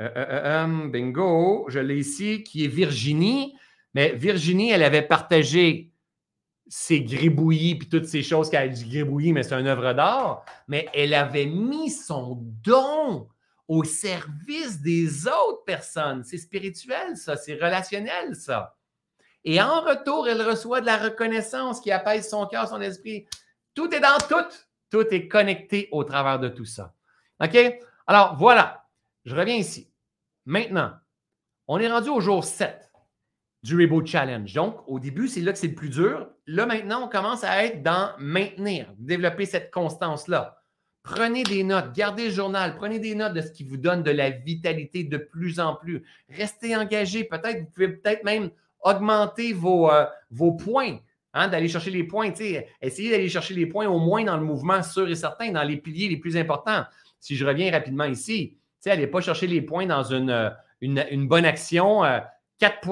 Euh, bingo, je l'ai ici, qui est Virginie. Mais Virginie, elle avait partagé ses gribouillis puis toutes ces choses qu'elle a dit gribouillis, mais c'est une œuvre d'art. Mais elle avait mis son don au service des autres personnes. C'est spirituel, ça. C'est relationnel, ça. Et en retour, elle reçoit de la reconnaissance qui apaise son cœur, son esprit. Tout est dans tout. Tout est connecté au travers de tout ça. OK? Alors, voilà. Je reviens ici. Maintenant, on est rendu au jour 7 du Reboot Challenge. Donc, au début, c'est là que c'est le plus dur. Là, maintenant, on commence à être dans maintenir, développer cette constance-là. Prenez des notes, gardez le journal, prenez des notes de ce qui vous donne de la vitalité de plus en plus. Restez engagé. Peut-être, vous pouvez peut-être même augmenter vos, euh, vos points. Hein, d'aller chercher les points. Essayez d'aller chercher les points au moins dans le mouvement sûr et certain, dans les piliers les plus importants. Si je reviens rapidement ici, n'allez pas chercher les points dans une, euh, une, bonne action. Euh,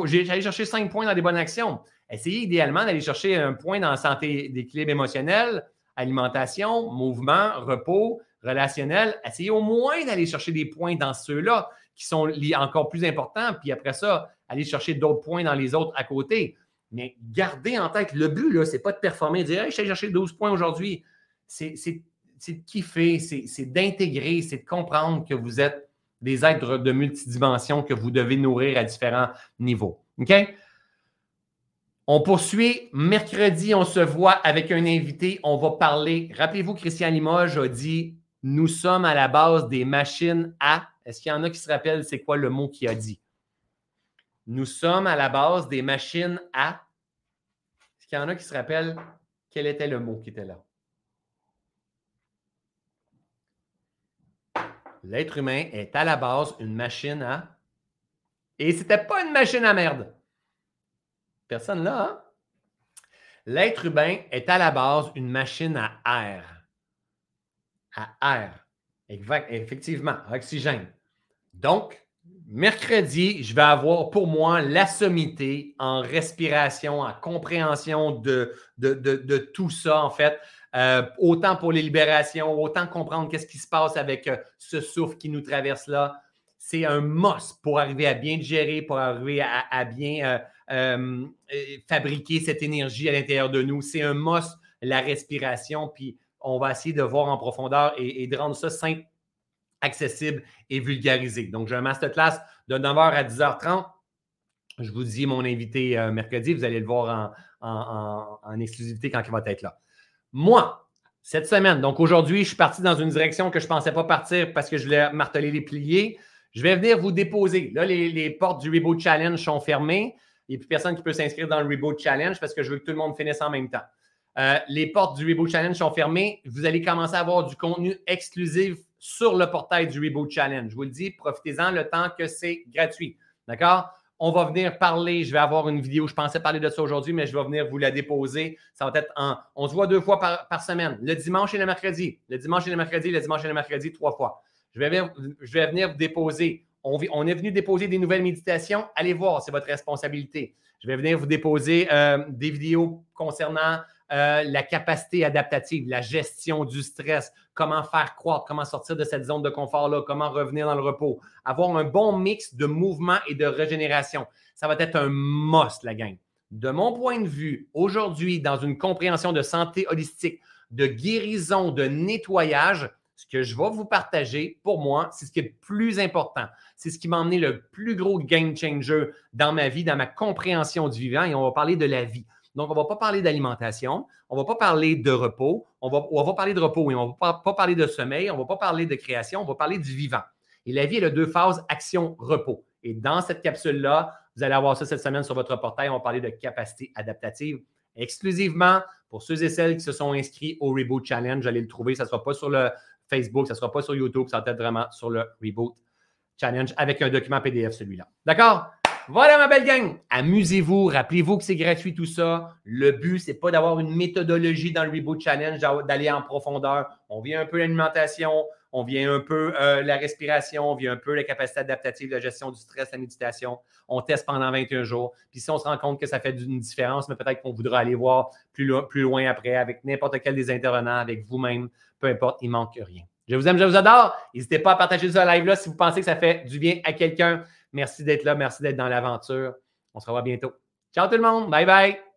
J'allais chercher cinq points dans des bonnes actions. Essayez idéalement d'aller chercher un point dans santé d'équilibre émotionnel, alimentation, mouvement, repos, relationnel. Essayez au moins d'aller chercher des points dans ceux-là qui sont encore plus importants. Puis après ça, aller chercher d'autres points dans les autres à côté. Mais gardez en tête, le but, ce n'est pas de performer, de dire hey, je vais chercher 12 points aujourd'hui. C'est de kiffer, c'est d'intégrer, c'est de comprendre que vous êtes des êtres de multidimension que vous devez nourrir à différents niveaux. OK? On poursuit. Mercredi, on se voit avec un invité. On va parler. Rappelez-vous, Christian Limoges a dit Nous sommes à la base des machines à. Est-ce qu'il y en a qui se rappellent c'est quoi le mot qu'il a dit? Nous sommes à la base des machines à. Est-ce qu'il y en a qui se rappellent quel était le mot qui était là? L'être humain est à la base une machine à. Et ce n'était pas une machine à merde. Personne là, hein? L'être humain est à la base une machine à air. À air. Effectivement, oxygène. Donc, mercredi, je vais avoir pour moi la sommité en respiration, en compréhension de, de, tout ça, en fait. Euh, autant pour les libérations, autant comprendre qu'est-ce qui se passe avec euh, ce souffle qui nous traverse là. C'est un must pour arriver à bien gérer, pour arriver à, bien euh, fabriquer cette énergie à l'intérieur de nous. C'est un must, la respiration. Puis on va essayer de voir en profondeur et, de rendre ça simple, accessible et vulgarisé. Donc, j'ai un masterclass de 9h à 10h30. Je vous dis mon invité mercredi. Vous allez le voir en, en exclusivité quand il va être là. Moi, cette semaine, donc aujourd'hui, je suis parti dans une direction que je ne pensais pas partir parce que je voulais marteler les pliés. Je vais venir vous déposer. Là, les, portes du Reboot Challenge sont fermées. Il n'y a plus personne qui peut s'inscrire dans le Reboot Challenge parce que je veux que tout le monde finisse en même temps. Euh, les portes du Reboot Challenge sont fermées. Vous allez commencer à avoir du contenu exclusif sur le portail du Reboot Challenge. Je vous le dis, profitez-en le temps que c'est gratuit. D'accord? On va venir parler. Je vais avoir une vidéo. Je pensais parler de ça aujourd'hui, mais je vais venir vous la déposer. Ça va être en. On se voit deux fois par, semaine. Le dimanche et le mercredi. Le dimanche et le mercredi. Le dimanche et le mercredi, trois fois. Je vais venir, vous déposer. On, on, est venu déposer des nouvelles méditations. Allez voir, c'est votre responsabilité. Je vais venir vous déposer euh, des vidéos concernant euh, la capacité adaptative, la gestion du stress, comment faire croître, comment sortir de cette zone de confort-là, comment revenir dans le repos, avoir un bon mix de mouvement et de régénération. Ça va être un must, la gang. De mon point de vue, aujourd'hui, dans une compréhension de santé holistique, de guérison, de nettoyage, ce que je vais vous partager, pour moi, c'est ce qui est le plus important. C'est ce qui m'a emmené le plus gros game changer dans ma vie, dans ma compréhension du vivant, et on va parler de la vie. Donc, on ne va pas parler d'alimentation, on ne va pas parler de repos, on va, on parler de repos, on ne va pas, parler de sommeil, on ne va pas parler de création, on va parler du vivant. Et la vie, elle a deux phases, action-repos. Et dans cette capsule-là, vous allez avoir ça cette semaine sur votre portail, on va parler de capacité adaptative exclusivement pour ceux et celles qui se sont inscrits au Reboot Challenge. Allez le trouver, ça ne sera pas sur le Facebook, ça ne sera pas sur YouTube, ça va être vraiment sur le Reboot Challenge avec un document PDF, celui-là. D'accord? Voilà ma belle gang. Amusez-vous. Rappelez-vous que c'est gratuit tout ça. Le but, c'est pas d'avoir une méthodologie dans le Reboot Challenge, d'aller en profondeur. On vient un peu l'alimentation, on vient un peu euh, la respiration, on vient un peu la capacité adaptative, la gestion du stress, la méditation. On teste pendant 21 jours. Puis si on se rend compte que ça fait une différence, mais peut-être qu'on voudra aller voir plus, plus loin après avec n'importe quel des intervenants, avec vous-même, peu importe, il manque rien. Je vous aime, je vous adore. N'hésitez pas à partager ce live-là si vous pensez que ça fait du bien à quelqu'un. Merci d'être là. Merci d'être dans l'aventure. On se revoit bientôt. Ciao tout le monde. Bye bye.